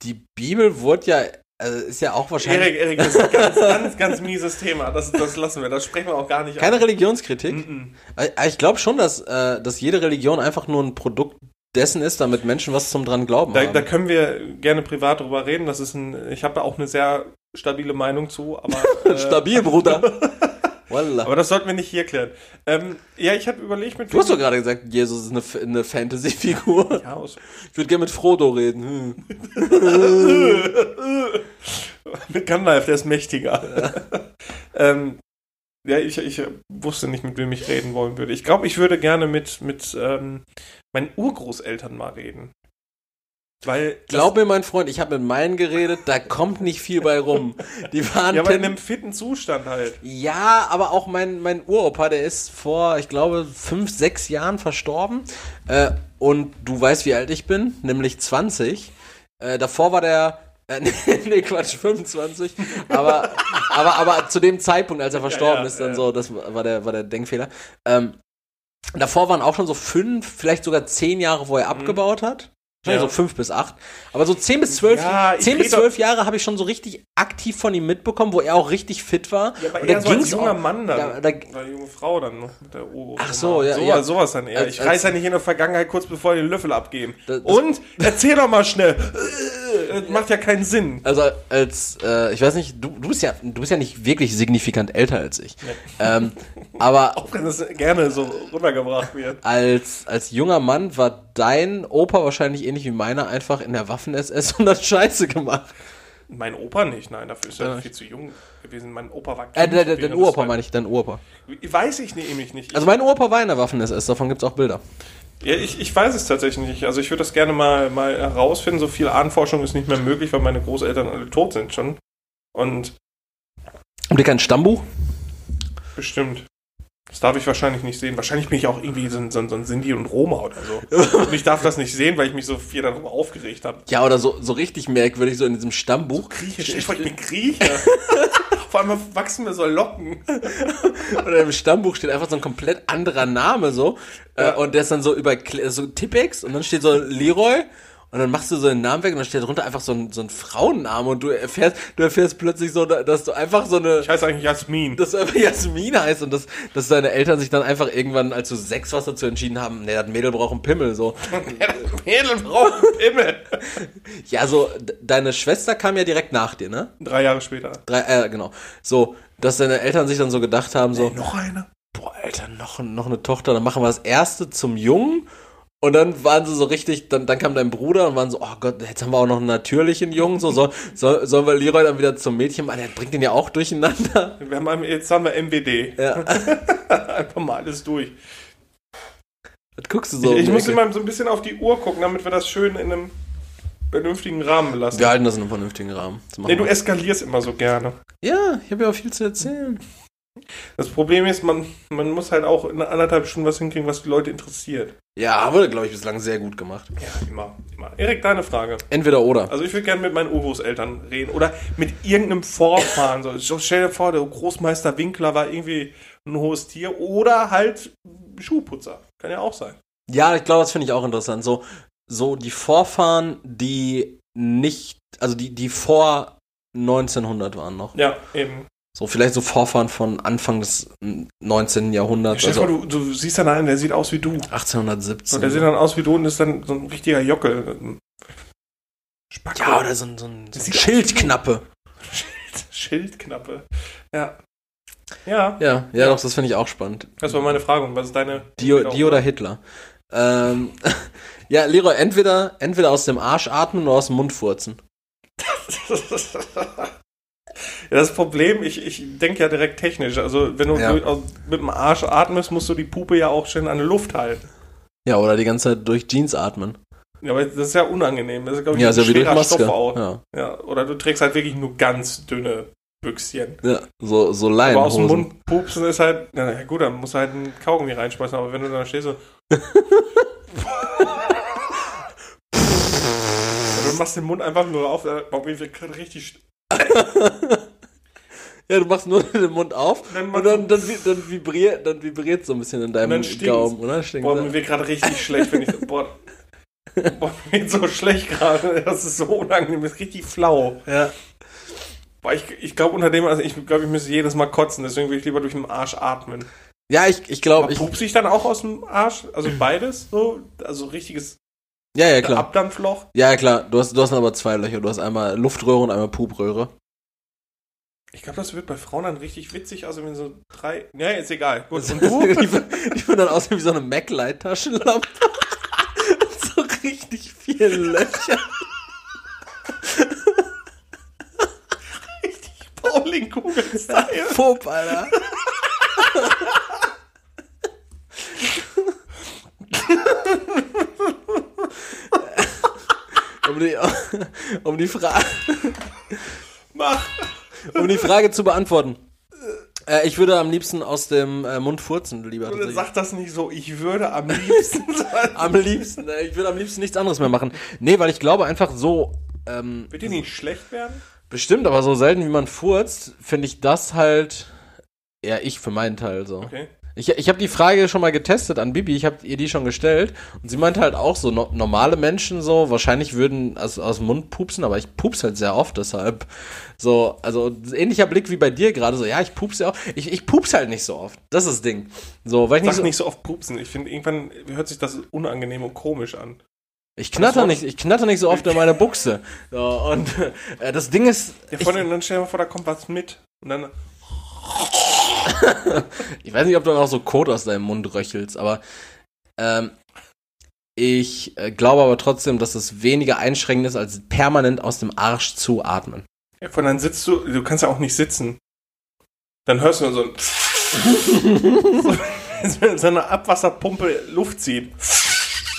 die Bibel wurde ja, also ist ja auch wahrscheinlich Erik, Erik, das ist ein ganz, ganz, ganz mieses Thema. Das, das lassen wir. Das sprechen wir auch gar nicht keine an. Religionskritik. Mhm. Aber Ich glaube schon, dass, äh, dass jede Religion einfach nur ein Produkt dessen ist, damit Menschen was zum dran glauben Da, haben. da können wir gerne privat drüber reden. Das ist ein, ich habe da auch eine sehr stabile Meinung zu, aber. *laughs* äh, Stabil, Bruder. *laughs* Wallah. Aber das sollten wir nicht hier klären. Ähm, ja, ich habe überlegt mit. Du hast doch gerade gesagt, Jesus ist eine, eine Fantasy-Figur. ja, aus, Ich würde gerne mit Frodo reden. Hm. *laughs* mit Gandalf, der ist mächtiger. *laughs* ähm, ja, ich, ich wusste nicht, mit wem ich reden wollen würde. Ich glaube, ich würde gerne mit, mit ähm, meinen Urgroßeltern mal reden. Weil. Glaub mir, mein Freund, ich habe mit meinen geredet, da kommt nicht viel bei rum. Die waren ja, aber in einem fitten Zustand halt. Ja, aber auch mein, mein Uropa, der ist vor, ich glaube, fünf, sechs Jahren verstorben. Äh, und du weißt, wie alt ich bin, nämlich 20. Äh, davor war der. Äh, *laughs* nee, Quatsch, 25. Aber, aber, aber zu dem Zeitpunkt, als er verstorben ja, ist, dann ja. so, das war der, war der Denkfehler. Ähm, davor waren auch schon so fünf, vielleicht sogar zehn Jahre, wo er abgebaut hat. Ja. so fünf bis acht. Aber so zehn bis zwölf, Ja, zehn bis zwölf Jahre habe ich schon so richtig aktiv von ihm mitbekommen, wo er auch richtig fit war. Ja, aber Und eher da so als junger auch- Mann dann. Da, da, junge Frau dann noch mit der Uro. Ach so, ja, Sowas, ja. sowas dann eher. Als- ich reiß ja nicht in der Vergangenheit kurz bevor den Löffel abgeben. Das- das- Und erzähl doch mal schnell. Das macht ja keinen Sinn. also als, äh, ich weiß nicht, du, du bist ja, du bist ja nicht wirklich signifikant älter als ich. Ähm, aber *laughs* Auch wenn das gerne so runtergebracht wird. als, als junger Mann war dein Opa wahrscheinlich ähnlich wie meiner einfach in der Waffen-SS und hat Scheiße gemacht. Mein Opa nicht, nein, dafür ist er Ja. viel zu jung gewesen. Mein Opa war Äh, der, der, während dein des Uropa meine ich, dein. Zweiten- Weiß ich nämlich nicht. Also mein Opa war in der Waffen-SS, davon gibt's auch Bilder. Ja, ich, ich weiß es tatsächlich nicht. Also ich würde das gerne mal, mal herausfinden. So viel Ahnforschung ist nicht mehr möglich, weil meine Großeltern alle tot sind schon. Und Habt ihr kein Stammbuch? bestimmt. Das darf ich wahrscheinlich nicht sehen. Wahrscheinlich bin ich auch irgendwie so ein, so ein, so ein Sinti und Roma oder so. Und ich darf das nicht sehen, weil ich mich so viel darüber aufgeregt habe. Ja, oder so, so richtig merkwürdig, so in diesem Stammbuch. Griechisch. Ich bin Grieche. *laughs* Vor allem wachsen mir so Locken. Oder im Stammbuch steht einfach so ein komplett anderer Name so. Ja. Äh, und der ist dann so über so Tippex und dann steht so Leroy. Und dann machst du so den Namen weg und dann steht drunter einfach so ein, so ein Frauenname und du erfährst, du erfährst plötzlich so, dass du einfach so eine, Ich heiße eigentlich Jasmin. dass du einfach Jasmin heißt und dass, dass deine Eltern sich dann einfach irgendwann, als du sechs warst, dazu entschieden haben, nee, das Mädel braucht einen Pimmel, so. *laughs* Mädel braucht einen Pimmel. *laughs* Ja, so, deine Schwester kam ja direkt nach dir, ne? Drei Jahre später. Drei, äh, genau. So, dass deine Eltern sich dann so gedacht haben, so, Noch eine? boah, Alter, noch, noch eine Tochter, dann machen wir das erste zum Jungen. Und dann waren sie so richtig, dann, dann kam dein Bruder und waren so, oh Gott, jetzt haben wir auch noch einen natürlichen Jungen, so, soll, soll, sollen wir Leroy dann wieder zum Mädchen machen? Der bringt den ja auch durcheinander. Wir haben, jetzt haben wir MWD. Ja. *laughs* Einfach mal alles durch. Was guckst du so? ich um muss immer so ein bisschen auf die Uhr gucken, damit wir das schön in einem vernünftigen Rahmen belassen. Wir halten das in einem vernünftigen Rahmen. Nee, du eskalierst immer so gerne. ja, ich habe ja auch viel zu erzählen. Das Problem ist, man, man muss halt auch in anderthalb Stunden was hinkriegen, was die Leute interessiert. Ja, wir, glaube ich, bislang sehr gut gemacht. Ja, immer, immer. Erik, deine Frage. Entweder oder. Also ich würde gerne mit meinen Urgroßeltern reden oder mit irgendeinem Vorfahren. So, So, stell dir vor, der Großmeister Winkler war irgendwie ein hohes Tier oder halt Schuhputzer. Kann ja auch sein. Ja, ich glaube, das finde ich auch interessant. So, so die Vorfahren, die nicht, also die, die vor 1900 waren noch. Ja, eben. So vielleicht so Vorfahren von Anfang des 19. Jahrhunderts, dir also du, du siehst dann einen, der sieht aus wie du. 1817. Und der sieht dann aus wie du und ist dann so ein richtiger Jockel. Spacko. ja, oder so ein, so ein, so ein sieht aus Schildknappe. Schildknappe. Ja. Ja, Ja, ja, doch, das finde ich auch spannend. das war meine Frage. Und was ist deine? Die, die oder Hitler. Ähm, *laughs* ja, Leroy, entweder, entweder aus dem Arsch atmen oder aus dem Mund furzen. *laughs* Ja, das Problem, ich, ich denke ja direkt technisch. Also, wenn du Ja. aus- mit dem Arsch atmest, musst du die Puppe ja auch schön an der Luft halten. Ja, oder die ganze Zeit durch Jeans atmen. Ja, aber das ist ja unangenehm. Das ist, glaube ich, Ja, ein durch schwerer. Stoff auch. Ja. Ja, oder du trägst halt wirklich nur ganz dünne Büchschen. ja, so, so Aber aus dem. Mund pupsen ist halt, na ja, gut, dann musst du halt einen Kaugummi reinschmeißen, aber wenn du da stehst so. *laughs* du machst den Mund einfach nur auf, mir wird gerade richtig. Ja, du machst nur den Mund auf Dann und dann, dann, dann, vibriert, dann vibriert so ein bisschen in deinem dann stinkt's. Gaumen, oder? Stinkt, Boah, mir wird gerade richtig schlecht, wenn ich. Boah, boah, mir wird so schlecht gerade. Das ist so unangenehm, das ist richtig flau. ja. Boah, ich, ich glaube unter dem, also ich glaube, ich müsste jedes Mal kotzen, deswegen will ich lieber durch den Arsch atmen. Ja, ich, ich glaube, pupst ich dann auch aus dem Arsch? Also *clears throat* beides so? Also richtiges Ja, ja, klar. Abdampfloch? Ja, ja, klar. Du hast, du hast aber zwei Löcher. Du hast einmal Luftröhre und einmal Pupröhre. Ich glaube, das wird bei Frauen dann richtig witzig, also wenn so drei. Ja, ist egal. Gut, Das- und du? *laughs* die, die würden dann aussehen wie so eine MacLight-Taschenlampe. *laughs* so richtig viele Löcher. Bowling-Kugel-Style. Pup, *laughs* Alter. *laughs* um die, *laughs* um die Frage. *laughs* Mach! Um die Frage zu beantworten. Äh, ich würde am liebsten aus dem äh, Mund furzen, lieber. Sag das nicht so, ich würde am liebsten. Am liebsten, äh, ich würde am liebsten nichts anderes mehr machen. Nee, weil ich glaube einfach so, ähm, Wird dir nicht schlecht werden? bestimmt, aber so selten wie man furzt, finde ich das halt, ja, ich für meinen Teil so. Okay. Ich, ich habe die Frage schon mal getestet an Bibi, ich habe ihr die schon gestellt und sie meinte halt auch so, no, normale Menschen so, wahrscheinlich würden aus, aus dem Mund pupsen, aber ich pups halt sehr oft, deshalb so, also ähnlicher Blick wie bei dir gerade, so, ja, ich pups ja auch, ich, ich pups halt nicht so oft, das ist das Ding. So, weil ich nicht Sag so, nicht so oft pupsen. Ich finde, irgendwann hört sich das unangenehm und komisch an. ich knatter nicht, ich knatter nicht so oft in meine Buchse. So, und äh, das Ding ist, Ja, ich, vor allem, dann stell dir mal vor, da kommt was mit. Und dann. *laughs* ich weiß nicht, ob du auch so Kot aus deinem Mund röchelst, aber ähm, ich äh, glaube aber trotzdem, dass es weniger einschränkend ist, als permanent aus dem Arsch zu atmen. Ja, allem dann sitzt du, du kannst ja auch nicht sitzen. Dann hörst du nur so ein. so, als wenn so eine Abwasserpumpe Luft zieht.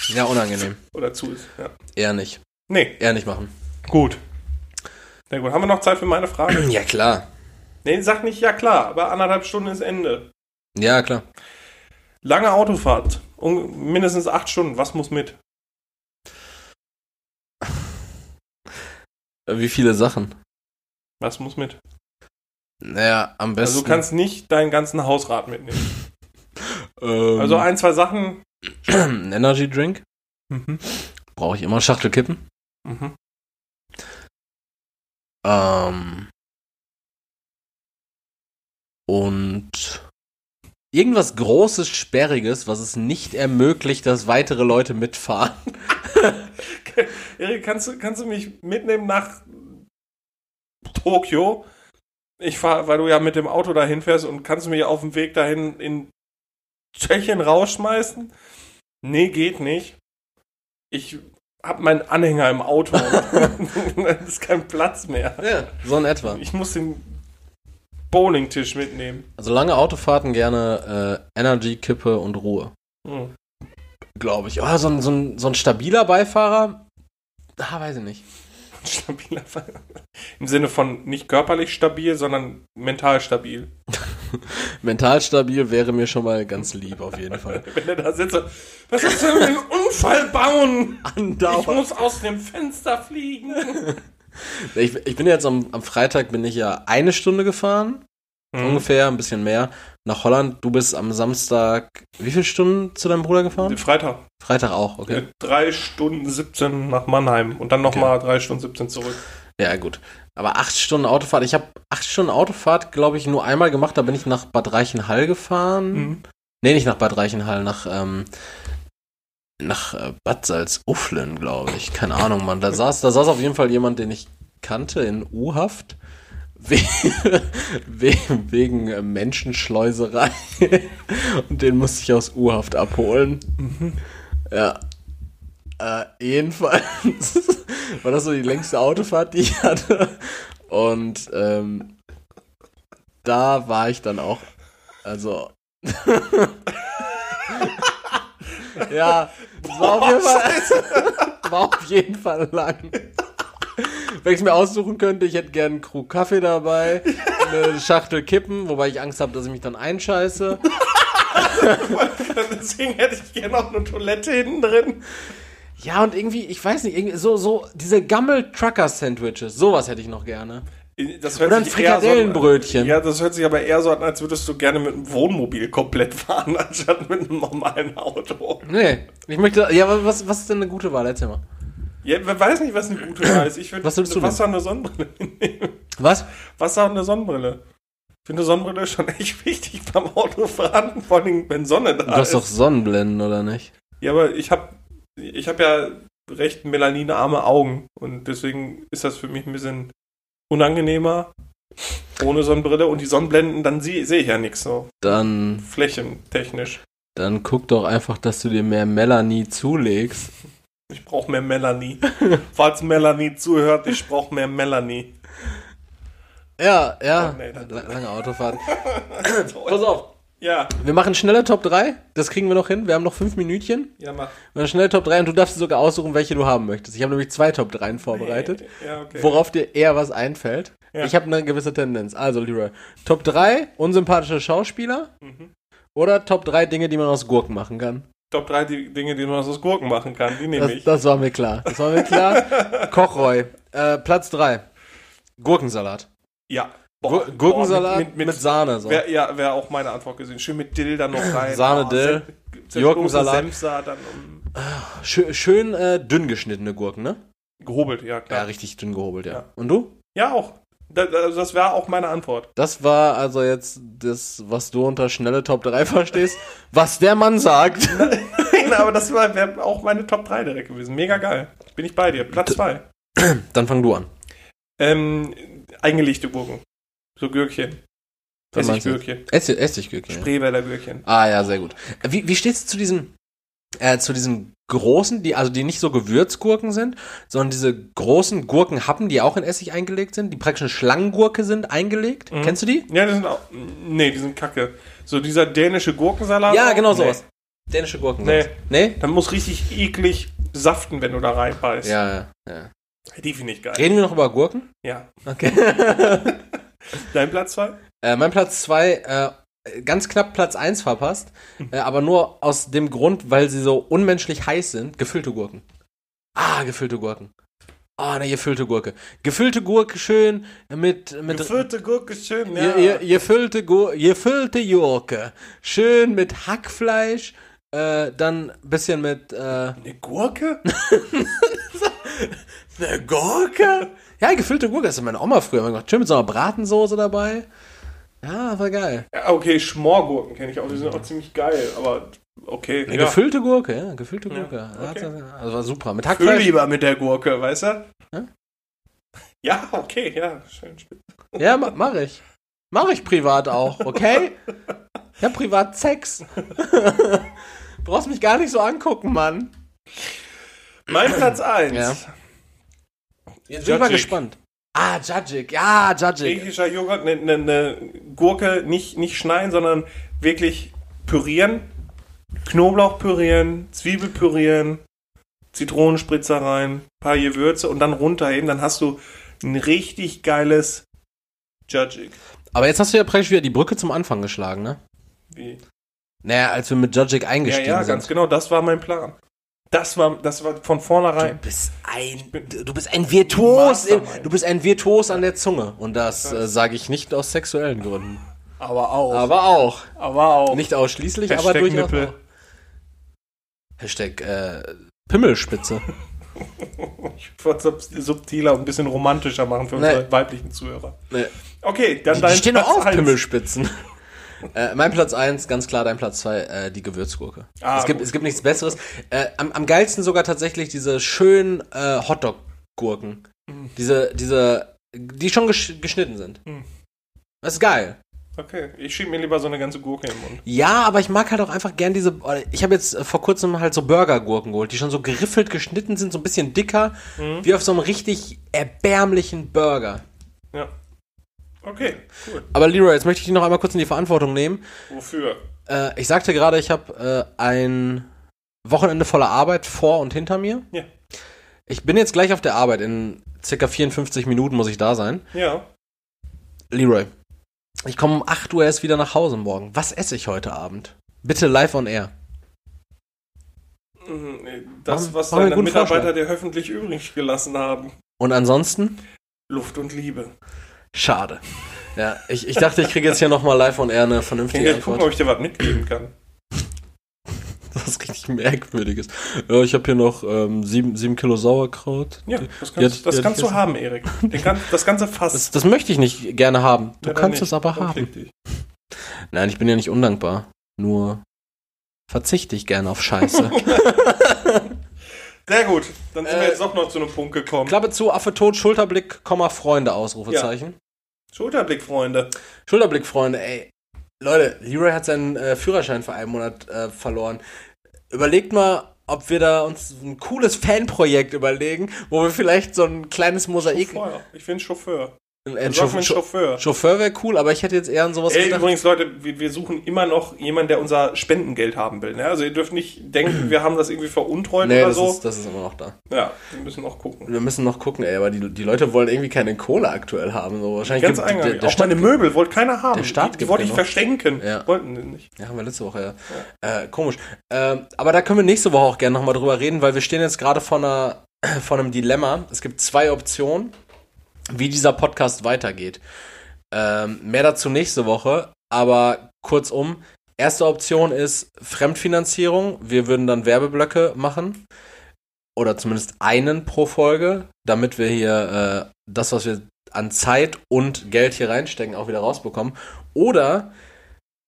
Ja, unangenehm. Oder zu ist. Ja. Eher nicht. Nee, Eher nicht machen. gut. Na gut, haben wir noch Zeit für meine Frage? *clears throat* Ja, klar. Nee, sag nicht ja klar, aber anderthalb Stunden ist Ende. Ja, klar. Lange Autofahrt, mindestens acht Stunden, was muss mit? Wie viele Sachen? Was muss mit? Naja, am besten. Also du kannst nicht deinen ganzen Hausrat mitnehmen. *laughs* ähm, Also ein, zwei Sachen. ein *clears throat* Energy Drink. Mhm. Brauche ich immer Schachtelkippen. Mhm. Ähm, und irgendwas Großes, Sperriges, was es nicht ermöglicht, dass weitere Leute mitfahren. *laughs* Erik, kannst du, kannst du mich mitnehmen nach Tokio? Ich fahre, weil du ja mit dem Auto dahin fährst und kannst du mich auf dem Weg dahin in Tschechien rausschmeißen? Nee, geht nicht. Ich hab meinen Anhänger im Auto. *laughs* *laughs* da ist kein Platz mehr. Ja, so in etwa. Ich muss den Bowlingtisch mitnehmen. Also lange Autofahrten gerne äh, Energy, Kippe und Ruhe. Hm. Glaube ich. Oh, so, ein, so, ein, so ein stabiler Beifahrer? Ah, weiß ich nicht. *laughs* Stabiler Fall. Im Sinne von nicht körperlich stabil, sondern mental stabil. *laughs* Mental stabil wäre mir schon mal ganz lieb, auf jeden Fall. *laughs* Wenn er da sitzt, so, was ist denn ein Unfall bauen? Ich Andauernd. muss aus dem Fenster fliegen. *laughs* Ich, ich bin jetzt am, am Freitag bin ich ja eine Stunde gefahren. Mhm. Ungefähr, ein bisschen mehr. Nach Holland. Du bist am Samstag wie viele Stunden zu deinem Bruder gefahren? Freitag. Freitag auch, okay. Drei Stunden 17 nach Mannheim und dann nochmal drei Stunden 17 zurück. Ja, gut. Aber acht Stunden Autofahrt. Ich habe acht Stunden Autofahrt, glaube ich, nur einmal gemacht. Da bin ich nach Bad Reichenhall gefahren. Mhm. Nee, nicht nach Bad Reichenhall, nach, ähm, nach äh, Bad Salzuflen, glaube ich. Keine Ahnung, Mann. Da saß, da saß auf jeden Fall jemand, den ich kannte in U-Haft. We *laughs* we wegen äh, Menschenschleuserei. *laughs* Und den musste ich aus U-Haft abholen. Ja. Äh, jedenfalls *laughs* war das so die längste Autofahrt, die ich hatte. Und ähm, da war ich dann auch, also ja, es war auf jeden Fall, *laughs* war auf jeden Fall lang. Wenn ich es mir aussuchen könnte, ich hätte gern einen Krug Kaffee dabei, eine Schachtel Kippen, wobei ich Angst habe, dass ich mich dann einscheiße. *laughs* Deswegen hätte ich gerne noch eine Toilette hinten drin. Ja, und irgendwie, ich weiß nicht, irgendwie so, so diese Gammel-Trucker-Sandwiches, sowas hätte ich noch gerne. Das hört Oder ein sich Frikadellenbrötchen. So, ja, das hört sich aber eher so an, als würdest du gerne mit einem Wohnmobil komplett fahren, *laughs* anstatt mit einem normalen Auto. Nee, ich möchte, ja, was, was ist denn eine gute Wahl? Erzähl mal. Ja, wer weiß nicht, was eine gute Wahl ist. Ich würde Was denn? Wasser und eine Sonnenbrille *laughs* nehmen. Was? Wasser und eine Sonnenbrille. Ich finde Sonnenbrille schon *laughs* echt wichtig beim Autofahren, vor allem wenn Sonne da Du hast ist. doch Sonnenblenden, oder nicht? Ja, aber ich habe ich hab ja recht melaninarme Augen und deswegen ist das für mich ein bisschen unangenehmer ohne Sonnenbrille und die Sonnenblenden, dann sehe seh ich ja nichts so Dann, flächentechnisch. dann guck doch einfach, dass du dir mehr Melanie zulegst. Ich brauche mehr Melanie. *laughs* Falls Melanie zuhört, ich brauche mehr Melanie. Ja, ja. Oh, nee, lange Autofahrt. *laughs* Pass auf. Ja, Wir machen schnelle Top 3. Das kriegen wir noch hin. Wir haben noch fünf Minütchen. ja, mach. Wir machen schnelle Top 3 und du darfst sogar aussuchen, welche du haben möchtest. Ich habe nämlich zwei Top 3 vorbereitet. Ja, okay. Worauf dir eher was einfällt. Ja. Ich habe eine gewisse Tendenz. Also, Leroy. Top 3 unsympathische Schauspieler. Mhm. Oder Top 3 Dinge, die man aus Gurken machen kann. Top 3 die Dinge, die man aus Gurken machen kann, die nehme Das, ich. das war mir klar. Das war mir klar. *laughs* Kochroy. Äh, Platz 3. Gurkensalat. Ja. Boah, Gurkensalat boah, mit, Sahne. So. Wär, ja, wäre auch meine Antwort gewesen. Schön mit Dill dann noch rein. Sahne, Oh, Dill, Gurkensalat. Um, Schön, schön äh, dünn geschnittene Gurken, ne? gehobelt, ja Ja, klar. richtig dünn gehobelt, ja. Ja. Und du? Ja, auch. Das, das wäre auch meine Antwort. Das war also jetzt das, was du unter schnelle Top 3 *laughs* verstehst. was der Mann sagt. *laughs* Nein, aber das wäre auch meine Top 3 direkt gewesen. Mega geil. Bin ich bei dir. Platz 2. *clears throat* Dann fang du an. Ähm, eingelegte Gurken. So Gürkchen. Essiggürkchen. Essig, Essiggürkchen. Spreewälder Gürkchen. Ah ja, sehr gut. Wie, wie stehst du zu diesen, äh, zu diesen großen, die, also die nicht so Gewürzgurken sind, sondern diese großen Gurkenhappen, die auch in Essig eingelegt sind, die praktisch eine Schlangengurke sind, eingelegt? Mhm. Kennst du die? Ja, die sind auch. Nee, die sind kacke. So dieser dänische Gurkensalat. Ja, genau Nee. sowas. Dänische Gurken. Nee. Nee? Dann muss richtig eklig saften, wenn du da reinbeißt. Ja, ja. Die finde ich geil. Reden wir noch über Gurken? Ja. Okay. *laughs* *laughs* *laughs* Dein Platz 2? Äh, mein Platz 2, äh, ganz knapp Platz 1 verpasst, äh, aber nur aus dem Grund, weil sie so unmenschlich heiß sind, gefüllte Gurken. Ah, gefüllte Gurken. Ah, eine gefüllte Gurke. Gefüllte Gurke schön mit, mit Gefüllte Gurke schön, ja. ja. gefüllte, Gur gefüllte Gurke. Schön mit Hackfleisch, äh, dann ein bisschen mit, äh, Eine Gurke? *laughs* eine Gurke? Ja, gefüllte Gurke, das hat meine Oma früher immer gemacht. Schön mit so einer Bratensoße dabei. Ja, war geil. Ja, okay, Schmorgurken kenne ich auch. Die sind auch ziemlich geil, aber okay. Eine ja. gefüllte Gurke, ja, gefüllte Ja, Gurke. okay. Also war super. Mit Füll Hackfleisch. lieber mit der Gurke, weißt du? Ja? Ja, okay, ja, schön. Ja, ma mach ich. Mach ich privat auch, okay? *laughs* Ich hab privat Sex. *laughs* Brauchst mich gar nicht so angucken, Mann. Mein Platz 1. Ja. Jetzt bin ich mal gespannt. Ah, Judgig. Ja, Judgig. Griechischer Joghurt, eine ne, ne Gurke nicht, nicht schneiden, sondern wirklich pürieren. Knoblauch pürieren, Zwiebel pürieren, Zitronenspritzer rein, paar Gewürze und dann runterheben. Dann hast du ein richtig geiles Judgig. Aber jetzt hast du ja praktisch wieder die Brücke zum Anfang geschlagen, ne? Wie? Naja, als wir mit Ja, eingestiegen ja, sind. ganz genau, das war mein Plan. Das war, das war von vornherein. Du bist ein, du bist ein Virtuos, im, du bist ein Virtuos an der Zunge. Und das äh, sage ich nicht aus sexuellen Gründen. Aber auch. Aber auch. aber auch. Nicht ausschließlich, Hashtag aber durchaus Nippel. auch. Hashtag äh, Pimmelspitze. *laughs* Ich würde es subtiler und ein bisschen romantischer machen für unsere Nee. weiblichen Zuhörer. Nee. Okay, dann Die, dein stehen Platz auf eins. Pimmelspitzen. Äh, mein Platz 1, ganz klar dein Platz 2, äh, die Gewürzgurke. Ah, es, gibt, gut. es gibt nichts Besseres. Äh, am, am geilsten sogar tatsächlich diese schönen äh, Hotdog-Gurken. Mhm. Diese, diese, die schon gesch geschnitten sind. Mhm. Das ist geil. Okay, ich schieb mir lieber so eine ganze Gurke im Mund. Ja, aber ich mag halt auch einfach gern diese. Ich habe jetzt äh, vor kurzem halt so Burgergurken geholt, die schon so geriffelt geschnitten sind, so ein bisschen dicker, Mhm. wie auf so einem richtig erbärmlichen Burger. Ja. Okay, cool. Aber Leroy, jetzt möchte ich dich noch einmal kurz in die Verantwortung nehmen. Wofür? Äh, ich sagte gerade, ich habe äh, ein Wochenende voller Arbeit vor und hinter mir. Ja. Ich bin jetzt gleich auf der Arbeit. In circa 54 Minuten muss ich da sein. Ja. Leroy, ich komme um 8 Uhr erst wieder nach Hause morgen. Was esse ich heute Abend? Bitte live on air. Mhm, Das, was machen deine Mitarbeiter dir öffentlich übrig gelassen haben. Und ansonsten? Luft und Liebe. Schade. Ja, ich, ich dachte, ich kriege jetzt hier nochmal live on air eine Ich vernünftige kann jetzt gucken, ob Antwort. ich dir was mitgeben kann. *laughs* Das ist richtig merkwürdiges. Ja, ich habe hier noch ähm, sieben, sieben Kilo Sauerkraut. Ja, das kannst, hat- das kannst du haben, Erik. Kann, das ganze Fass. Das, das möchte ich nicht gerne haben. Du Ja, kannst nicht. es aber Dann haben. Nein, ich bin ja nicht undankbar. Nur verzichte ich gerne auf Scheiße. *laughs* Sehr gut. Dann sind wir Äh, jetzt doch noch zu einem Punkt gekommen. Klappe zu, Affe tot, Schulterblick, Komma, Freunde, Ausrufezeichen. Schulterblick, Freunde. Schulterblick, Freunde, ey. Leute, Leroy hat seinen äh, Führerschein für einen Monat äh, verloren. Überlegt mal, ob wir da uns ein cooles Fanprojekt überlegen, wo wir vielleicht so ein kleines Mosaik. Chauffeur. Ich bin Chauffeur. Ein, Chauffe- einen Chauffeur. Chauffeur wäre cool, aber ich hätte jetzt eher an sowas Ey, gedacht. übrigens, Leute, wir, wir suchen immer noch jemanden, der unser Spendengeld haben will. Ne? Also ihr dürft nicht denken, *clears throat* wir haben das irgendwie veruntreut Nee, oder das, so. ist, das ist immer noch da. Ja, wir müssen noch gucken. Wir müssen noch gucken, ey, aber die, die Leute wollen irgendwie keine Kohle aktuell haben. So. Wahrscheinlich Ganz gibt- der, der Auch meine Möbel wollte keiner haben. der Staat die, die wollte ja ich verschenken. Ja. Wollten sie nicht. Ja, haben wir letzte Woche, ja. Äh, komisch. Ähm, aber da können wir nächste Woche auch gerne nochmal drüber reden, weil wir stehen jetzt gerade vor, einer, *clears throat* vor einem Dilemma. Es gibt zwei Optionen, wie dieser Podcast weitergeht. Ähm, mehr dazu nächste Woche, aber kurzum. Erste Option ist Fremdfinanzierung. Wir würden dann Werbeblöcke machen. Oder zumindest einen pro Folge, damit wir hier äh, das, was wir an Zeit und Geld hier reinstecken, auch wieder rausbekommen. Oder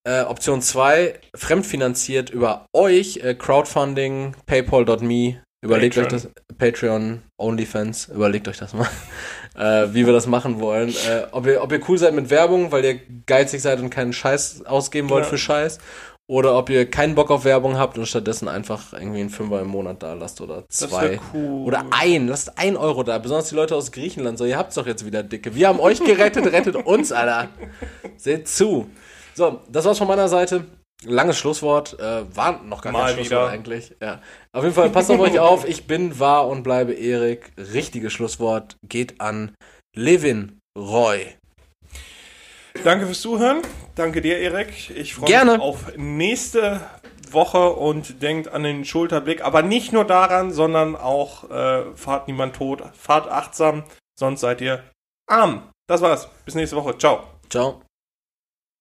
äh, Option 2, fremdfinanziert über euch, äh, Crowdfunding, paypal.me, überlegt Patreon. euch das, Patreon, OnlyFans, überlegt euch das mal, äh, wie wir das machen wollen. Äh, ob, ihr, ob ihr cool seid mit Werbung, weil ihr geizig seid und keinen Scheiß ausgeben wollt Ja. für Scheiß. Oder ob ihr keinen Bock auf Werbung habt und stattdessen einfach irgendwie einen Fünfer im Monat da lasst oder Das zwei. wär cool. Oder ein, lasst ein Euro da, besonders die Leute aus Griechenland. So, ihr habt's doch jetzt wieder dicke. Wir haben euch gerettet, rettet uns, Alter. Seht zu. So, das war's von meiner Seite. Langes Schlusswort. Äh, war noch gar Mal kein Schlusswort wieder. eigentlich. Ja. Auf jeden Fall, passt auf euch auf. Ich bin, war und bleibe Erik. Richtiges Schlusswort geht an Levin Roy. Danke fürs Zuhören. Danke dir, Erik. Ich freue Gerne. mich auf nächste Woche und denkt an den Schulterblick. Aber nicht nur daran, sondern auch äh, fahrt niemand tot, fahrt achtsam, sonst seid ihr arm. Das war's. Bis nächste Woche. Ciao. Ciao.